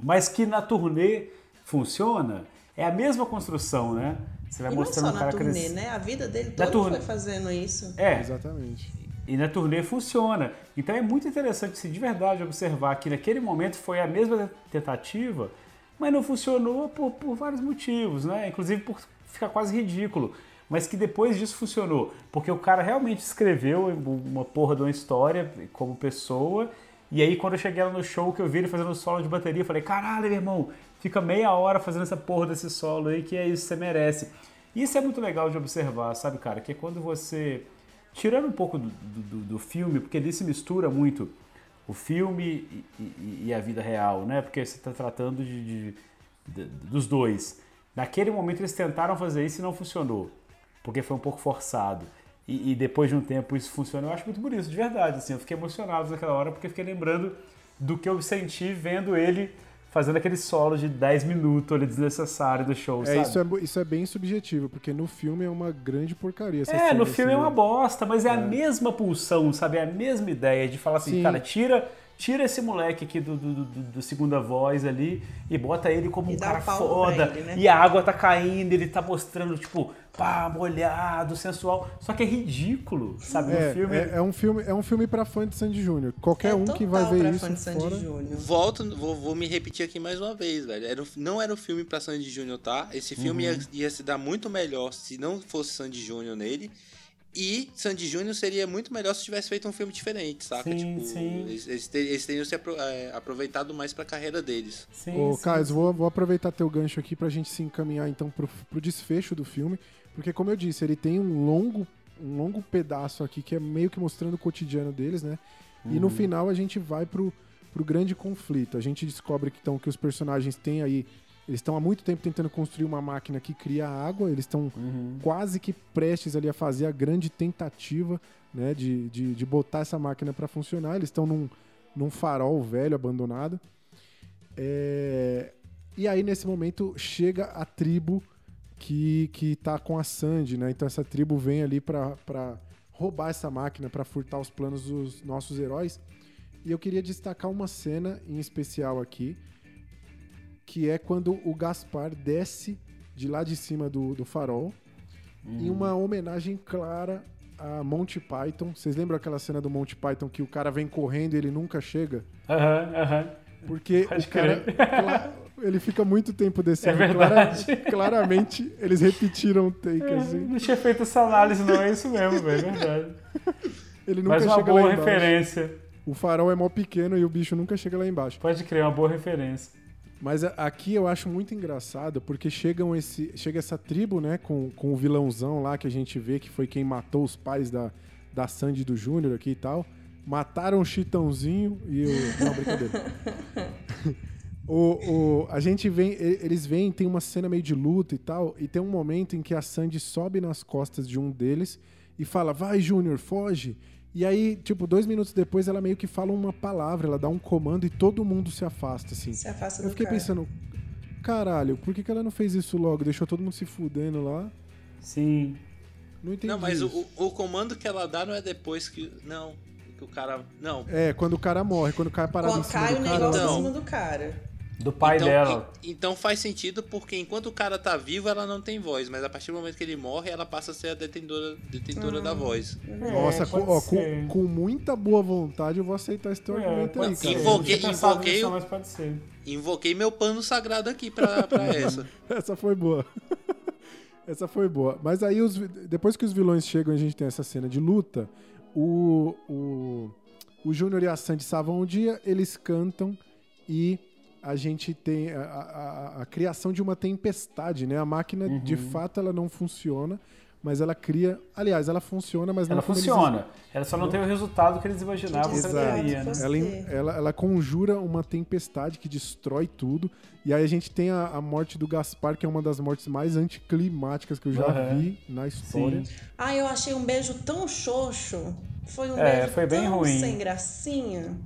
mas que na turnê funciona. É a mesma construção, né? Você vai E não mostrando só o na cara turnê, crescer. né? A vida dele toda turnê. foi fazendo isso. É, Exatamente. e na turnê funciona. Então é muito interessante se de verdade observar que naquele momento foi a mesma tentativa, mas não funcionou por, por vários motivos, né? Inclusive por ficar quase ridículo. Mas que depois disso funcionou. Porque o cara realmente escreveu uma porra de uma história como pessoa. E aí quando eu cheguei lá no show que eu vi ele fazendo solo de bateria, eu falei, caralho, meu irmão, fica meia hora fazendo essa porra desse solo aí, que é isso você merece. Isso é muito legal de observar, sabe, cara? Que é quando você tirando um pouco do, do, do filme, porque ele se mistura muito o filme e, e- e a vida real, né? Porque você está tratando de, de- de- dos dois. Naquele momento eles tentaram fazer isso e não funcionou, porque foi um pouco forçado. E, e depois de um tempo isso funcionou. Eu acho muito bonito, de verdade. Assim, eu fiquei emocionado naquela hora porque fiquei lembrando do que eu senti vendo ele fazendo aquele solo de 10 minutos ali desnecessário do show, É, sabe? isso é, isso é bem subjetivo, porque no filme é uma grande porcaria. É, no filme é assim, uma bosta, mas é, a mesma pulsão, sabe? É a mesma ideia de falar assim, Sim. cara, tira, tira esse moleque aqui do, do, do- do segunda voz ali e bota ele como E um cara foda. ele, né? E a água tá caindo, ele tá mostrando, tipo, pá, molhado, sensual. Só que é ridículo, sabe? É, filme. é, é um filme, é um filme pra fã de Sandy Júnior. Qualquer É um que vai ver pra isso fã de Sandy fora... Júnior. Volto, vou, vou me repetir aqui mais uma vez, velho. Era, um- não era o filme pra Sandy Júnior, tá? Esse filme ia, ia se dar muito melhor se não fosse Sandy Júnior nele. E Sandy Júnior seria muito melhor se tivesse feito um filme diferente, saca? Sim, tipo, sim. Eles, eles, ter- eles teriam se apro- é, aproveitado mais pra carreira deles. Sim, Ô, sim, Caio, vou, vou aproveitar teu gancho aqui pra gente se encaminhar então pro, pro desfecho do filme, porque como eu disse, ele tem um longo, um longo pedaço aqui que é meio que mostrando o cotidiano deles, né? E Uhum. no final a gente vai pro, pro grande conflito. A gente descobre que, então, que os personagens têm aí. Eles estão há muito tempo tentando construir uma máquina que cria água, eles estão Uhum. quase que prestes ali a fazer a grande tentativa né, de, de, de botar essa máquina para funcionar. Eles estão num, num farol velho, abandonado. É, E aí, nesse momento, chega a tribo que, que tá com a Sandy, né? Então essa tribo vem ali pra roubar essa máquina, pra furtar os planos dos nossos heróis. E eu queria destacar uma cena em especial aqui, que é quando o Gaspar desce de lá de cima do, do farol, em uma homenagem clara a Monty Python. Vocês lembram aquela cena do Monty Python que o cara vem correndo e ele nunca chega? Aham, aham. Porque Pode o cara, ele fica muito tempo descendo. É Clara- verdade. claramente, eles repetiram o take, É, assim. Não tinha feito essa análise, não, é isso mesmo, velho, é verdade. Ele nunca Mas uma chega boa lá embaixo. referência. O farol é mó pequeno e o bicho nunca chega lá embaixo. Pode crer, uma boa referência. Mas aqui eu acho muito engraçado, porque chegam esse, chega essa tribo, né, com, com o vilãozão lá que a gente vê que foi quem matou os pais da, da Sandy do Júnior aqui e tal. Mataram o Chitãozinho e o. Não, brincadeira. O, o- a gente vem, eles vêm, tem uma cena meio de luta e tal, e tem um momento em que a Sandy sobe nas costas de um deles e fala: Vai, Júnior, foge. E aí, tipo, dois minutos depois, ela meio que fala uma palavra, ela dá um comando e todo mundo se afasta, assim. Se afasta Eu do fiquei cara. pensando, caralho, por que, que ela não fez isso logo? Deixou todo mundo se fudendo lá? Sim. Não entendi. Não, mas o, o comando que ela dá não é depois que. Não. Que o cara. Não. É, quando o cara morre, quando cai parado Quando em cima cai do o cara. negócio Então. em cima do cara. Do pai então, dela. e- então faz sentido porque enquanto o cara tá vivo, ela não tem voz, mas a partir do momento que ele morre, ela passa a ser a detentora, detentora Ah. da voz. Nossa, É, com, pode ó, com, com muita boa vontade eu vou aceitar esse teu É, argumento aí, cara. Invoquei- invoquei nisso, o- mas pode ser. Invoquei meu pano sagrado aqui pra, pra essa. Essa foi boa. essa foi boa. Mas aí, os depois que os vilões chegam e a gente tem essa cena de luta, o, o, o Júnior e a Sandy salvam o dia, eles cantam e a gente tem a, a- a- criação de uma tempestade, né? A máquina, de Uhum. fato, ela não funciona, mas ela cria... Aliás, ela funciona, mas não Ela como eles- funciona. Ela só não tem o resultado que eles imaginavam que teria, né? Ela, ela, ela conjura uma tempestade que destrói tudo. E aí a gente tem a, a morte do Gaspar, que é uma das mortes mais anticlimáticas que eu já Aham. vi na história. Sim. Ah, eu achei um beijo tão xoxo. Foi um É, beijo foi bem tão ruim. sem gracinha.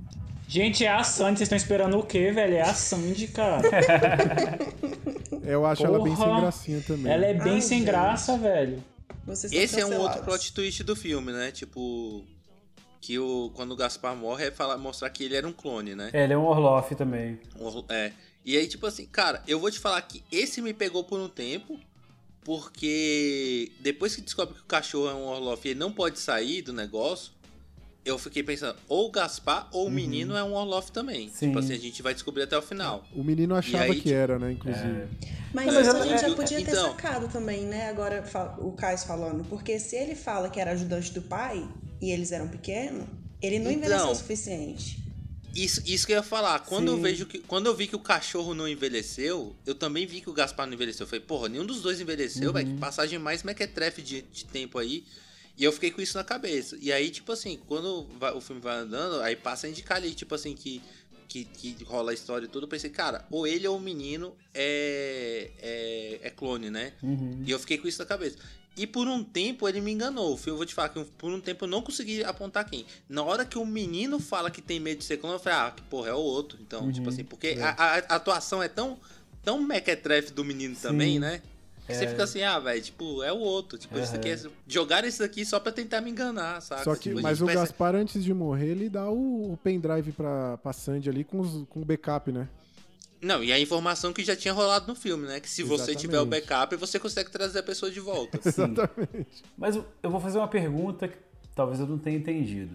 Gente, é a Sandy, vocês estão esperando o quê, velho? É a Sandy, cara. Eu acho ela bem sem Porra. gracinha também. Ela é bem Ai, sem gente. graça, velho. Vocês Esse é um outro plot twist do filme, né? Tipo. Que o, quando o Gaspar morre é falar, mostrar que ele era um clone, né? É, ele é um Orloff também. É. E aí, tipo assim, cara, eu vou te falar que esse me pegou por um tempo, porque depois que descobre que o cachorro é um Orloff e ele não pode sair do negócio, eu fiquei pensando, ou o Gaspar ou o menino é um Orloff também. Sim. Tipo assim, a gente vai descobrir até o final. O menino achava aí, que tipo, era, né? Inclusive. Mas Não, mas isso a gente é- já podia ter então- sacado também, né? Agora o Caio falando. Porque se ele fala que era ajudante do pai e eles eram pequenos, ele não Então, envelheceu o suficiente. Isso, isso que eu ia falar. Quando eu Sim. vejo que. Quando eu vi que o cachorro não envelheceu, eu também vi que o Gaspar não envelheceu. Eu falei, porra, nenhum dos dois envelheceu, Uhum. velho. Que passagem mais mequetrefe de, de tempo aí. E eu fiquei com isso na cabeça. E aí, tipo assim, quando o filme vai andando, aí passa a indicar ali, tipo assim, que, que, que rola a história e tudo. Eu pensei, cara, ou ele ou o menino é, é, é clone, né? Uhum. E eu fiquei com isso na cabeça. E por um tempo ele me enganou. Eu vou te falar que por um tempo eu não consegui apontar quem. Na hora que o menino fala que tem medo de ser clone, eu falei, ah, que porra, é o outro. Então, tipo assim, porque a, a- a atuação é tão, tão mequetrefe do menino também, né? Que você fica assim, ah, velho, tipo, é o outro. Tipo, isso aqui é, jogaram isso aqui só pra tentar me enganar, saca? Só que, Tipo, a mas o pensa- Gaspar, antes de morrer, ele dá o, o pendrive pra, pra Sandy ali com, os- com o backup, né? Não, e a informação que já tinha rolado no filme, né? Que se você tiver o Exatamente. backup, você consegue trazer a pessoa de volta. Exatamente. Mas eu vou fazer uma pergunta que talvez eu não tenha entendido.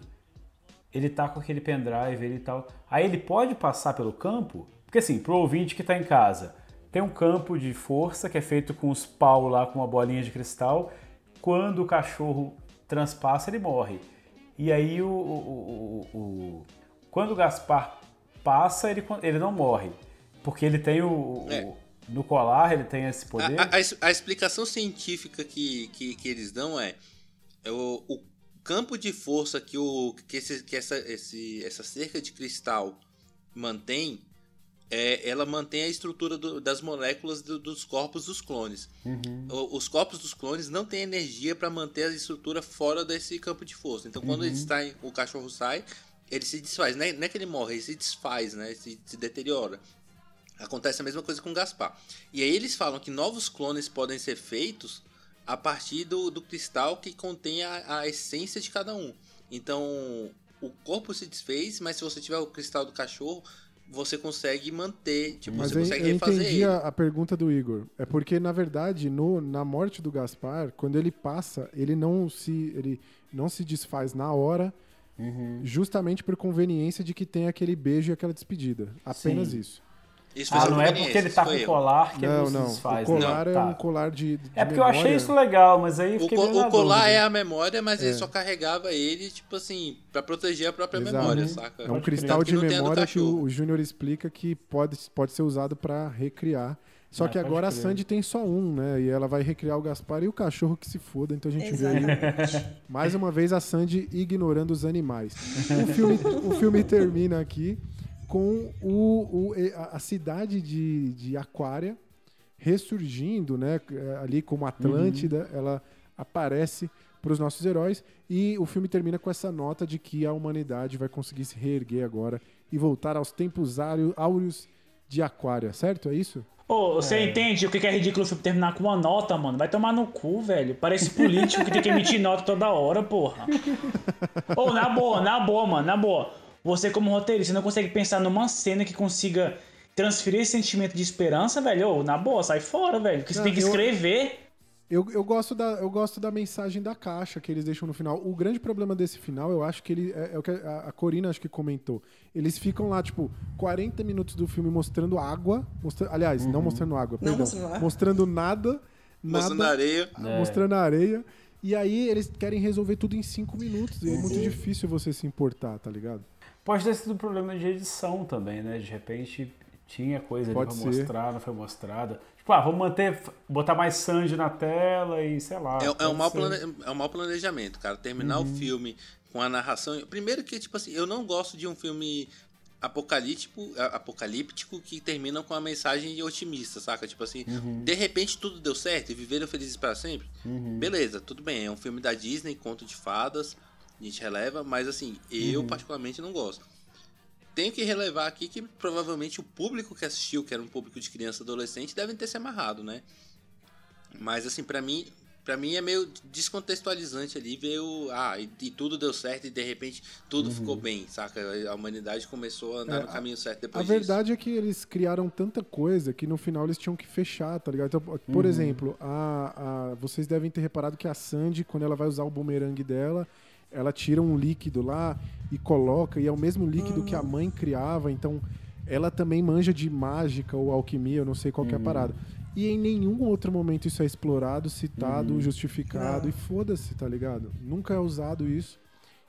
Ele tá com aquele pendrive ele e tal. Aí ele pode passar pelo campo? Porque assim, pro ouvinte que tá em casa, tem um campo de força que é feito com os pau lá com uma bolinha de cristal. Quando o cachorro transpassa, ele morre. E aí o, o- o- o- quando o Gaspar passa, ele, ele não morre. Porque ele tem o. É. no colar, ele tem esse poder. A, a- a explicação científica que, que, que eles dão é, é o, o campo de força que, o, que, esse, que essa, esse, essa cerca de cristal mantém, é, ela mantém a estrutura do- das moléculas do- dos corpos dos clones. O- os corpos dos clones não têm energia para manter a estrutura fora desse campo de força. Então, quando eles saem, o cachorro sai, ele se desfaz. Não é, não é que ele morre, ele se desfaz, né? Se, se deteriora. Acontece a mesma coisa com o Gaspar. E aí eles falam que novos clones podem ser feitos a partir do, do cristal que contém a, a essência de cada um. Então, o corpo se desfez, mas se você tiver o cristal do cachorro, você consegue manter, tipo, Mas você eu, consegue eu refazer entendi ele. a, a pergunta do Igor. É porque, na verdade, no, na morte do Gaspar, quando ele passa, ele não se, ele não se desfaz na hora, Uhum. justamente por conveniência de que tem aquele beijo e aquela despedida. Apenas Sim. isso. Isso foi Ah, não é porque ele tá com o colar que ele Não, não, não. se desfaz. o né? colar é Tá. um colar de, de É porque eu achei memória. isso legal, mas aí O, fiquei na o colar dúvida. é a memória, mas ele só carregava ele, tipo assim, pra proteger a própria Exato. memória, saca? É um cristal de não memória que o, o Júnior explica que pode, pode ser usado pra recriar. Só Ah, que agora a. Sandy tem só um, né? E ela vai recriar o Gaspar e o cachorro que se foda. Então a gente vê aí, Exatamente. mais uma vez a Sandy ignorando os animais. O filme, o filme termina aqui com o, o- a, cidade de, de Aquária ressurgindo, né? Ali como Atlântida, ela aparece para os nossos heróis e o filme termina com essa nota de que a humanidade vai conseguir se reerguer agora e voltar aos tempos áureo- áureos de Aquária, certo? É isso? Ô, você entende o que que é ridículo o filme terminar com uma nota, mano? Vai tomar no cu, velho. Parece político que tem que emitir nota toda hora, porra. Ô, na boa, na boa, mano, na boa. Você, como roteirista, não consegue pensar numa cena que consiga transferir esse sentimento de esperança, velho? Ô, na boa, sai fora, velho. Porque você Não, tem que escrever. Eu, eu, gosto da, eu gosto da mensagem da caixa que eles deixam no final. O grande problema desse final, eu acho que ele. É, é o que a, a Corina acho que comentou. Eles ficam lá, tipo, 40 minutos do filme mostrando água. Mostra, aliás, não mostrando água, Não perdão. mostrando. Mostrando nada. nada Mostrando na areia. mostrando a areia. E aí eles querem resolver tudo em 5 minutos. E é muito difícil você se importar, tá ligado? Pode ter sido um problema de edição também, né? De repente tinha coisa ali Pode pra ser. mostrar, não foi mostrada. Tipo, ah, vamos manter, botar mais Sanji na tela e sei lá. É, é, um mau plane- é um mau planejamento, cara. Terminar Uhum. o filme com a narração. Primeiro que, tipo assim, eu não gosto de um filme apocalíptico, apocalíptico que termina com uma mensagem otimista, saca? Tipo assim, Uhum. de repente tudo deu certo e viveram felizes para sempre. Uhum. Beleza, tudo bem. É um filme da Disney, conto de fadas, a gente releva, mas assim, eu Uhum. particularmente não gosto. Tenho que relevar aqui que provavelmente o público que assistiu, que era um público de criança e adolescente, devem ter se amarrado, né? Mas assim, pra mim, para mim é meio descontextualizante ali ver o ah, e, e tudo deu certo e de repente tudo ficou bem, saca? A humanidade começou a andar Uhum. É, no caminho certo A depois disso. verdade é que eles criaram tanta coisa que no final eles tinham que fechar, tá ligado? Então, por Uhum. exemplo, a, a- vocês devem ter reparado que a Sandy, quando ela vai usar o bumerangue dela, ela tira um líquido lá e coloca, e é o mesmo líquido que a mãe criava, então ela também manja de mágica ou alquimia, eu não sei qual que é a parada. E em nenhum outro momento isso é explorado, citado, justificado, e foda-se, tá ligado? Nunca é usado isso.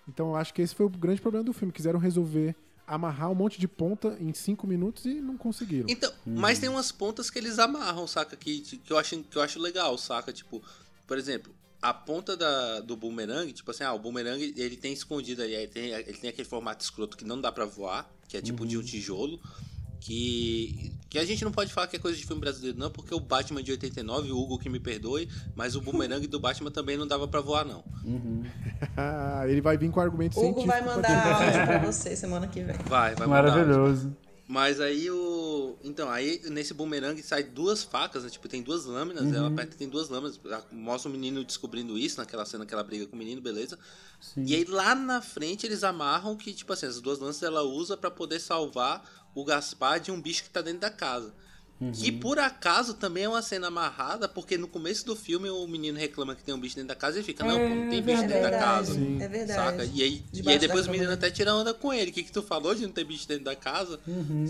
Então eu acho que esse foi o grande problema do filme. Quiseram resolver amarrar um monte de ponta em cinco minutos e não conseguiram. Então, mas tem umas pontas que eles amarram, saca? Que, que, eu acho, que eu acho legal, saca? Tipo, por exemplo, a ponta da, do boomerang, tipo assim, ah, o boomerang ele tem escondido ali, ele tem, ele tem aquele formato escroto que não dá pra voar, que é tipo de um tijolo. Que, que a gente não pode falar que é coisa de filme brasileiro, não, porque o Batman de 89, o Hugo que me perdoe, mas o boomerang do Batman também não dava pra voar, não. Ele vai vir com argumento Hugo científico. vai mandar áudio pra você semana que vem. Vai, vai mandar. Mas aí o. Então, aí nesse boomerang sai duas facas, né? Tipo, tem duas lâminas, Uhum. ela aperta e tem duas lâminas. Mostra o menino descobrindo isso naquela cena que ela briga com o menino, beleza. E aí lá na frente eles amarram que, tipo assim, as duas lanças ela usa pra poder salvar o Gaspar de um bicho que tá dentro da casa. Que por acaso também é uma cena amarrada, porque no começo do filme o menino reclama que tem um bicho dentro da casa e fica, não, pô, não tem bicho É dentro da verdade, casa. Sim. é verdade. Saca? E aí, e aí depois o menino até tira onda com ele. O que, que tu falou de não ter bicho dentro da casa?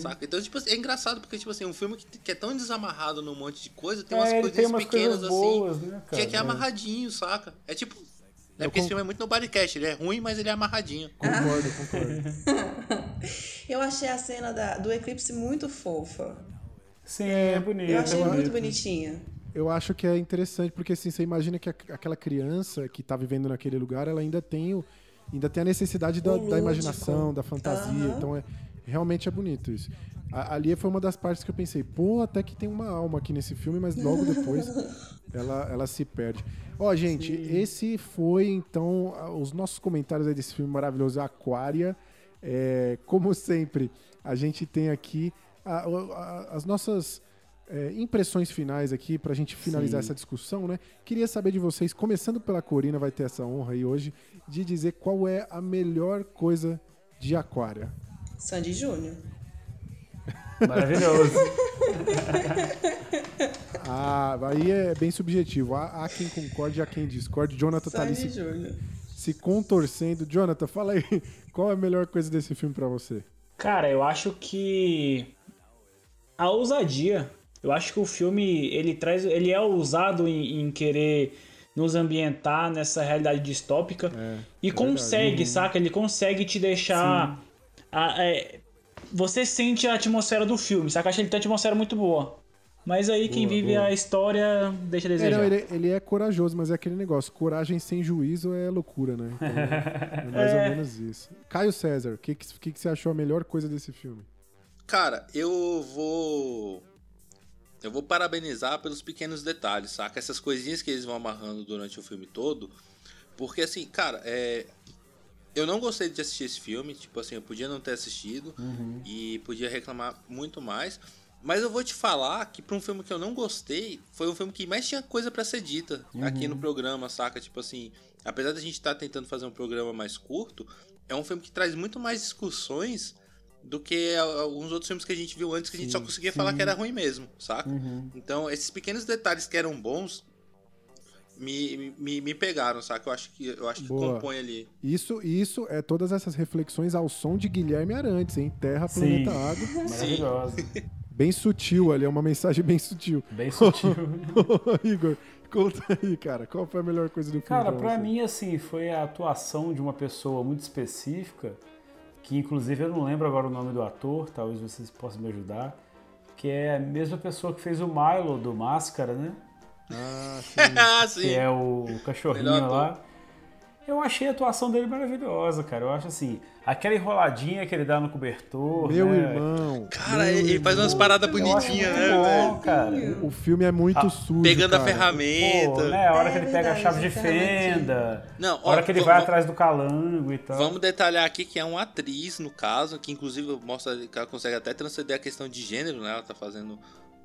Saca? Então, tipo assim, é engraçado porque, tipo assim, um filme que, que é tão desamarrado num monte de coisa, tem É, umas ele coisinhas tem umas pequenas coisas assim. boas, né, que é que é É. amarradinho, saca? É tipo. É porque esse filme é muito no bodycast, ele é ruim, mas ele é amarradinho. Concordo, concordo. Eu achei a cena da- do eclipse muito fofa. Sim, é bonito. Eu achei é muito bonito. bonitinha. Eu acho que é interessante, porque assim, você imagina que a- aquela criança que tá vivendo naquele lugar, ela ainda tem, o, ainda tem a necessidade da, da imaginação, da fantasia. Aham. Então, é, realmente é bonito isso. A- ali foi uma das partes que eu pensei, pô, até que tem uma alma aqui nesse filme, mas logo depois ela, ela se perde. Ó, gente, esse foi, então, os nossos comentários aí desse filme maravilhoso, Aquária. É, como sempre, a gente tem aqui a- a- as nossas é, impressões finais aqui pra gente finalizar essa discussão, né? Queria saber de vocês, começando pela Corina, vai ter essa honra aí hoje, de dizer qual é a melhor coisa de Aquária. Sandy Júnior. Maravilhoso. Ah, aí é bem subjetivo. Há, há quem concorde, há quem discorde. Jonathan tá ali Sandy se, Júnior. se contorcendo. Jonathan, fala aí, qual é a melhor coisa desse filme pra você? Cara, eu acho que a ousadia. Eu acho que o filme ele traz, ele é ousado em, em querer nos ambientar nessa realidade distópica e consegue, saca? Ele consegue te deixar. a- é, você sente a atmosfera do filme, saca? Acho que ele tem uma atmosfera muito boa. Mas aí quem Boa, vive boa. a história deixa a É, desejar. não, ele, ele é corajoso, mas é aquele negócio. Coragem sem juízo é loucura, né? Então, é mais ou menos isso. Caio César, o que, que, que que você achou a melhor coisa desse filme? Cara, eu vou. Eu vou parabenizar pelos pequenos detalhes, saca? Essas coisinhas que eles vão amarrando durante o filme todo. Porque, assim, cara, é. Eu não gostei de assistir esse filme. Tipo assim, eu podia não ter assistido. E podia reclamar muito mais. Mas eu vou te falar que pra um filme que eu não gostei, foi um filme que mais tinha coisa pra ser dita aqui no programa, saca? Tipo assim, apesar da gente estar tentando fazer um programa mais curto, é um filme que traz muito mais discussões do que alguns outros filmes que a gente viu antes que a gente só conseguia falar que era ruim mesmo, saca? Então, esses pequenos detalhes que eram bons me, me, me pegaram, saca? Eu acho que, eu acho que Boa. compõe ali. Isso, isso é todas essas reflexões ao som de Guilherme Arantes, hein? Terra, Sim. planeta, água. Maravilhoso. Bem sutil ali, é uma mensagem bem sutil. Bem sutil. Igor, conta aí, cara. Qual foi a melhor coisa do filme? Cara, pra pra você? mim, assim, foi a atuação de uma pessoa muito específica, que inclusive eu não lembro agora o nome do ator, talvez vocês possam me ajudar, que é a mesma pessoa que fez o Milo do Máscara, né? Ah, sim. ah, sim. Que é o cachorrinho lá. Eu achei a atuação dele maravilhosa, cara. Eu acho assim, aquela enroladinha que ele dá no cobertor. Meu né? irmão. Cara, meu ele faz umas irmão. paradas bonitinhas, né, bom, velho? cara. O filme é muito Ah, sujo. Pegando a cara. ferramenta. Pô, né? A hora É que ele pega a verdade, chave de fenda. Não, a hora ó, que ele vamos- vai atrás do calango e tal. Vamos detalhar aqui que é uma atriz, no caso, que inclusive mostra que ela consegue até transcender a questão de gênero, né? Ela tá fazendo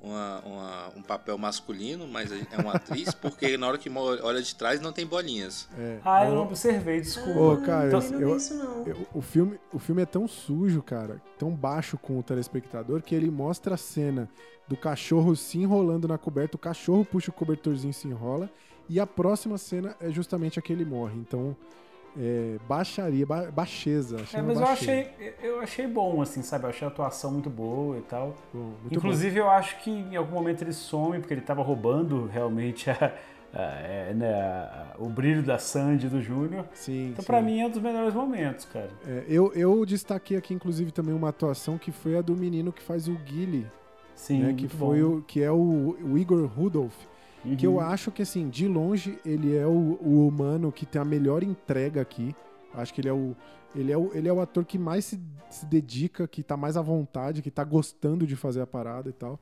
uma, uma- um papel masculino, mas é uma atriz, porque na hora que olha de trás não tem bolinhas. É. Ah, eu não observei, desculpa. Ô, Caio, Então- Eu não eu- isso, não. eu- o, filme, o filme é tão sujo, cara, tão baixo com o telespectador, que ele mostra a cena do cachorro se enrolando na coberta, o cachorro puxa o cobertorzinho e se enrola, e a próxima cena é justamente a que ele morre. Então, é, baixaria, ba baixeza. achei É, mas eu achei, eu achei bom, assim, sabe? Eu achei a atuação muito boa e tal. Bom, muito Inclusive, eu acho que em algum momento ele some, porque ele tava roubando realmente a- a- é, né, o brilho da Sandy do Júnior. bom. Então, pra mim, é um dos melhores momentos, cara. É, eu, eu destaquei aqui, inclusive, também uma atuação que foi a do menino que faz o Guile, Sim, né, que foi bom. o que é o, o Igor Rudolph. Que eu acho que, assim, de longe, ele é o, o humano que tem a melhor entrega aqui. Acho que ele é o. Ele é o, ele é o ator que mais se, se dedica, que tá mais à vontade, que tá gostando de fazer a parada e tal.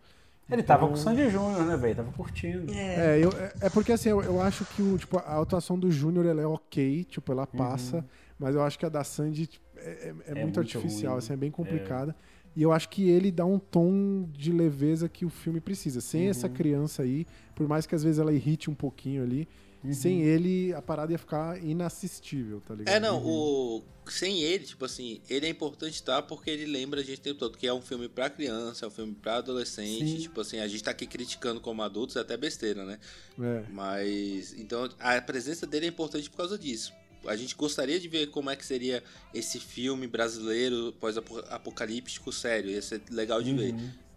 Ele tava com o Sandy Júnior, né, velho? Tava curtindo. É, eu- é, é porque assim, eu, eu acho que o, tipo, a atuação do Júnior ela é ok, tipo, ela passa, mas eu acho que a da Sandy tipo, é, é- é muito, muito artificial, ruim. assim, é bem complicada. E eu acho que ele dá um tom de leveza que o filme precisa. Sem essa Uhum. criança aí, por mais que às vezes ela irrite um pouquinho ali, Uhum. sem ele a parada ia ficar inassistível, tá ligado? É, não, o. Sem ele, tipo assim, ele é importante, tá? Porque ele lembra a gente o tempo todo que é um filme pra criança, é um filme pra adolescente. Sim. Tipo assim, a gente tá aqui criticando como adultos, é até besteira, né? É. Mas. Então, a presença dele é importante por causa disso. A gente gostaria de ver como é que seria esse filme brasileiro pós-apocalíptico sério. Ia ser legal de ver.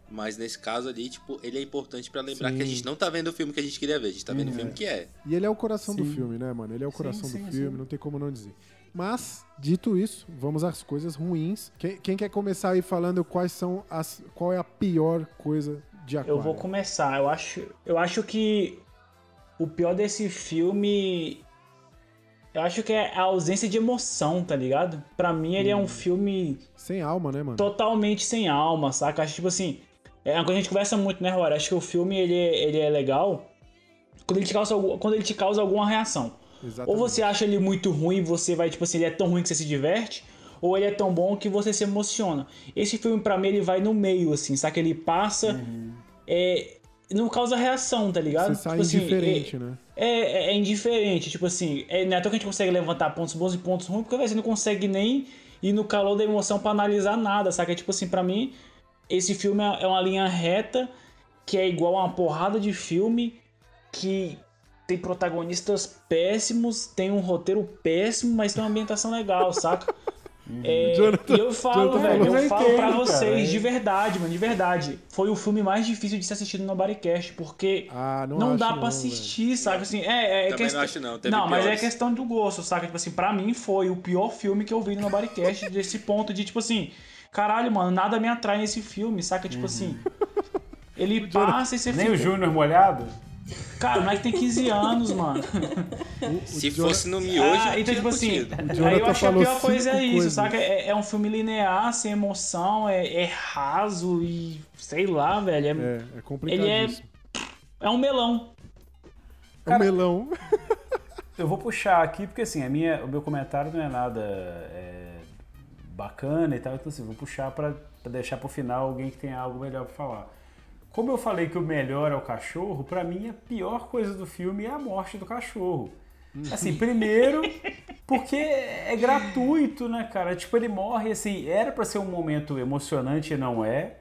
Mas nesse caso ali, tipo, ele é importante pra lembrar que a Sim. gente não tá vendo o filme que a gente queria ver, a gente tá vendo o filme que é. E ele é o coração do Sim. filme, né, mano? Ele é o coração sim, do sim. filme, não tem como não dizer. Mas, dito isso, vamos às coisas ruins. Quem, quem quer começar aí falando quais são as. qual é a pior coisa de Aquário? Eu vou começar. Eu acho, eu acho que o pior desse filme. Eu acho que é a ausência de emoção, tá ligado? Pra mim, ele é um filme Sem alma, né, mano? totalmente sem alma, saca? Acho tipo assim. É uma coisa que a gente conversa muito, né, Rory? Acho que o filme ele, é- ele é legal quando ele, te causa, quando ele te causa alguma reação. Exatamente. Ou você acha ele muito ruim e você vai, tipo assim, ele é tão ruim que você se diverte, ou ele é tão bom que você se emociona. Esse filme, pra mim, ele vai no meio, assim, saca? Ele passa. É, não causa reação, tá ligado? Você sai Tipo assim, indiferente, é, né? É, é- é indiferente, tipo assim, é, não é que a gente consegue levantar pontos bons e pontos ruins, porque você não consegue nem ir no calor da emoção pra analisar nada, saca? Tipo assim, pra mim, esse filme é é uma linha reta que é igual a uma porrada de filme que tem protagonistas péssimos, tem um roteiro péssimo, mas tem uma ambientação legal, saca? É, Jonathan- e eu falo, Jonathan velho, eu falo pra entendo, cara, vocês, é. de verdade, mano, de verdade. Foi o filme mais difícil de ser assistido no Bodycast, porque Ah, não não, dá não, pra velho. assistir, sabe? Assim, é, é Também questão... não acho não, teve Não, mas é questão do gosto, saca? Tipo assim, pra mim foi o pior filme que eu vi no Bodycast, desse ponto de, tipo assim, caralho, mano, nada me atrai nesse filme, saca? Tipo assim, ele passa e você Nem fica... o Júnior molhado? Cara, o moleque tem 15 anos, mano. Se Jonah- fosse no miojo, Ah, eu então, tinha tipo assim, aí eu acho que a pior coisa é isso, coisas. saca? É, é um filme linear, sem emoção, é, é raso e sei lá, velho. É, É, é complicadíssimo. é um melão. É um melão. Eu vou puxar aqui, porque assim, a minha, o meu comentário não é nada é, bacana e tal, então assim, vou puxar pra, pra deixar pro final alguém que tenha algo melhor pra falar. Como eu falei que o melhor é o cachorro, pra mim a pior coisa do filme é a morte do cachorro. Assim, primeiro, porque é gratuito, né, cara? Tipo, ele morre, assim, era pra ser um momento emocionante e não é.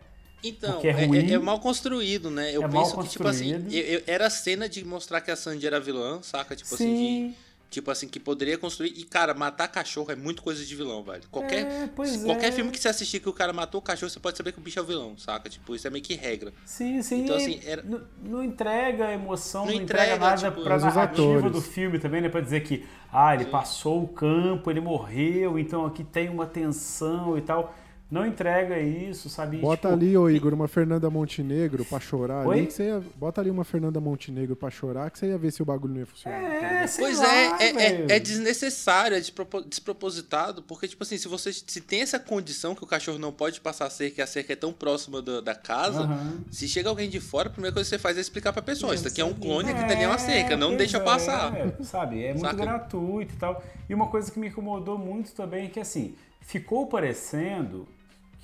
Então, é é, é- é mal construído, né? Eu É penso que, tipo assim, eu- eu- era a cena de mostrar que a Sandy era vilã, saca? Tipo assim, Sim. de, tipo assim, que poderia construir. E, cara, matar cachorro é muito coisa de vilão, velho. Qualquer, É, pois se- qualquer é. filme que você assistir que o cara matou o cachorro, você pode saber que o bicho é o vilão, saca? Tipo, isso é meio que regra. Sim, sim. Então, assim, era- não, não entrega emoção, Não não, entrega, entrega, nada tipo, pra Os narrativa atores. do filme também, né? Pra dizer que, ah, ele passou o campo, ele morreu, então aqui tem uma tensão e tal. Não entrega isso, sabe? Bota Tipo, ali, ô Igor, uma Fernanda Montenegro pra chorar Oi? ali. Que você ia... Bota ali uma Fernanda Montenegro pra chorar, que você ia ver se o bagulho não ia funcionar. tá? É, sei Pois lá, é, é, é, é desnecessário, é despropo- despropositado, porque, tipo assim, se você se tem essa condição que o cachorro não pode passar a cerca, e a cerca é tão próxima da, da casa, Aham. se chega alguém de fora, a primeira coisa que você faz é explicar pra pessoa, isso aqui é um clone, aqui tem uma cerca, não deixa é, passar. sabe, é muito Saca? gratuito e tal. E uma coisa que me incomodou muito também é que, assim, ficou parecendo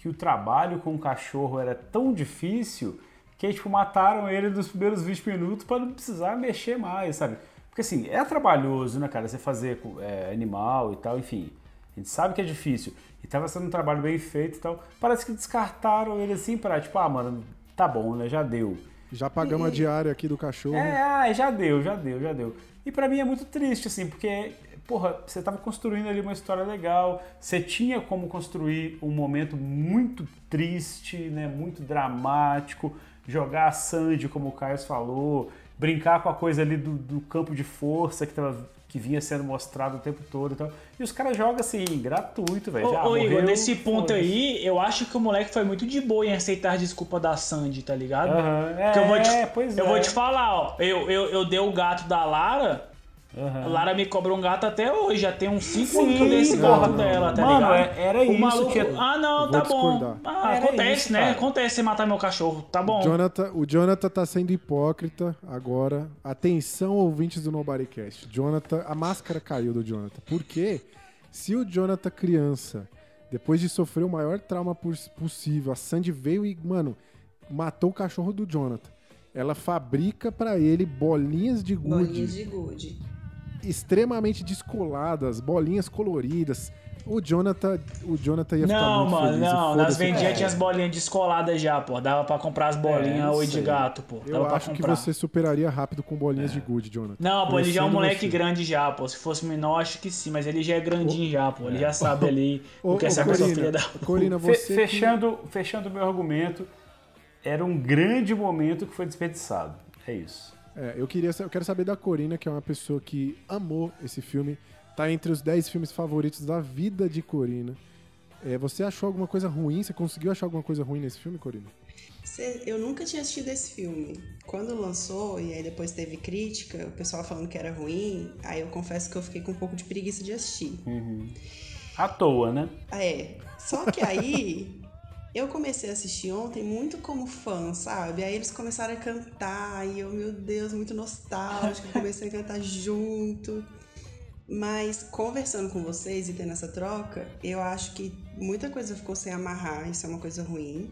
que o trabalho com o cachorro era tão difícil que, tipo, mataram ele nos primeiros 20 minutos para não precisar mexer mais, sabe? Porque, assim, é trabalhoso, né, cara, você fazer é, animal e tal, enfim. A gente sabe que é difícil. E tava sendo um trabalho bem feito e tal. Parece que descartaram ele assim pra, tipo, ah, mano, tá bom, né, já deu. Já pagamos a diária aqui do cachorro. É, já deu, já deu, já deu. E pra mim é muito triste, assim, porque, porra, você tava construindo ali uma história legal, você tinha como construir um momento muito triste, né, muito dramático, jogar a Sandy, como o Caio falou, brincar com a coisa ali do, do campo de força que tava que vinha sendo mostrado o tempo todo. Então, e os caras jogam assim, gratuito, velho. Ô, ô, Igor, morreu, nesse ponto foda-se. aí, eu acho que o moleque foi muito de boa em aceitar a desculpa da Sandy, tá ligado? Aham, Porque eu vou te, é, pois eu é. vou te falar, ó. Eu, eu, eu dei o gato da Lara. Aham. A Lara me cobra um gato até hoje. Já tem uns 5 Sim, anos que eu dei esse não, gato dela, tá Mano, ligado? é- era O isso, maluco- tinha- Ah, não, Vou tá bom. Ah, acontece, isso, né? cara. Acontece você matar meu cachorro. Tá bom. Jonathan, o Jonathan tá sendo hipócrita agora. Atenção, ouvintes do Nobodycast. Jonathan, a máscara caiu do Jonathan. Por quê? Se o Jonathan criança, depois de sofrer o maior trauma pos- possível, a Sandy veio e, mano, matou o cachorro do Jonathan. Ela fabrica pra ele bolinhas de gude Bolinhas de gude. Extremamente descoladas, bolinhas coloridas. O Jonathan, o Jonathan ia ficar Não, muito mano, feliz. e não. Nas foda-se o vendinhas cachorro. tinha as bolinhas descoladas já, pô. Dava pra comprar as bolinhas É, oi de gato, pô. Dava Eu acho que você superaria rápido com bolinhas de gude, Jonathan. Não, pô, ele já é um moleque você. grande já, pô. Se fosse menor, acho que sim, mas ele já é grandinho já, pô. Ele já sabe ali Ô, o que é essa Corina, filha da. Corina, você que- fechando, fechando o meu argumento, era um grande momento que foi desperdiçado. É isso. É, eu, queria, eu quero saber da Corina, que é uma pessoa que amou esse filme. Tá entre os 10 filmes favoritos da vida de Corina. É, você achou alguma coisa ruim? Você conseguiu achar alguma coisa ruim nesse filme, Corina? Eu nunca tinha assistido esse filme. Quando lançou, e aí depois teve crítica, o pessoal falando que era ruim, aí eu confesso que eu fiquei com um pouco de preguiça de assistir. À toa, né? Ah, É. Só que aí eu comecei a assistir ontem muito como fã, sabe? Aí eles começaram a cantar e eu, meu Deus, muito nostálgico, comecei a cantar junto. Mas conversando com vocês e tendo essa troca, eu acho que muita coisa ficou sem amarrar, isso é uma coisa ruim.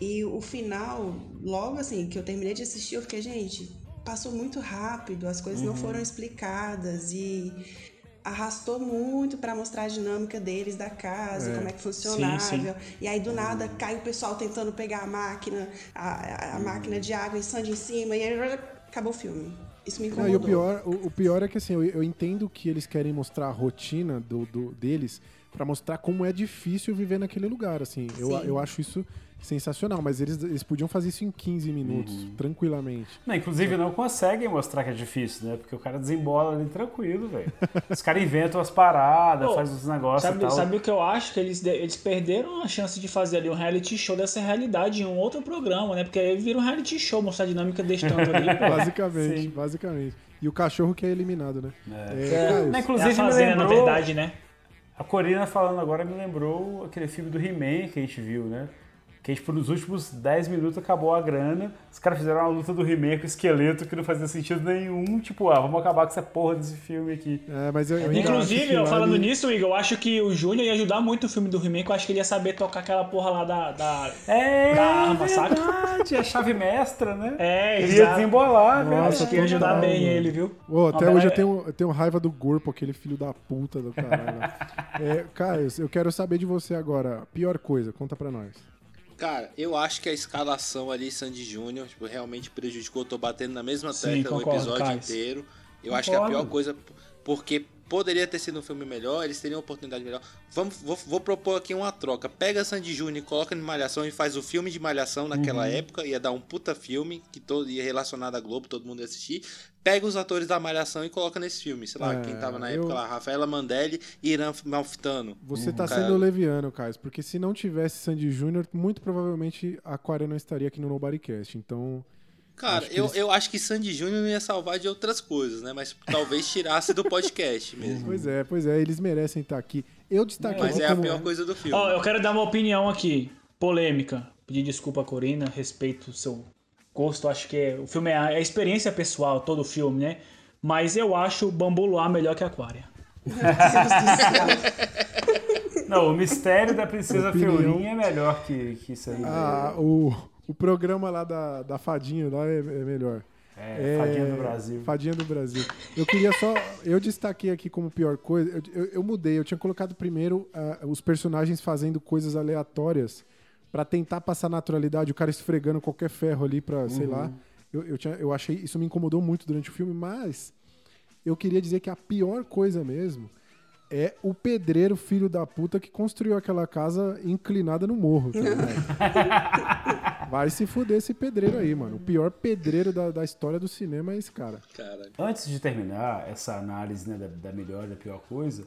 E o final, logo assim que eu terminei de assistir, eu fiquei, gente, passou muito rápido, as coisas não foram explicadas e arrastou muito pra mostrar a dinâmica deles da casa, É. como é que funcionava. Sim, sim. E aí do nada cai o pessoal tentando pegar a máquina, a, a- a máquina de água e sangue em cima e aí acabou o filme. Isso me Não, incomodou. e o pior, o, o pior é que assim, eu, eu entendo que eles querem mostrar a rotina do, do- deles pra mostrar como é difícil viver naquele lugar, assim. Eu, eu acho isso sensacional, mas eles, eles podiam fazer isso em 15 minutos, Uhum. tranquilamente. Não, inclusive não conseguem mostrar que é difícil, né? Porque o cara desembola ali tranquilo, velho. Os caras inventam as paradas, fazem os negócios Sabe, e tal. sabe o que eu acho? Que eles, eles perderam a chance de fazer ali um reality show dessa realidade em um outro programa, né? Porque aí vira um reality show mostrar a dinâmica desse tanto ali. Basicamente, Sim. basicamente. E o cachorro que é eliminado, né? É, É, Caio, Não, É inclusive a fazenda, me na lembrou, verdade, né? A Corina falando agora me lembrou aquele filme do He-Man que a gente viu, né? Que a gente, por nos últimos 10 minutos, acabou a grana. Os caras fizeram uma luta do He-Man com o esqueleto que não fazia sentido nenhum. Tipo, ah, vamos acabar com essa porra desse filme aqui. É, mas eu, eu acho Inclusive, eu falando ele- nisso, Igor, eu acho que o Júnior ia ajudar muito o filme do He-Man, que eu acho que ele ia saber tocar aquela porra lá da. da... É, Da arma, saca? verdade, é a chave mestra, né? É, Ele ia desembolar, cara. Nossa, Acho que ia ajudar bem mano. ele, viu? Ô, até hoje eu bela- tenho, eu tenho raiva do Gorpo, aquele filho da puta do caralho. é, Caio, eu quero saber de você agora. Pior coisa, conta pra nós. Cara, eu acho que a escalação ali, Sandy Júnior, tipo, realmente prejudicou. Eu tô batendo na mesma Sim, tecla o concordo, episódio inteiro. Eu acho que a Concordo. pior coisa, porque poderia ter sido um filme melhor, eles teriam uma oportunidade melhor. Vamos, vou, vou propor aqui uma troca. Pega Sandy Júnior e coloca em Malhação e faz o filme de Malhação naquela Uhum. época. Ia dar um puta filme que todo, ia relacionado à Globo, todo mundo ia assistir. Pega os atores da Malhação e coloca nesse filme. Sei lá, É, quem tava na eu- época lá, Rafaela Mandelli e Irã Malfitano. Você tá Cara, sendo leviano, Caio, porque se não tivesse Sandy Júnior, muito provavelmente a Aquária não estaria aqui no Nobodycast. Então, Cara, Acho eu, eles- eu acho que Sandy Júnior não ia salvar de outras coisas, né? Mas talvez tirasse do podcast mesmo. pois é, pois é, eles merecem estar aqui. Eu destaquei Mas aqui é a como- pior coisa do filme. Ó, eu quero dar uma opinião aqui, polêmica. Pedir desculpa a Corina, respeito o seu gosto. Acho que é- o filme é a, é a experiência pessoal, todo o filme, né? Mas eu acho o Bambu Luar melhor que Aquária. Não, o mistério da Princesa Opinião. Fiorinha é melhor que, que isso aí. Ah, o, o programa lá da, da Fadinha lá é, é melhor. É, Fadinha do Brasil. Fadinha do Brasil. Eu queria só. Eu destaquei aqui como pior coisa. Eu, eu, eu mudei. Eu tinha colocado primeiro ah, os personagens fazendo coisas aleatórias pra tentar passar naturalidade. O cara esfregando qualquer ferro ali pra, sei lá. Eu, eu, tinha, eu achei. Isso me incomodou muito durante o filme, mas eu queria dizer que a pior coisa mesmo é o pedreiro filho da puta que construiu aquela casa inclinada no morro. tá? Vai se fuder esse pedreiro aí, mano. O pior pedreiro da, da história do cinema é esse cara. Caralho. Antes de terminar essa análise né, da, da melhor e da pior coisa,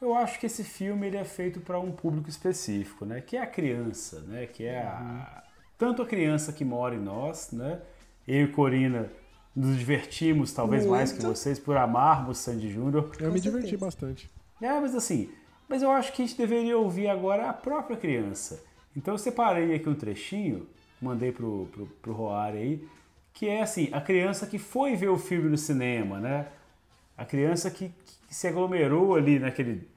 eu acho que esse filme ele é feito para um público específico, né? Que é a criança, né? Que é a, tanto a criança que mora em nós, né? Eu e Corina nos divertimos talvez mais que Muito. vocês por amarmos Sandy Júnior. Eu Com me diverti bastante. É, mas assim, mas eu acho que a gente deveria ouvir agora a própria criança. Então eu separei aqui um trechinho, mandei pro, pro, pro Roari aí, que é assim, a criança que foi ver o filme no cinema, né? A criança que, que se aglomerou ali naquele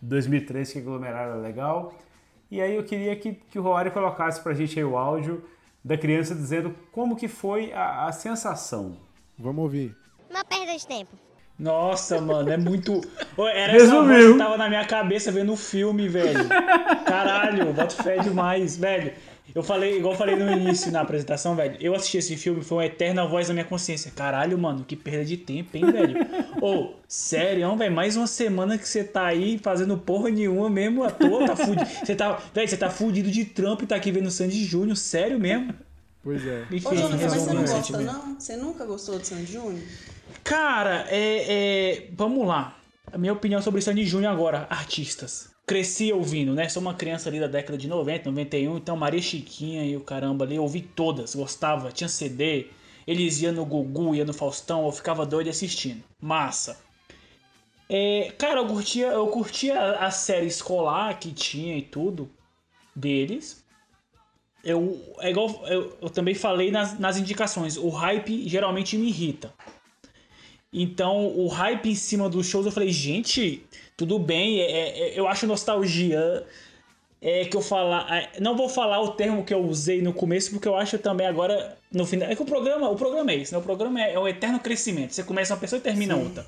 2003 que aglomeraram legal. E aí eu queria que, que o Roari colocasse pra gente aí o áudio da criança dizendo como que foi a, a sensação. Vamos ouvir. Uma perda de tempo. Nossa, mano, é muito. Era essa Resumiu. voz que tava na minha cabeça vendo o filme, velho. Caralho, boto fé demais, velho. Eu falei, igual eu falei no início na apresentação, velho. Eu assisti esse filme, foi uma eterna voz na minha consciência. Caralho, mano, que perda de tempo, hein, velho? Ô, sério, velho, mais uma semana que você tá aí fazendo porra nenhuma mesmo à toa, tá fudido. Você tá, velho, você tá fudido de trampo e tá aqui vendo Sandy Júnior, sério mesmo? Pois é. Enfim, Ô, Jonathan, mas você não o gosta, sentimento. não? Você nunca gostou de Sandy Júnior? Cara, é, é, vamos lá. A minha opinião sobre Sandy Júnior agora, artistas. Cresci ouvindo, né? Sou uma criança ali da década de 90, 91, então Maria Chiquinha e o caramba ali, eu ouvi todas, gostava, tinha CD. Eles iam no Gugu, ia no Faustão, eu ficava doido assistindo. Massa. É, cara, eu curtia, eu curtia a, a série escolar que tinha e tudo deles. Eu, é igual eu, eu também falei nas, nas indicações, o hype geralmente me irrita. Então, o hype em cima dos shows, eu falei, gente, tudo bem, é, é- eu acho nostalgia. É que eu falar. é, Não vou falar o termo que eu usei no começo, porque eu acho também agora, no final. É que o programa, o programa é isso, né? O programa é, é o eterno crescimento. Você começa uma pessoa e termina outra.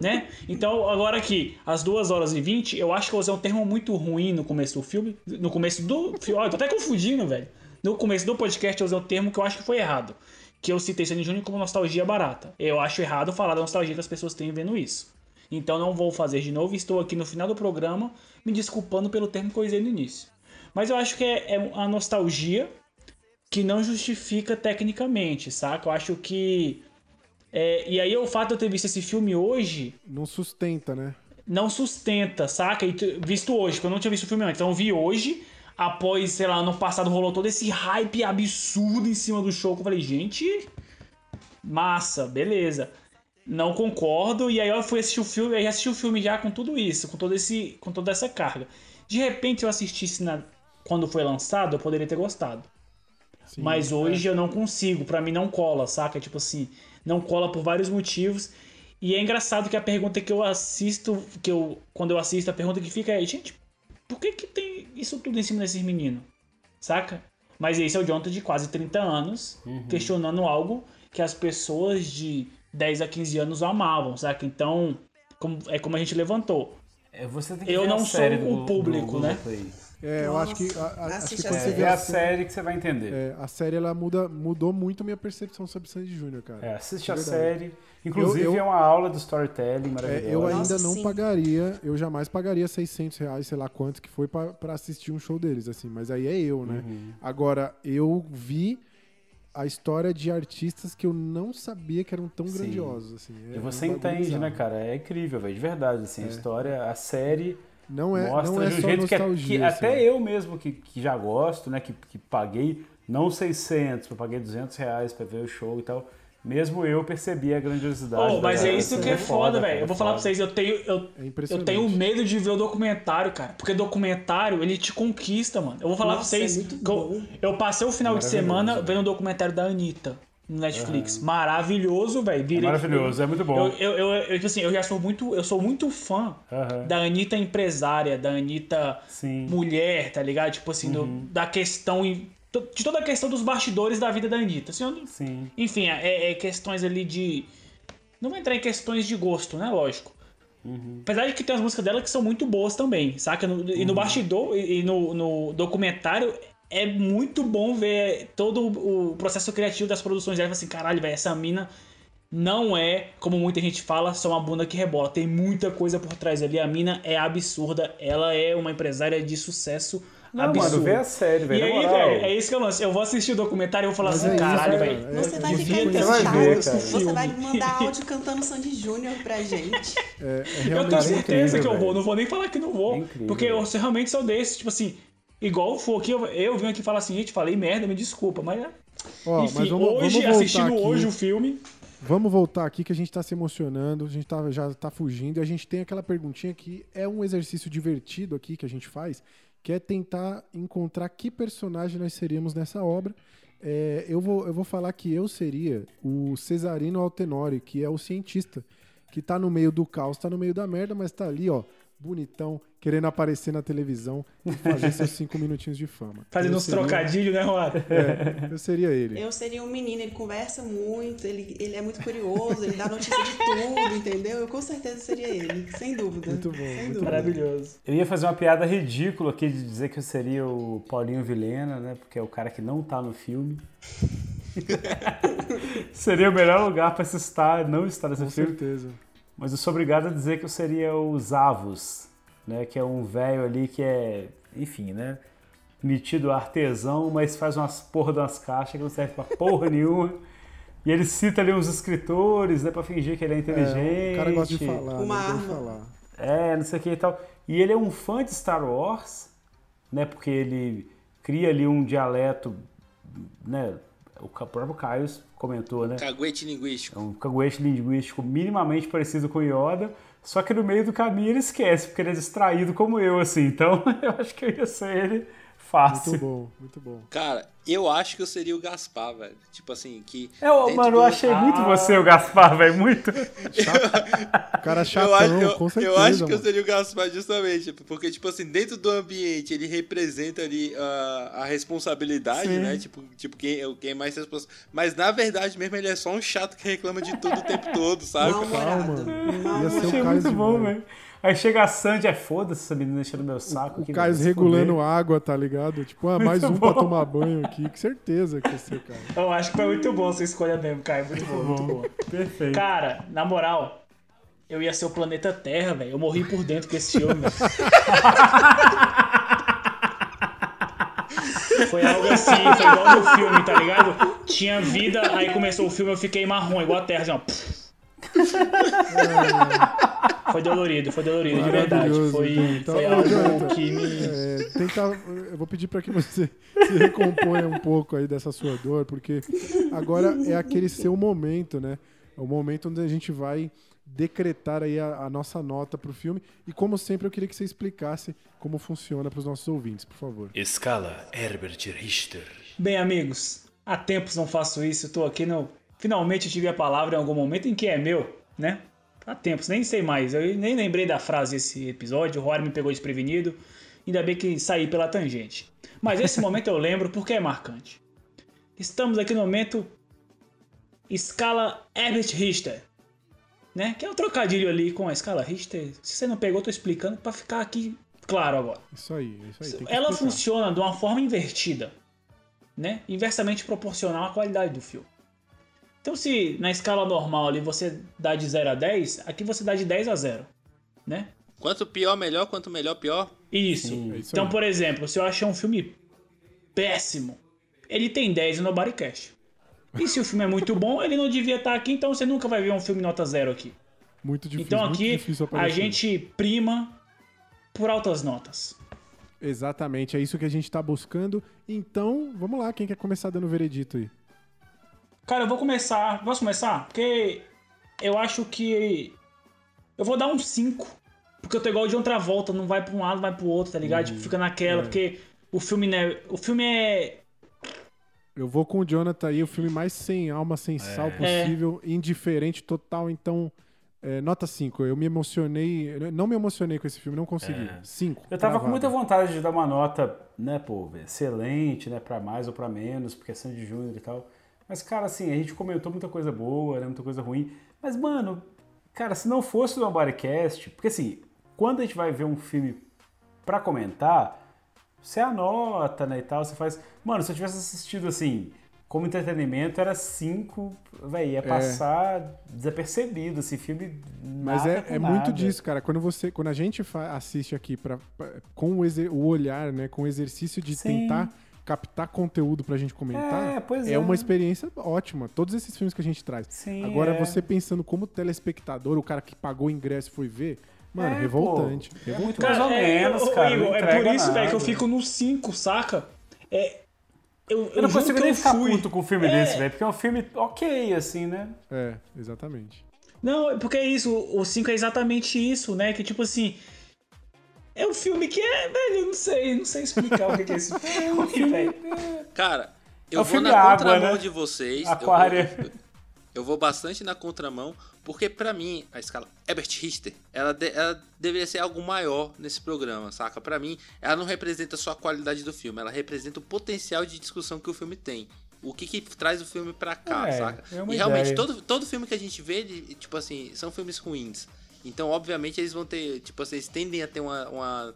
Né? Então, agora aqui, às 2 horas e 20, eu acho que eu usei um termo muito ruim no começo do filme. No começo do. Olha, eu tô até confundindo, velho. No começo do podcast, eu usei um termo que eu acho que foi errado. Que eu citei Sandy Júnior como nostalgia barata. Eu acho errado falar da nostalgia que as pessoas têm vendo isso. Então não vou fazer de novo. Estou aqui no final do programa me desculpando pelo termo que eu usei no início. Mas eu acho que é, é a nostalgia que não justifica tecnicamente, saca? Eu acho que. é, e aí o fato de eu ter visto esse filme hoje Não sustenta, né? não sustenta, saca? E visto hoje, porque eu não tinha visto o filme antes. Então eu vi hoje, após, sei lá, ano passado rolou todo esse hype absurdo em cima do show. Que eu falei, gente, massa, beleza. Não concordo. E aí eu fui assistir o filme, aí assisti o filme já com tudo isso, com todo esse, com toda essa carga. De repente eu assistisse na, quando foi lançado, eu poderia ter gostado. Sim, Mas hoje eu não consigo, pra mim não cola, saca? Tipo assim, não cola por vários motivos. E é engraçado que a pergunta que eu assisto, que eu quando eu assisto, a pergunta que fica é, gente, por que que tem isso tudo em cima desses meninos? Saca? Mas esse é o Jonathan de quase 30 anos, questionando algo que as pessoas de 10 a 15 anos amavam, saca? Então, como- é como a gente levantou. É, você tem que Eu não sou do, o público, do né? É, eu Nossa, acho que, a, a- acho que quando você É, vê é a assim, série que você vai entender. é, a série ela muda, mudou muito a minha percepção sobre Sandy Júnior, cara. É, assiste É a série. Inclusive Eu- eu- é uma aula do storytelling É, maravilhosa. eu ainda Nossa, não sim. pagaria, eu jamais pagaria 600 reais, sei lá quanto que foi pra pra assistir um show deles, assim, mas aí é eu, né? Uhum. Agora, eu vi a história de artistas que eu não sabia que eram tão Sim. grandiosos, assim. É E você um bagulho entende, bizarro. né, cara? É incrível, velho. De verdade, assim, a história, a série Não é, mostra não é de um só jeito que, nostalgia, que assim. até eu mesmo que, que já gosto, né, que, que paguei não 600, eu paguei 200 reais pra ver o show e tal. Mesmo eu percebi a grandiosidade. Oh, mas da- é isso que é foda, velho. Eu vou falar pra vocês, eu tenho, eu, É eu tenho medo de ver o documentário, cara. Porque documentário, ele te conquista, mano. Eu vou falar Nossa, pra vocês é muito que eu, eu passei o final de semana vendo o documentário da Anitta no Netflix. Maravilhoso, velho. É maravilhoso, é muito bom. Eu, eu, eu, eu, tipo assim, eu já sou muito, eu sou muito fã Aham. da Anitta empresária, da Anitta Sim. mulher, tá ligado? Tipo assim, do- Uhum. da questão, em- de toda a questão dos bastidores da vida da Anitta. Assim, Sim. enfim, é, é questões ali de. Não vou entrar em questões de gosto, né? Lógico. Apesar de que tem as músicas dela que são muito boas também, saca? No- E no bastidor e e no, no documentário é muito bom ver todo o processo criativo das produções dela. Assim, caralho, velho, essa mina não é, como muita gente fala, só uma bunda que rebola. Tem muita coisa por trás ali. A mina é absurda. Ela é uma empresária de sucesso Não, absurdo. mano, vê a série, velho. E aí, velho, é isso que eu lance. Eu vou assistir o documentário e vou falar Mas assim, é caralho, cara. velho. É, Você vai ficar ter Você vai mandar áudio cantando Sandy Júnior pra gente. É, é Eu tenho certeza incrível, que eu vou, não vou nem falar que não vou. É incrível, porque eu realmente sou desse, tipo assim, igual for aqui, eu, eu vim aqui falar assim, gente, falei merda, me desculpa, mas é. Ó, Enfim, mas vamos, hoje, vamos assistindo aqui. hoje o filme. Vamos voltar aqui que a gente tá se emocionando, a gente tá, já tá fugindo e a gente tem aquela perguntinha que é um exercício divertido aqui que a gente faz, que é tentar encontrar que personagem nós seríamos nessa obra. É, eu, vou, eu vou falar que eu seria o Cesarino Altenori, que é o cientista, que tá no meio do caos, tá no meio da merda, mas tá ali, ó, bonitão, querendo aparecer na televisão e fazer seus cinco minutinhos de fama. Fazendo Eu uns seria- trocadilhos, né, Roda? É, eu seria ele. Eu seria um menino, ele conversa muito, ele, ele é muito curioso, ele dá notícia de tudo, entendeu? Eu com certeza seria ele, sem dúvida. Muito bom, Sem muito dúvida. Maravilhoso. Eu ia fazer uma piada ridícula aqui de dizer que eu seria o Paulinho Vilena, né? Porque é o cara que não tá no filme. seria o melhor lugar pra se estar, não estar nesse Com filme. certeza. Mas eu sou obrigado a dizer que eu seria o Zavos, né? Que é um velho ali que é, enfim, né? Metido artesão, mas faz umas porra de umas caixas que não serve pra porra nenhuma. E ele cita ali uns escritores, né? Pra fingir que ele é inteligente. É, o cara gosta de falar, Uma né? Arma. falar. É, não sei o que e tal. E ele é um fã de Star Wars, né? Porque ele cria ali um dialeto, né? O próprio Caio comentou, né? Caguete linguístico. É um caguete linguístico minimamente parecido com Yoda, só que no meio do caminho ele esquece, porque ele é distraído como eu, assim. Então eu acho que eu ia ser ele fácil. Muito bom, muito bom. Cara, eu acho que eu seria o Gaspar, velho. Tipo assim, que. É, dentro mano, do- eu achei muito Ah. você, o Gaspar, velho. Muito. O cara Eu chatão, acho, eu, com certeza. eu acho que eu mano. seria o Gaspar justamente, porque, tipo assim, dentro do ambiente ele representa ali a, a responsabilidade, Sim. né? Tipo, tipo quem, é o- quem é mais responsável. Mas na verdade mesmo ele é só um chato que reclama de tudo o tempo todo, sabe? Mal-humorado. Calma. Ia ser achei o Caio muito bom, velho. Aí chega a Sandy, é foda-se essa menina enchendo meu saco. O se regulando fuder. água, tá ligado? Tipo, ah, mais um pra tomar banho aqui. Com certeza que ia ser, cara. Eu acho que foi muito bom essa escolha mesmo, Caio. Muito bom, muito bom. Perfeito. Cara, na moral, eu ia ser o planeta Terra, velho. Eu morri por dentro com esse filme. Foi algo assim, foi igual no filme, tá ligado? Tinha vida, aí começou o filme, eu fiquei marrom, igual a Terra, assim, ó. Foi dolorido, foi dolorido, de verdade. Foi, então. foi Então, algo Jonathan, que me. É, tentar, eu vou pedir pra que você se recomponha um pouco aí dessa sua dor, porque agora é aquele seu momento, né? É o momento onde a gente vai decretar aí a, a nossa nota pro filme. E como sempre, eu queria que você explicasse como funciona pros nossos ouvintes, por favor. Escala Herbert Richter. Bem, amigos, há tempos não faço isso, tô aqui no. Finalmente tive a palavra em algum momento em que é meu, né? Há tempos, nem sei mais. Eu nem lembrei da frase esse episódio, o Rory me pegou desprevenido. Ainda bem que saí pela tangente. Mas esse momento eu lembro porque é marcante. Estamos aqui no momento escala Herbert Richter, né? Que é um trocadilho ali com a escala Richter. Se você não pegou, eu tô explicando pra ficar aqui claro agora. Isso aí, isso aí. Ela explicar. funciona de uma forma invertida, né? Inversamente proporcional à qualidade do filme. Então, se na escala normal ali você dá de 0 a 10, aqui você dá de 10 a 0, né? Quanto pior, melhor, quanto melhor, pior. Isso. é isso então, aí. por exemplo, se eu achei um filme péssimo, ele tem 10 no Bodycast. E se o filme é muito bom, ele não devia estar aqui, então você nunca vai ver um filme nota zero aqui. Muito difícil. Então aqui difícil a gente prima por altas notas. Exatamente, é isso que a gente tá buscando. Então, vamos lá, quem quer começar dando o veredito aí? Cara, eu vou começar. Posso começar? Porque eu acho que. Eu vou dar um 5. Porque eu tô igual de outra volta, não vai pra um lado, vai pro outro, tá ligado? Tipo, fica naquela, porque o filme, né? O filme é. Eu vou com o Jonathan aí, o filme mais sem alma, sem sal possível, indiferente total, então. é, nota 5. Eu me emocionei. Não me emocionei com esse filme, não consegui. 5. Eu tava com muita vontade de dar uma nota, né, pô, excelente, né, pra mais ou pra menos, porque é Sandy Júnior e tal. Mas, cara, assim, a gente comentou muita coisa boa, né, muita coisa ruim. Mas, mano, cara, se não fosse do Bodycast, porque assim, quando a gente vai ver um filme pra comentar, você anota, né, e tal, você faz... Mano, se eu tivesse assistido, assim, como entretenimento era 5, velho, ia passar desapercebido, esse filme Mas nada é, é muito nada. disso, cara. Quando você, quando a gente assiste aqui pra, pra- com o, o olhar, né, com o exercício de Sim. tentar captar conteúdo pra gente comentar, É, pois é. uma experiência ótima. Todos esses filmes que a gente traz. Sim, Agora é. você pensando como telespectador, o cara que pagou o ingresso e foi ver, mano, É, revoltante. pô, é revoltante. muito mais ou menos, cara. Igor, não é entrega por isso, velho, que eu fico no 5, saca? É. Eu, Eu não juro consigo nem eu ficar fui. puto com um filme É. desse, velho, porque é um filme ok, assim, né? É, exatamente. Não, é porque é isso, o 5 é exatamente isso, né? Que tipo assim. É um filme que é, velho, eu não sei, não sei explicar o que que é esse filme, velho. Cara, É eu o vou na Água, contramão né? de vocês. eu Aquária. vou- Eu vou bastante na contramão, porque pra mim, a escala Herbert Richter, ela, de- ela deveria ser algo maior nesse programa, saca? Pra mim, ela não representa só a qualidade do filme, ela representa o potencial de discussão que o filme tem. O que que traz o filme pra cá, É, saca? é e realmente, ideia. todo, todo filme que a gente vê, ele, tipo assim, são filmes ruins. Então, obviamente, eles vão ter, tipo assim, eles tendem a ter uma, uma,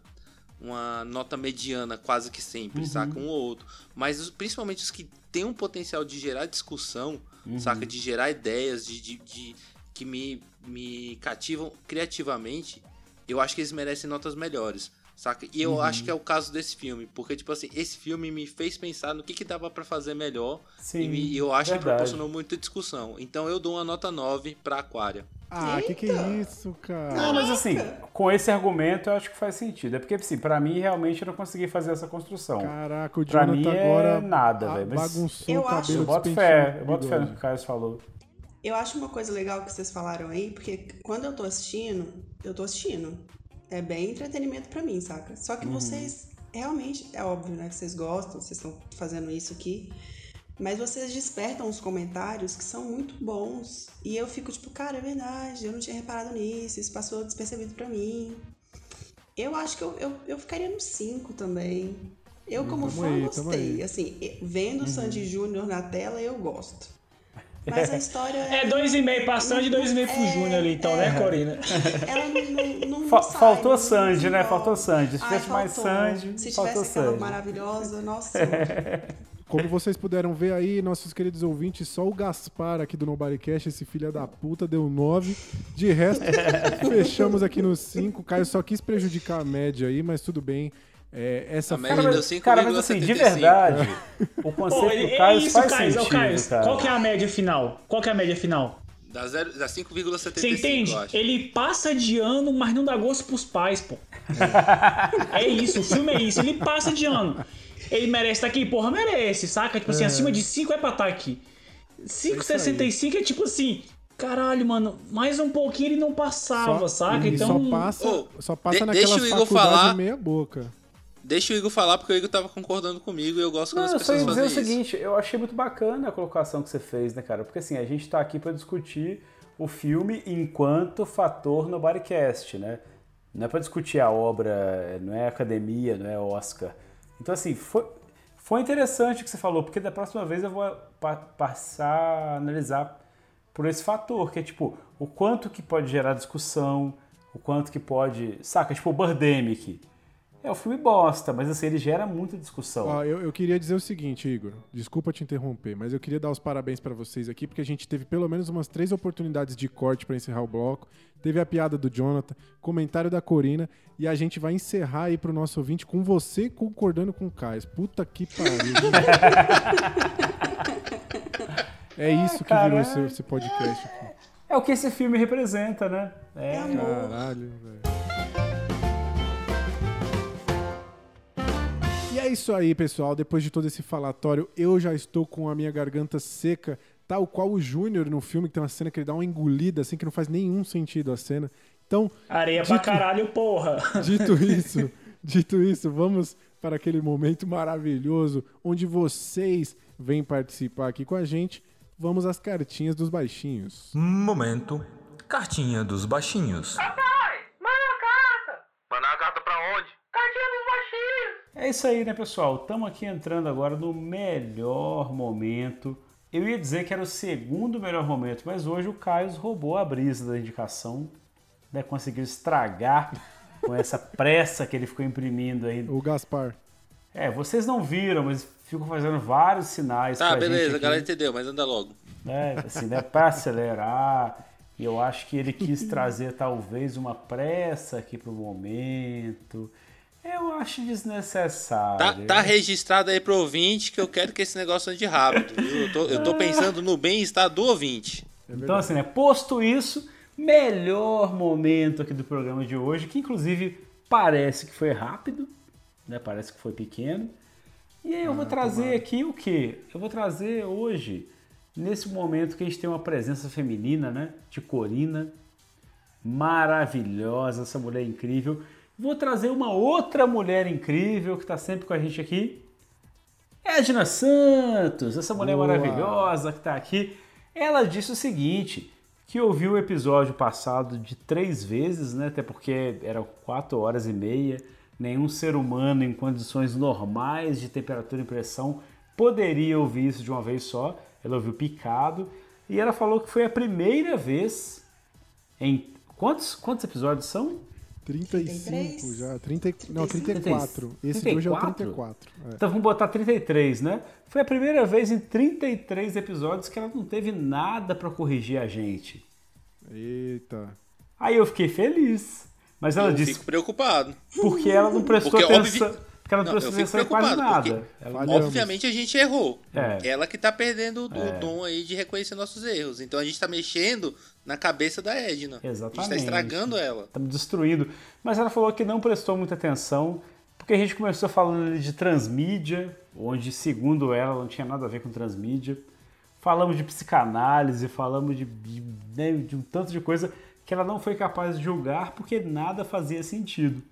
uma nota mediana quase que sempre, Uhum. saca? Um ou outro. Mas os- principalmente os que têm um potencial de gerar discussão, Uhum. saca? De gerar ideias, de, de, de- que me, me cativam criativamente, eu acho que eles merecem notas melhores. Saca? E eu Uhum. acho que é o caso desse filme, porque, tipo assim, esse filme me fez pensar no que, que dava pra fazer melhor. Sim, e, me- e eu acho que verdade. proporcionou muita discussão. Então eu dou uma nota 9 pra Aquária. Ah, que que é isso, cara? Não, mas assim, com esse argumento eu acho que faz sentido. É porque, assim, pra mim realmente eu não consegui fazer essa construção. Caraca, o Pra Jonathan mim é agora nada, a- velho, bagunçou Eu o acho- cabelo Eu boto fé, eu boto fé no que o Caio falou. Eu acho uma coisa legal que vocês falaram aí, porque quando eu tô assistindo, eu tô assistindo. É bem entretenimento pra mim, saca? Só que vocês realmente, é óbvio, né, que vocês gostam, vocês estão fazendo isso aqui, mas vocês despertam os comentários que são muito bons. E eu fico tipo, cara, é verdade, eu não tinha reparado nisso, isso passou despercebido pra mim. Eu acho que eu, eu, eu ficaria no 5 também. Eu, como Tamo fã, aí, gostei. Assim, vendo o Sandy Júnior na tela, eu gosto. Mas a história. É 2,5 pra Sandy e 2,5 pro É, Júnior ali, então, né, Corina? Ela não, não, não sai, faltou Sandy, né? Faltou Sandy. Se Ai, tivesse mais. Sandy, Se faltou tivesse aquela Sandy. maravilhosa, nossa. Como vocês puderam ver aí, nossos queridos ouvintes, só o Gaspar aqui do Nobodycast, esse filho da puta, deu 9. De resto, fechamos aqui no 5. Caio só quis prejudicar a média aí, mas tudo bem. É, essa A média foi- deu 5,75. Cara, mas assim, de verdade, o conceito Pô, do é Caio isso, faz Caio, sentido, Caio. cara. Qual que é a média final? Qual que é a média final? Dá, zero- dá 5,75, Você entende? Ele passa de ano, mas não dá gosto pros pais, pô. É isso, o filme é isso. Ele passa de ano. Ele merece estar aqui? Porra, merece, saca? Tipo assim, acima de 5 é pra estar aqui. 5,65 é tipo assim. Caralho, mano, mais um pouquinho ele não passava, saca? e Então. só passa, Ô, só passa de- naquelas deixa o Igor falar. meia boca. Deixa o Igor falar, porque o Igor tava concordando comigo e eu gosto quando Não, as eu só pessoas ia dizer fazem o isso. seguinte, eu achei muito bacana a colocação que você fez, né, cara? Porque assim, a gente tá aqui pra discutir o filme enquanto fator no Bodycast, né? Não é pra discutir a obra, não é academia, não é Oscar. Então, assim, foi, foi interessante o que você falou, porque da próxima vez eu vou pa- passar a analisar por esse fator, que é tipo, o quanto que pode gerar discussão, o quanto que pode. Saca, tipo, o Birdemic. É o filme bosta, mas assim, ele gera muita discussão. Ó, eu, eu queria dizer o seguinte, Igor. Desculpa te interromper, mas eu queria dar os parabéns pra vocês aqui, porque a gente teve pelo menos umas três oportunidades de corte pra encerrar o bloco. Teve a piada do Jonathan, comentário da Corina, e a gente vai encerrar aí pro nosso ouvinte com você concordando com o Caio. Puta que pariu. é isso que virou esse, esse podcast aqui. É o que esse filme representa, né? É, Caralho, velho. E é isso aí, pessoal. Depois de todo esse falatório, eu já estou com a minha garganta seca, tal qual o Júnior no filme, que tem uma cena que ele dá uma engolida, assim, que não faz nenhum sentido a cena. Então, Areia pra Dito- caralho, porra. dito isso, dito isso, vamos para aquele momento maravilhoso onde vocês vêm participar aqui com a gente. Vamos às cartinhas dos baixinhos. Momento. Cartinha dos baixinhos. É isso aí, né, pessoal? Estamos aqui entrando agora no melhor momento. Eu ia dizer que era o segundo melhor momento, mas hoje o Caio roubou a brisa da indicação, né? Conseguiu estragar com essa pressa que ele ficou imprimindo aí. O Gaspar. É, vocês não viram, mas fico fazendo vários sinais. Tá, pra beleza, gente a galera entendeu, mas anda logo. né? Assim, né? Para acelerar. E eu acho que ele quis trazer talvez uma pressa aqui pro momento. Eu acho desnecessário. Tá, tá registrado aí pro ouvinte que eu quero que esse negócio ande rápido. viu? Eu tô, eu tô pensando no bem-estar do ouvinte. Então, assim, né? Posto isso, melhor momento aqui do programa de hoje, que inclusive parece que foi rápido, né? Parece que foi pequeno. E aí eu vou trazer aqui o quê? Eu vou trazer hoje, nesse momento que a gente tem uma presença feminina, né? De Corina. Maravilhosa, essa mulher incrível. Vou trazer uma outra mulher incrível que está sempre com a gente aqui. Edna Santos, essa mulher Boa. maravilhosa que está aqui. Ela disse o seguinte, que ouviu o episódio passado de três vezes, né? Até porque eram quatro horas e meia. Nenhum ser humano em condições normais de temperatura e pressão poderia ouvir isso de uma vez só. Ela ouviu picado. E ela falou que foi a primeira vez em... Quantos, quantos episódios são? 35 já. 30, não, 34. Esse de hoje é o 34. É. Então vamos botar 33, né? Foi a primeira vez em 33 episódios que ela não teve nada pra corrigir a gente. Eita. Aí eu fiquei feliz. Mas ela eu disse fico preocupado. porque ela não prestou Porque, atenção. obvi- Porque ela não, Não, em quase preocupado, nada. Falhamos. Obviamente a gente errou. É. Ela que tá perdendo o É. dom aí de reconhecer nossos erros. Então a gente tá mexendo na cabeça da Edna. A gente Exatamente. tá estragando ela. Tá destruindo. Mas ela falou que não prestou muita atenção, porque a gente começou falando de transmídia, onde, segundo ela, não tinha nada a ver com transmídia. Falamos de psicanálise, falamos de, de, né, de um tanto de coisa que ela não foi capaz de julgar porque nada fazia sentido.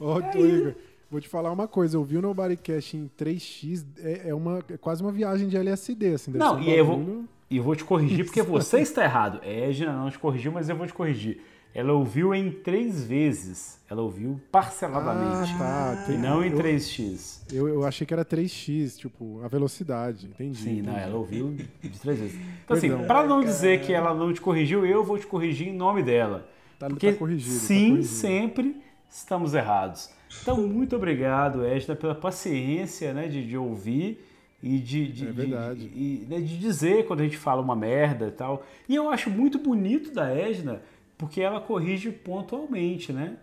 Ó, É tu, Igor, vou te falar uma coisa. Eu vi o Nobodycast em 3x, é, é uma, é quase uma viagem de LSD, assim. deve Não, um e eu vou, e vou te corrigir porque você está errado. É, Edna não te corrigiu, mas eu vou te corrigir. Ela ouviu em três vezes. Ela ouviu parceladamente. Ah, tá. E Tem- não em eu- 3x. Eu, eu achei que era 3x, tipo, a velocidade. Entendi. Sim, não, entendi. ela ouviu de três vezes. Então, assim, para não dizer que ela não te corrigiu, eu vou te corrigir em nome dela. Tá- Porque tá corrigido, tá sim, corrigido. sempre estamos errados. Então, muito obrigado, Edna, pela paciência né, de, de ouvir e de, de, É verdade. de, e, né, de dizer quando a gente fala uma merda e tal. E eu acho muito bonito da Edna, porque ela corrige pontualmente, né?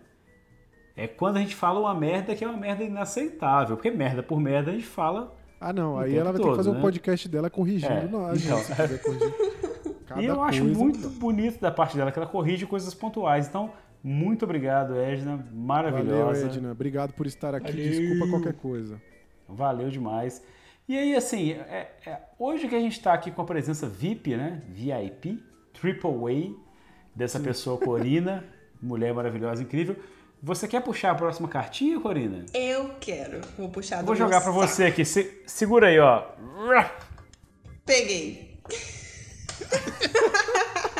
É quando a gente fala uma merda que é uma merda inaceitável. Porque merda por merda a gente fala Ah, não. Aí ela vai ter todo, que fazer né? um podcast dela corrigindo É, nós, então. se quiser corrigir. Cada E eu acho coisa. muito bonito da parte dela que ela corrige coisas pontuais. Então, muito obrigado, Edna. Valeu, Maravilhosa. Edna. Obrigado por estar aqui. Valeu. Desculpa qualquer coisa. Valeu demais. E aí, assim, é- é- hoje que a gente está aqui com a presença VIP, né? VIP, Triple A, dessa pessoa, Corina, mulher maravilhosa, incrível. Você quer puxar a próxima cartinha, Corina? Eu quero. Vou puxar do Vou jogar para você aqui. Se- segura aí, ó. Peguei.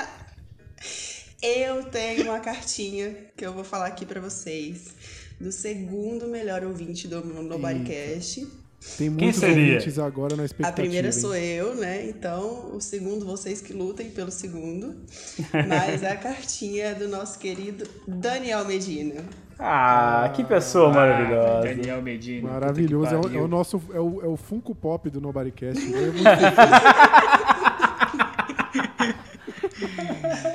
eu tenho uma cartinha que eu vou falar aqui pra vocês. Do segundo melhor ouvinte do Nobodycast. Tem muitos seria? ouvintes agora na expectativa. A primeira hein? sou eu, né? Então, o segundo, vocês que lutem pelo segundo. Mas a cartinha é do nosso querido Daniel Medina. Ah, que pessoa maravilhosa. Daniel Medina. Maravilhoso. É o, é o nosso é o, é o Funko Pop do Nobodycast. né? É muito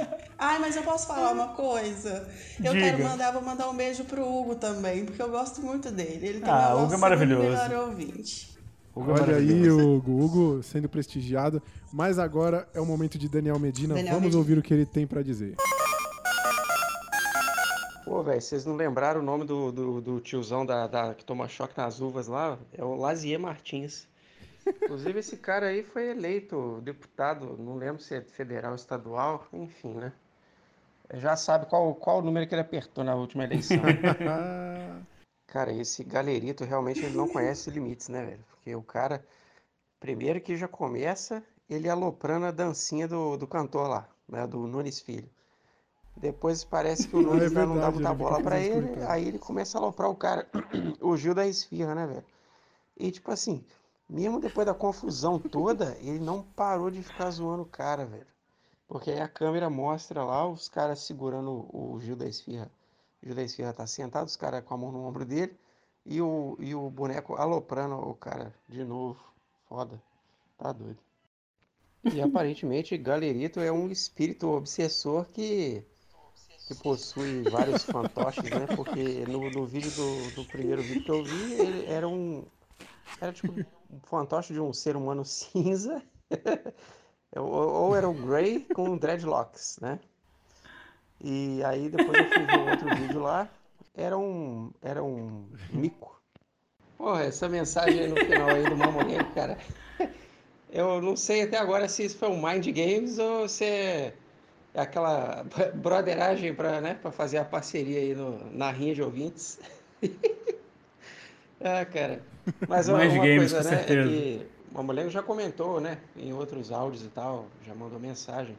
Ai, mas eu posso falar uma coisa? Eu Diga. quero mandar, vou mandar um beijo pro Hugo também, porque eu gosto muito dele. Ele também Ah, é o Hugo é maravilhoso. melhor ouvinte. Hugo é Olha aí. Hugo. Hugo sendo prestigiado. Mas agora é o momento de Daniel Medina. Daniel Vamos Medina. ouvir o que ele tem pra dizer. Pô, velho, vocês não lembraram o nome do, do, do tiozão da, da- que toma choque nas uvas lá? É o Lazier Martins. Inclusive, esse cara aí foi eleito deputado, não lembro se é federal ou estadual, enfim, né? Já sabe qual, qual número que ele apertou na última eleição. Cara, esse galerito realmente ele não conhece limites, né, velho? Porque o cara, primeiro que já começa ele aloprando a dancinha do, do cantor lá, né, do Nunes Filho. Depois parece que o é Nunes né, não dá verdade, muita bola pra fazendo ele, aí ele começa a aloprar o cara, o Gil da Esfirra, né, velho? E tipo assim, mesmo depois da confusão toda, ele não parou de ficar zoando o cara, velho. Porque aí a câmera mostra lá os caras segurando o Gil da Esfirra. O Gil da Esfirra tá sentado, os caras com a mão no ombro dele, E o, e o boneco aloprando o cara de novo. Foda. Tá doido. E aparentemente Galerito é um espírito obsessor que, que possui vários fantoches, né? Porque no, no vídeo do, do primeiro vídeo que eu vi, ele era um. Era tipo um fantoche de um ser humano cinza. ou, ou era o Grey com dreadlocks, né? E aí depois eu fui ver um outro vídeo lá, era um. Era um mico. Porra, essa mensagem aí no final aí do Mamoneiro, cara. Eu não sei até agora se isso foi um Mind Games ou se é aquela broderagem para né, pra fazer a parceria aí no, na rinha de ouvintes. ah, cara. Mas uma, Mind uma Games, coisa, com né? É certeza. que o Mamoneiro já comentou, né? Em outros áudios e tal, já mandou mensagem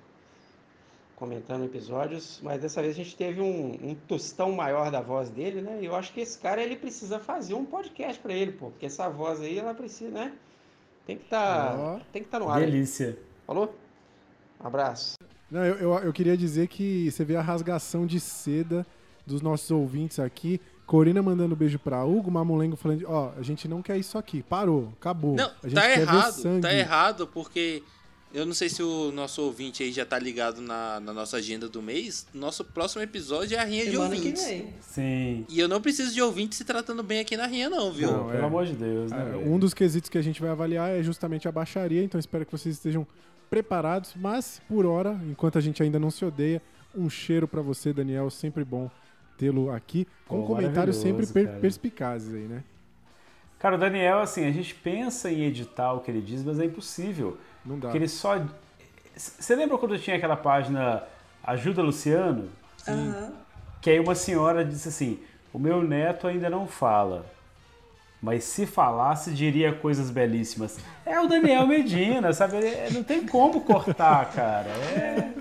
comentando episódios, mas dessa vez a gente teve um, um tostão maior da voz dele, né? E eu acho que esse cara ele precisa fazer um podcast para ele, pô, porque essa voz aí ela precisa, né? Tem que estar, Ó. tem que estar no ar. Delícia. Falou? Um abraço. Não, eu, eu, eu queria dizer que você vê a rasgação de seda dos nossos ouvintes aqui. Corina mandando beijo pra Hugo, Mamulengo falando, ó, a gente não quer isso aqui, parou, acabou. Não, a gente tá quer ver errado, sangue. tá errado, porque eu não sei se o nosso ouvinte aí já tá ligado na, na nossa agenda do mês. Nosso próximo episódio é a rinha de Semana que ouvintes. vem. Sim. E eu não preciso de ouvinte se tratando bem aqui na rinha, não, viu? Não, Pelo é. amor de Deus, né? Velho? Um dos quesitos que a gente vai avaliar é justamente a baixaria, então espero que vocês estejam preparados. Mas, por hora, enquanto a gente ainda não se odeia, um cheiro pra você, Daniel. Sempre bom tê-lo aqui, com Pô, comentários sempre per- cara. perspicazes aí, né? Cara, o Daniel, assim, a gente pensa em editar o que ele diz, mas é impossível. Não dá. Porque ele só. Você lembra quando tinha aquela página Ajuda Luciano? Aham. Que aí uma senhora disse assim: O meu neto ainda não fala. Mas se falasse, diria coisas belíssimas. É o Daniel Medina, sabe? Ele- não tem como cortar, cara. É,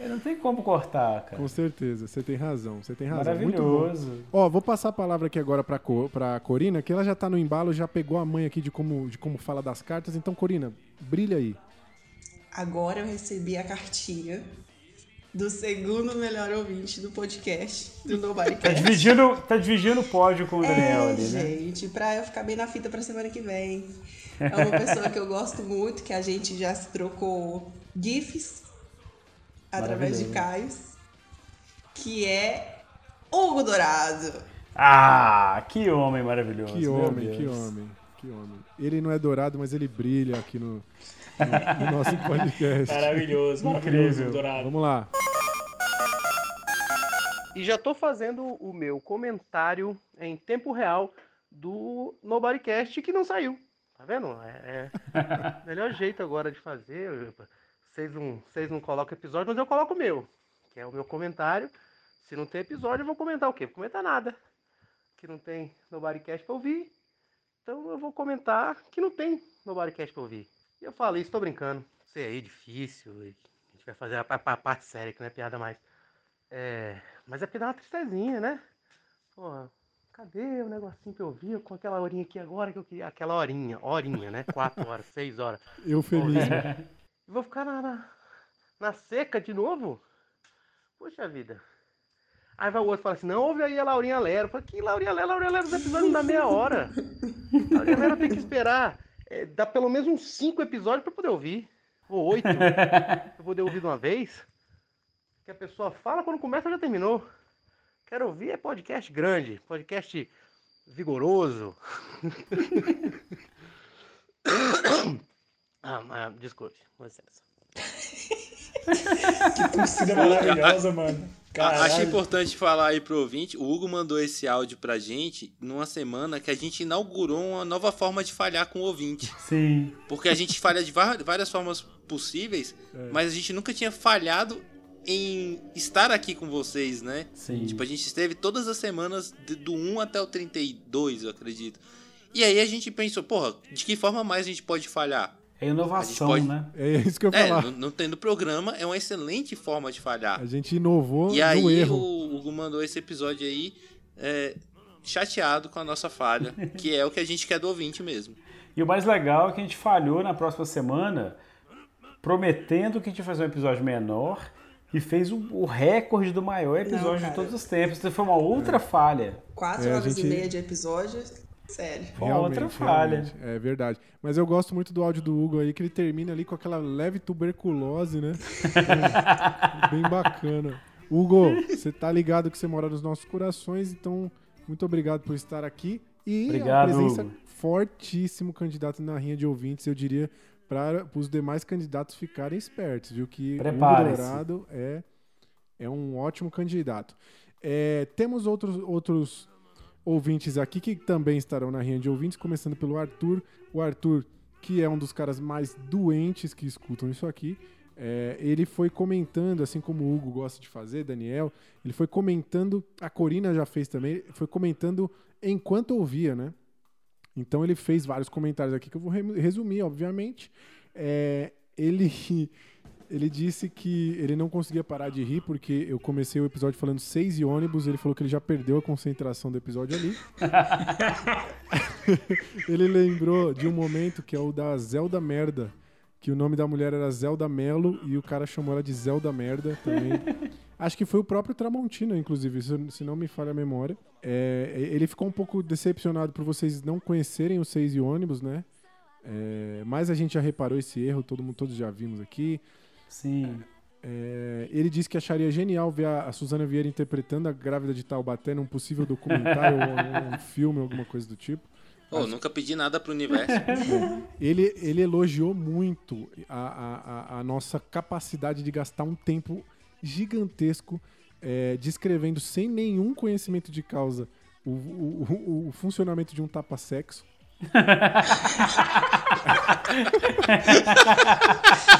é, não tem como cortar, cara. Com certeza, você tem razão, você tem razão. Muito bom. Maravilhoso. Ó, vou passar a palavra aqui agora pra, Co- pra Corina, que ela já tá no embalo, já pegou a mãe aqui de como, de como fala das cartas. Então, Corina, brilha aí. Agora eu recebi a cartinha do segundo melhor ouvinte do podcast do Tá Nobodycast. dividindo, tá dividindo o pódio com o Daniel É, ali, né? gente, pra eu ficar bem na fita pra semana que vem. É uma pessoa que eu gosto muito, que a gente já se trocou GIFs através de. Caios, que é Hugo Dourado. Ah, que homem maravilhoso. Que homem, Deus. que homem, que homem. Ele não é dourado, mas ele brilha aqui no, no, no nosso podcast. Maravilhoso, maravilhoso, Dourado. Vamos lá. E já tô fazendo o meu comentário em tempo real do Nobodycast que não saiu. Tá vendo? É, é o melhor jeito agora de fazer. Vocês não, vocês não colocam episódio, mas eu coloco o meu, que é o meu comentário. Se não tem episódio, eu vou comentar o quê? Vou comentar nada. Que não tem Nobodycast pra ouvir. Então eu vou comentar que não tem Nobodycast pra ouvir. E eu falo isso, tô brincando. Sei aí, difícil. A gente vai fazer a, pa- pa- parte séria, que não é piada mais. É, mas é porque dá uma tristezinha, né? Porra, cadê o negocinho que eu vi com aquela horinha aqui agora que eu queria? Aquela horinha, horinha, né? Quatro horas, seis horas. Eu feliz. E vou ficar na, na, na seca de novo? Puxa vida. Aí vai o outro e fala assim, não, ouve aí a Laurinha Lero. Eu falo, que Laurinha Lero? Laurinha Lero, os episódios não dá meia hora. Laurinha Lero tem que esperar. É, dá pelo menos uns cinco episódios pra poder ouvir. Ou oito. pra poder ouvir de uma vez. Que a pessoa fala, quando começa já terminou. Quero ouvir é podcast grande, podcast vigoroso. ah, mas, desculpe, com licença. Que torcida maravilhosa, mano. Caralho. Acho importante falar aí pro ouvinte, o Hugo mandou esse áudio pra gente numa semana que a gente inaugurou uma nova forma de falhar com o ouvinte. Sim. Porque a gente falha de várias formas possíveis, É. mas a gente nunca tinha falhado em estar aqui com vocês, né? Sim. Tipo, a gente esteve todas as semanas do 1 até o 32, eu acredito. E aí a gente pensou, porra, de que forma mais a gente pode falhar? É inovação, pode- né? É isso que eu ia É, falar. não, não tendo programa é uma excelente forma de falhar. A gente inovou E aí erro. o Hugo mandou esse episódio aí é, chateado com a nossa falha, que é o que a gente quer do ouvinte mesmo. E o mais legal é que a gente falhou na próxima semana, prometendo que a gente ia fazer um episódio menor, E fez o, o recorde do maior episódio de cara. todos os tempos. Então foi uma outra falha. Quatro É, horas gente- e meia de episódio, sério. Uma outra Realmente, falha. realmente. É verdade. Mas eu gosto muito do áudio do Hugo aí, que ele termina ali com aquela leve tuberculose, né? Bem bacana. Hugo, você tá ligado que você mora nos nossos corações, então muito obrigado por estar aqui. E Obrigado, a presença Hugo. fortíssimo candidato na rinha de ouvintes, eu diria, para os demais candidatos ficarem espertos, viu? Que o. Dourado é, é um ótimo candidato. É, temos outros, outros ouvintes aqui que também estarão na rinha de ouvintes, começando pelo Arthur. O Arthur, que é um dos caras mais doentes que escutam isso aqui, é, ele foi comentando, assim como o Hugo gosta de fazer, Daniel, ele foi comentando, a Corina já fez também, foi comentando enquanto ouvia, né? Então ele fez vários comentários aqui que eu vou re- resumir, obviamente. É, ele, ele disse que ele não conseguia parar de rir porque eu comecei o episódio falando seis e ônibus. Ele falou que ele já perdeu a concentração do episódio ali. ele lembrou de um momento que é o da Zelda Merda, que o nome da mulher era Zelda Melo e o cara chamou ela de Zelda Merda também. Acho que foi o próprio Tramontina, inclusive, se, não me falha a memória. É, ele ficou um pouco decepcionado por vocês não conhecerem o Seis e ônibus, né? É, mas a gente já reparou esse erro, todo mundo, todos já vimos aqui. Sim. É, ele disse que acharia genial ver a, a Suzana Vieira interpretando a grávida de Taubaté num possível documentário ou um, um filme, alguma coisa do tipo. Ô, nunca pedi nada pro universo. Ele, ele elogiou muito a, a, a- a nossa capacidade de gastar um tempo gigantesco é, descrevendo sem nenhum conhecimento de causa o, o- o- o funcionamento de um tapa-sexo.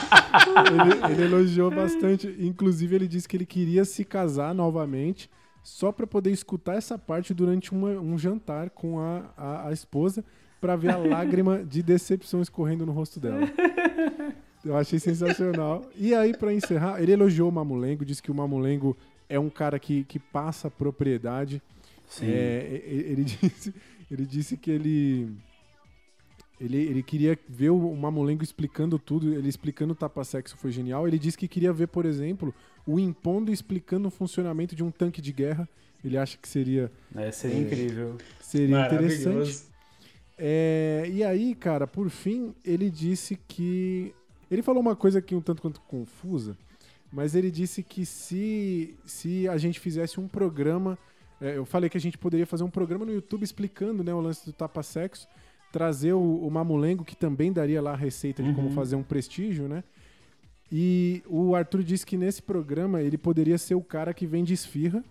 ele, ele elogiou bastante. Inclusive, ele disse que ele queria se casar novamente só para poder escutar essa parte durante uma- um jantar com a, a, a esposa para ver a lágrima de decepção escorrendo no rosto dela. Eu achei sensacional. E aí, para encerrar, ele elogiou o Mamulengo, disse que o Mamulengo é um cara que, que passa propriedade. Sim. É, ele, disse, ele disse que ele, ele, ele queria ver o Mamulengo explicando tudo, ele explicando o tapa-sexo foi genial. Ele disse que queria ver, por exemplo, o Impondo explicando o funcionamento de um tanque de guerra. Ele acha que seria, É, seria incrível. seria interessante. É, e aí, cara, por fim, ele disse que. Ele falou uma coisa aqui um tanto quanto confusa, mas ele disse que se, se a gente fizesse um programa. é, eu falei que a gente poderia fazer um programa no YouTube explicando né, o lance do tapa-sexo, trazer o, o Mamulengo, que também daria lá a receita de como fazer um prestígio, né? E o Arthur disse que nesse programa ele poderia ser o cara que vende esfirra.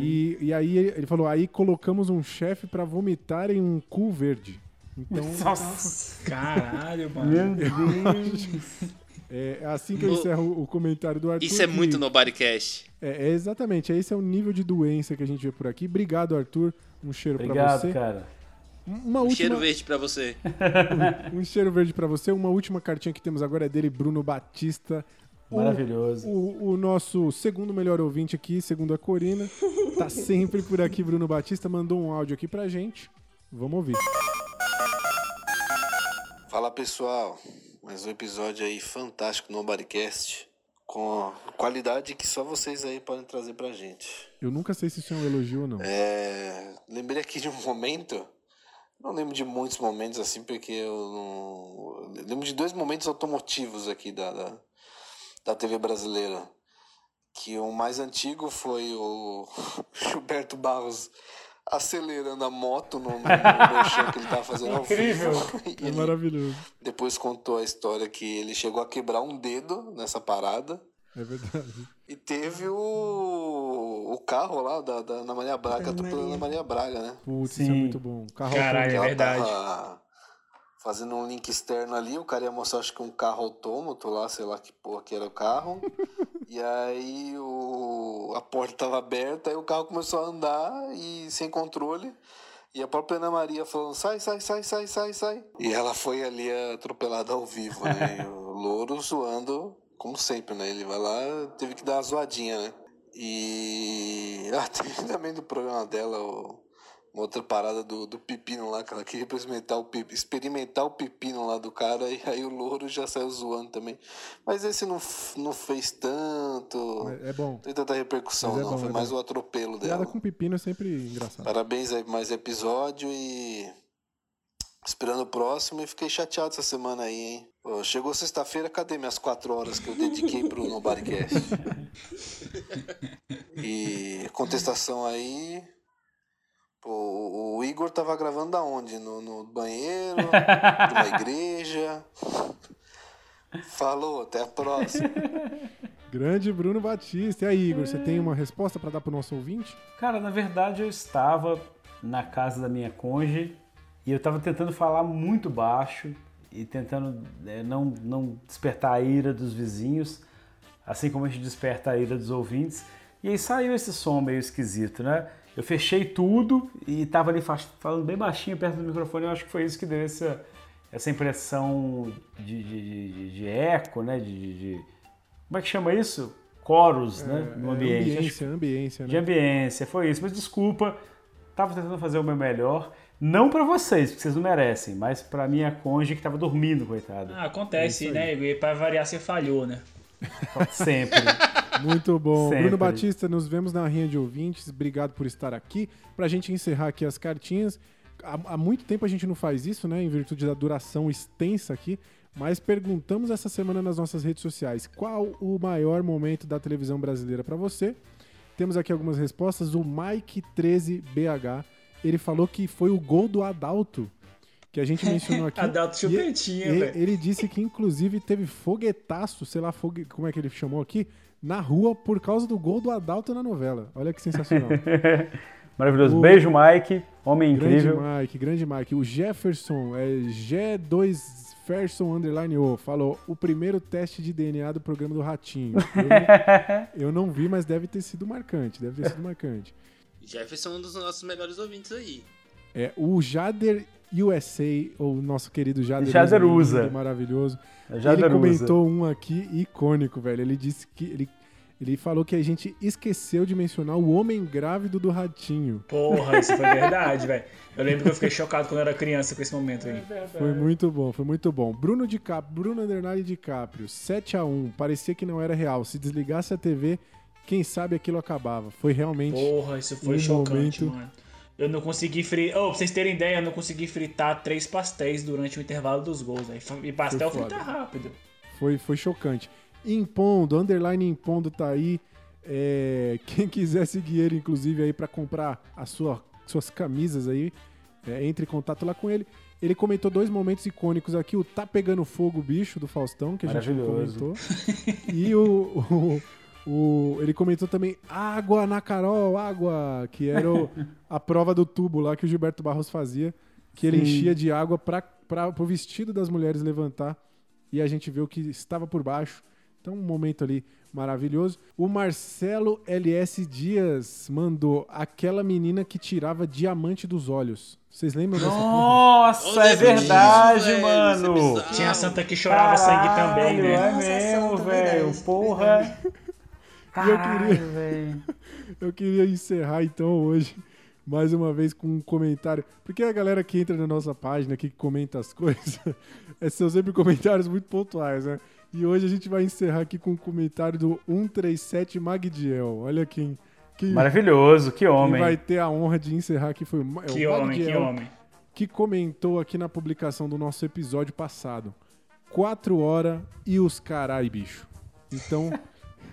E, e aí ele falou, aí colocamos um chefe pra vomitar em um cu verde. Então, Nossa, caralho, mano. Meu Deus. é assim que eu encerro o, o comentário do Arthur. Isso é que- muito Nobodycast. É, é exatamente, esse é o nível de doença que a gente vê por aqui. Obrigado, Arthur. Um cheiro pra Obrigado, você. cara. Uma Um última, cheiro verde pra você. um cheiro verde pra você. Uma última cartinha que temos agora é dele, Bruno Batista. O- Maravilhoso. O, o nosso segundo melhor ouvinte aqui, segundo a Corina, tá sempre por aqui, Bruno Batista, mandou um áudio aqui pra gente. Vamos ouvir. Fala pessoal, mais um episódio aí fantástico no Bodycast com qualidade que só vocês aí podem trazer pra gente. Eu nunca sei se isso é um elogio ou não. É, lembrei aqui de um momento, não lembro de muitos momentos assim, porque eu não. eu lembro de dois momentos automotivos aqui da, da, da TV brasileira. Que o mais antigo foi o Gilberto Barros acelerando a moto no, no, no que ele tava fazendo ao Incrível. vivo. É maravilhoso. depois contou a história que ele chegou a quebrar um dedo nessa parada. É verdade. E teve o, o carro lá da, da Ana Maria Braga, atropelando a Maria Braga, né? Putz, isso é Sim. muito bom. Carro Caralho, é verdade. tava fazendo um link externo ali, o cara ia mostrar acho que um carro autômato lá, sei lá que porra que era o carro. e aí o, a porta tava aberta, aí o carro começou a andar e sem controle. E a própria Ana Maria falando, sai, sai, sai, sai, sai, sai. E ela foi ali atropelada ao vivo, né? E o louro zoando, como sempre, né? Ele vai lá, teve que dar uma zoadinha, né? E. Ah, teve também do programa dela, uma outra parada do, do pepino lá, que ela queria experimentar o, pepino, experimentar o pepino lá do cara, e aí o louro já saiu zoando também. Mas esse não, não fez tanto. É bom. Não tem tanta repercussão, é não. bom, Foi é mais bom. o atropelo dela. com pepino é sempre engraçado. Parabéns aí mais episódio e. Esperando o próximo e fiquei chateado essa semana aí, hein? Pô, chegou sexta-feira, cadê minhas quatro horas que eu dediquei pro Nobodycast? E contestação aí. Pô, o Igor tava gravando da onde? No, no banheiro? numa igreja? Falou, até a próxima. Grande Bruno Batista. E aí, Igor, você tem uma resposta pra dar pro nosso ouvinte? Cara, na verdade eu estava na casa da minha conge e eu estava tentando falar muito baixo e tentando é, não, não despertar a ira dos vizinhos, assim como a gente desperta a ira dos ouvintes. E aí saiu esse som meio esquisito, né? Eu fechei tudo e estava ali fa- falando bem baixinho perto do microfone. Eu acho que foi isso que deu essa, essa impressão de, de, de- de eco, né? De, de- de- como é que chama isso? Coros, né? No É, ambiente. Acho que- Ambiência, ambiência, de né? ambiência, foi isso. Mas desculpa, tava tentando fazer o meu melhor. Não pra vocês, porque vocês não merecem, mas pra minha cônjuge que tava dormindo, coitada. Ah, acontece, É né? Igor? E pra variar, você falhou, né? Sempre. Muito bom. Sempre. Bruno Batista, nos vemos na Rinha de Ouvintes. Obrigado por estar aqui. Pra gente encerrar aqui as cartinhas. Há, há muito tempo a gente não faz isso, né? Em virtude da duração extensa aqui. Mas perguntamos essa semana nas nossas redes sociais qual o maior momento da televisão brasileira pra você. Temos aqui algumas respostas. O Mike13BH, ele falou que foi o gol do Adalto, que a gente mencionou aqui. Adalto chupetinha, velho. Ele disse que, inclusive, teve foguetaço, sei lá, fogue... como é que ele chamou aqui, na rua por causa do gol do Adalto na novela. Olha que sensacional. Maravilhoso. O- Beijo, Mike. Homem grande incrível. Mike, grande Mike. O Jefferson, é G2 Ferson Underline O, falou o primeiro teste de DNA do programa do Ratinho. Eu eu não vi, mas deve ter sido marcante, deve ter sido marcante. Jefferson é um dos nossos melhores ouvintes aí. É, o Jader USA, ou o nosso querido Jader, Jader usa. maravilhoso. É, Jader ele comentou um aqui icônico, velho. Ele disse que ele, ele falou que a gente esqueceu de mencionar o homem grávido do ratinho. Porra, isso foi verdade, velho. Eu lembro que eu fiquei chocado quando eu era criança com esse momento aí. Foi muito bom, foi muito bom. Bruno DiCaprio, Bruno Underline DiCaprio, 7 a 1 parecia que não era real. Se desligasse a TV, quem sabe aquilo acabava. Foi realmente Porra, isso foi um chocante, momento- mano. Eu não consegui fritar. Oh, pra vocês terem ideia, eu não consegui fritar três pastéis durante o intervalo dos gols. Aí. E pastel Foi foda. frita rápido. Foi, foi chocante. Impondo, underline Impondo tá aí. É, quem quiser seguir ele, inclusive, aí pra comprar as sua, suas camisas aí, é, entre em contato lá com ele. Ele comentou dois momentos icônicos aqui: o Tá Pegando Fogo, bicho, do Faustão, que a gente comentou. E o, o- o- Ele comentou também Água na Carol, água, que era o- a prova do tubo lá que o Gilberto Barros fazia, que ele Sim. enchia de água para o vestido das mulheres levantar e a gente vê o que estava por baixo. Então, um momento ali maravilhoso. O Marcelo LS Dias mandou aquela menina que tirava diamante dos olhos. Vocês lembram dessa porra? Nossa, é verdade, mano. Tinha a santa que chorava sangue também, né? É mesmo, velho. verdade, Porra. E eu Caralho, queria-. Eu queria encerrar então hoje mais uma vez com um comentário, porque a galera que entra na nossa página aqui que comenta as coisas, é, são sempre comentários muito pontuais, né? E hoje a gente vai encerrar aqui com um comentário do 137 Magdiel. Olha quem, quem, Maravilhoso, que quem homem. vai ter a honra de encerrar aqui foi o, é o Que homem, que Magdiel, homem. que comentou aqui na publicação do nosso episódio passado. Quatro horas e os carai, bicho. Então.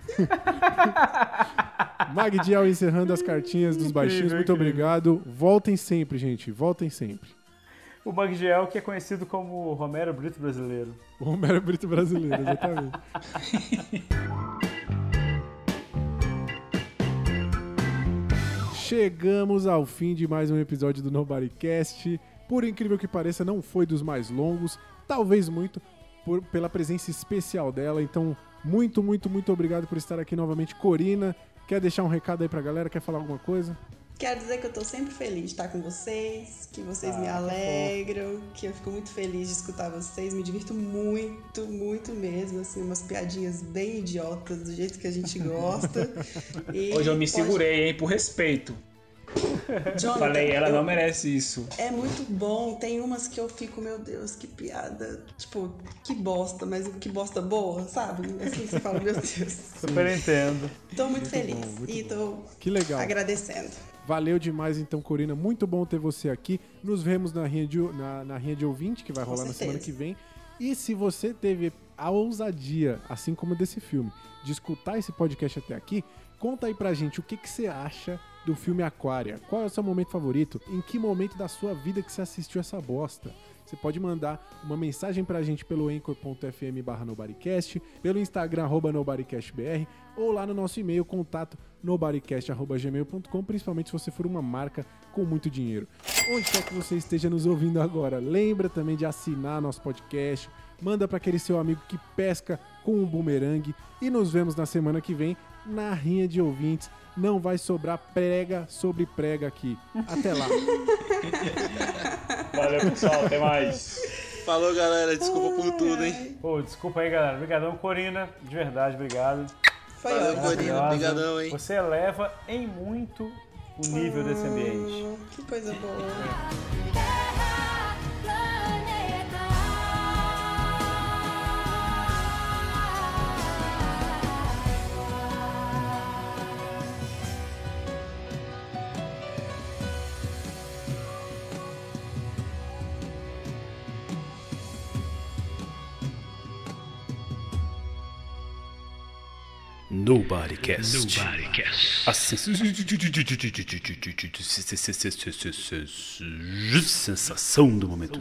Magdiel encerrando as cartinhas dos baixinhos. Muito obrigado. Voltem sempre, gente. Voltem sempre. O Magdiel, que é conhecido como Romero Brito brasileiro. O Romero Brito brasileiro, exatamente. Chegamos ao fim de mais um episódio do Nobodycast. Por incrível que pareça, não foi dos mais longos, talvez muito por- pela presença especial dela. Então, muito, muito, muito obrigado por estar aqui novamente, Corina. Quer deixar um recado aí pra galera? Quer falar alguma coisa? Quero dizer que eu tô sempre feliz de estar com vocês, que vocês Ah, me que alegram, que eu fico muito feliz de escutar vocês, me divirto muito, muito mesmo, assim, umas piadinhas bem idiotas, do jeito que a gente gosta. E Hoje eu me pode- segurei, hein, por respeito. Jonathan, Falei, ela eu- não merece isso. É muito bom. Tem umas que eu fico, meu Deus, que piada. Tipo, que bosta, mas que bosta boa, sabe? Assim você fala, meu Deus. Super entendo. Tô muito, feliz e tô Que legal. agradecendo. Valeu demais, então, Corina. Muito bom ter você aqui. Nos vemos na Rinha de, na, na Rinha de Ouvinte, que vai Com rolar na certeza. semana que vem. E se você teve a ousadia, assim como desse filme, de escutar esse podcast até aqui, conta aí pra gente o que, que você acha do filme Aquária. Qual é o seu momento favorito? Em que momento da sua vida que você assistiu essa bosta? Você pode mandar uma mensagem pra gente pelo anchor.fm barra nobodycast, pelo Instagram arroba nobodycastbr ou lá no nosso e-mail contato nobodycast.gmail.com, principalmente se você for uma marca com muito dinheiro. Onde quer que você esteja nos ouvindo agora, lembra também de assinar nosso podcast, manda para aquele seu amigo que pesca com um bumerangue e nos vemos na semana que vem na Rinha de Ouvintes. Não vai sobrar prega sobre prega aqui. Até lá. Valeu, pessoal. Até mais. Falou, galera. Desculpa por tudo, hein? Pô, desculpa aí, galera. Obrigadão, Corina. De verdade, obrigado. Foi Valeu. Corina. Obrigadão, hein? Você eleva em muito o nível desse ambiente. Hum, que coisa boa. Nobodycast. Nobodycast. A sensação do momento.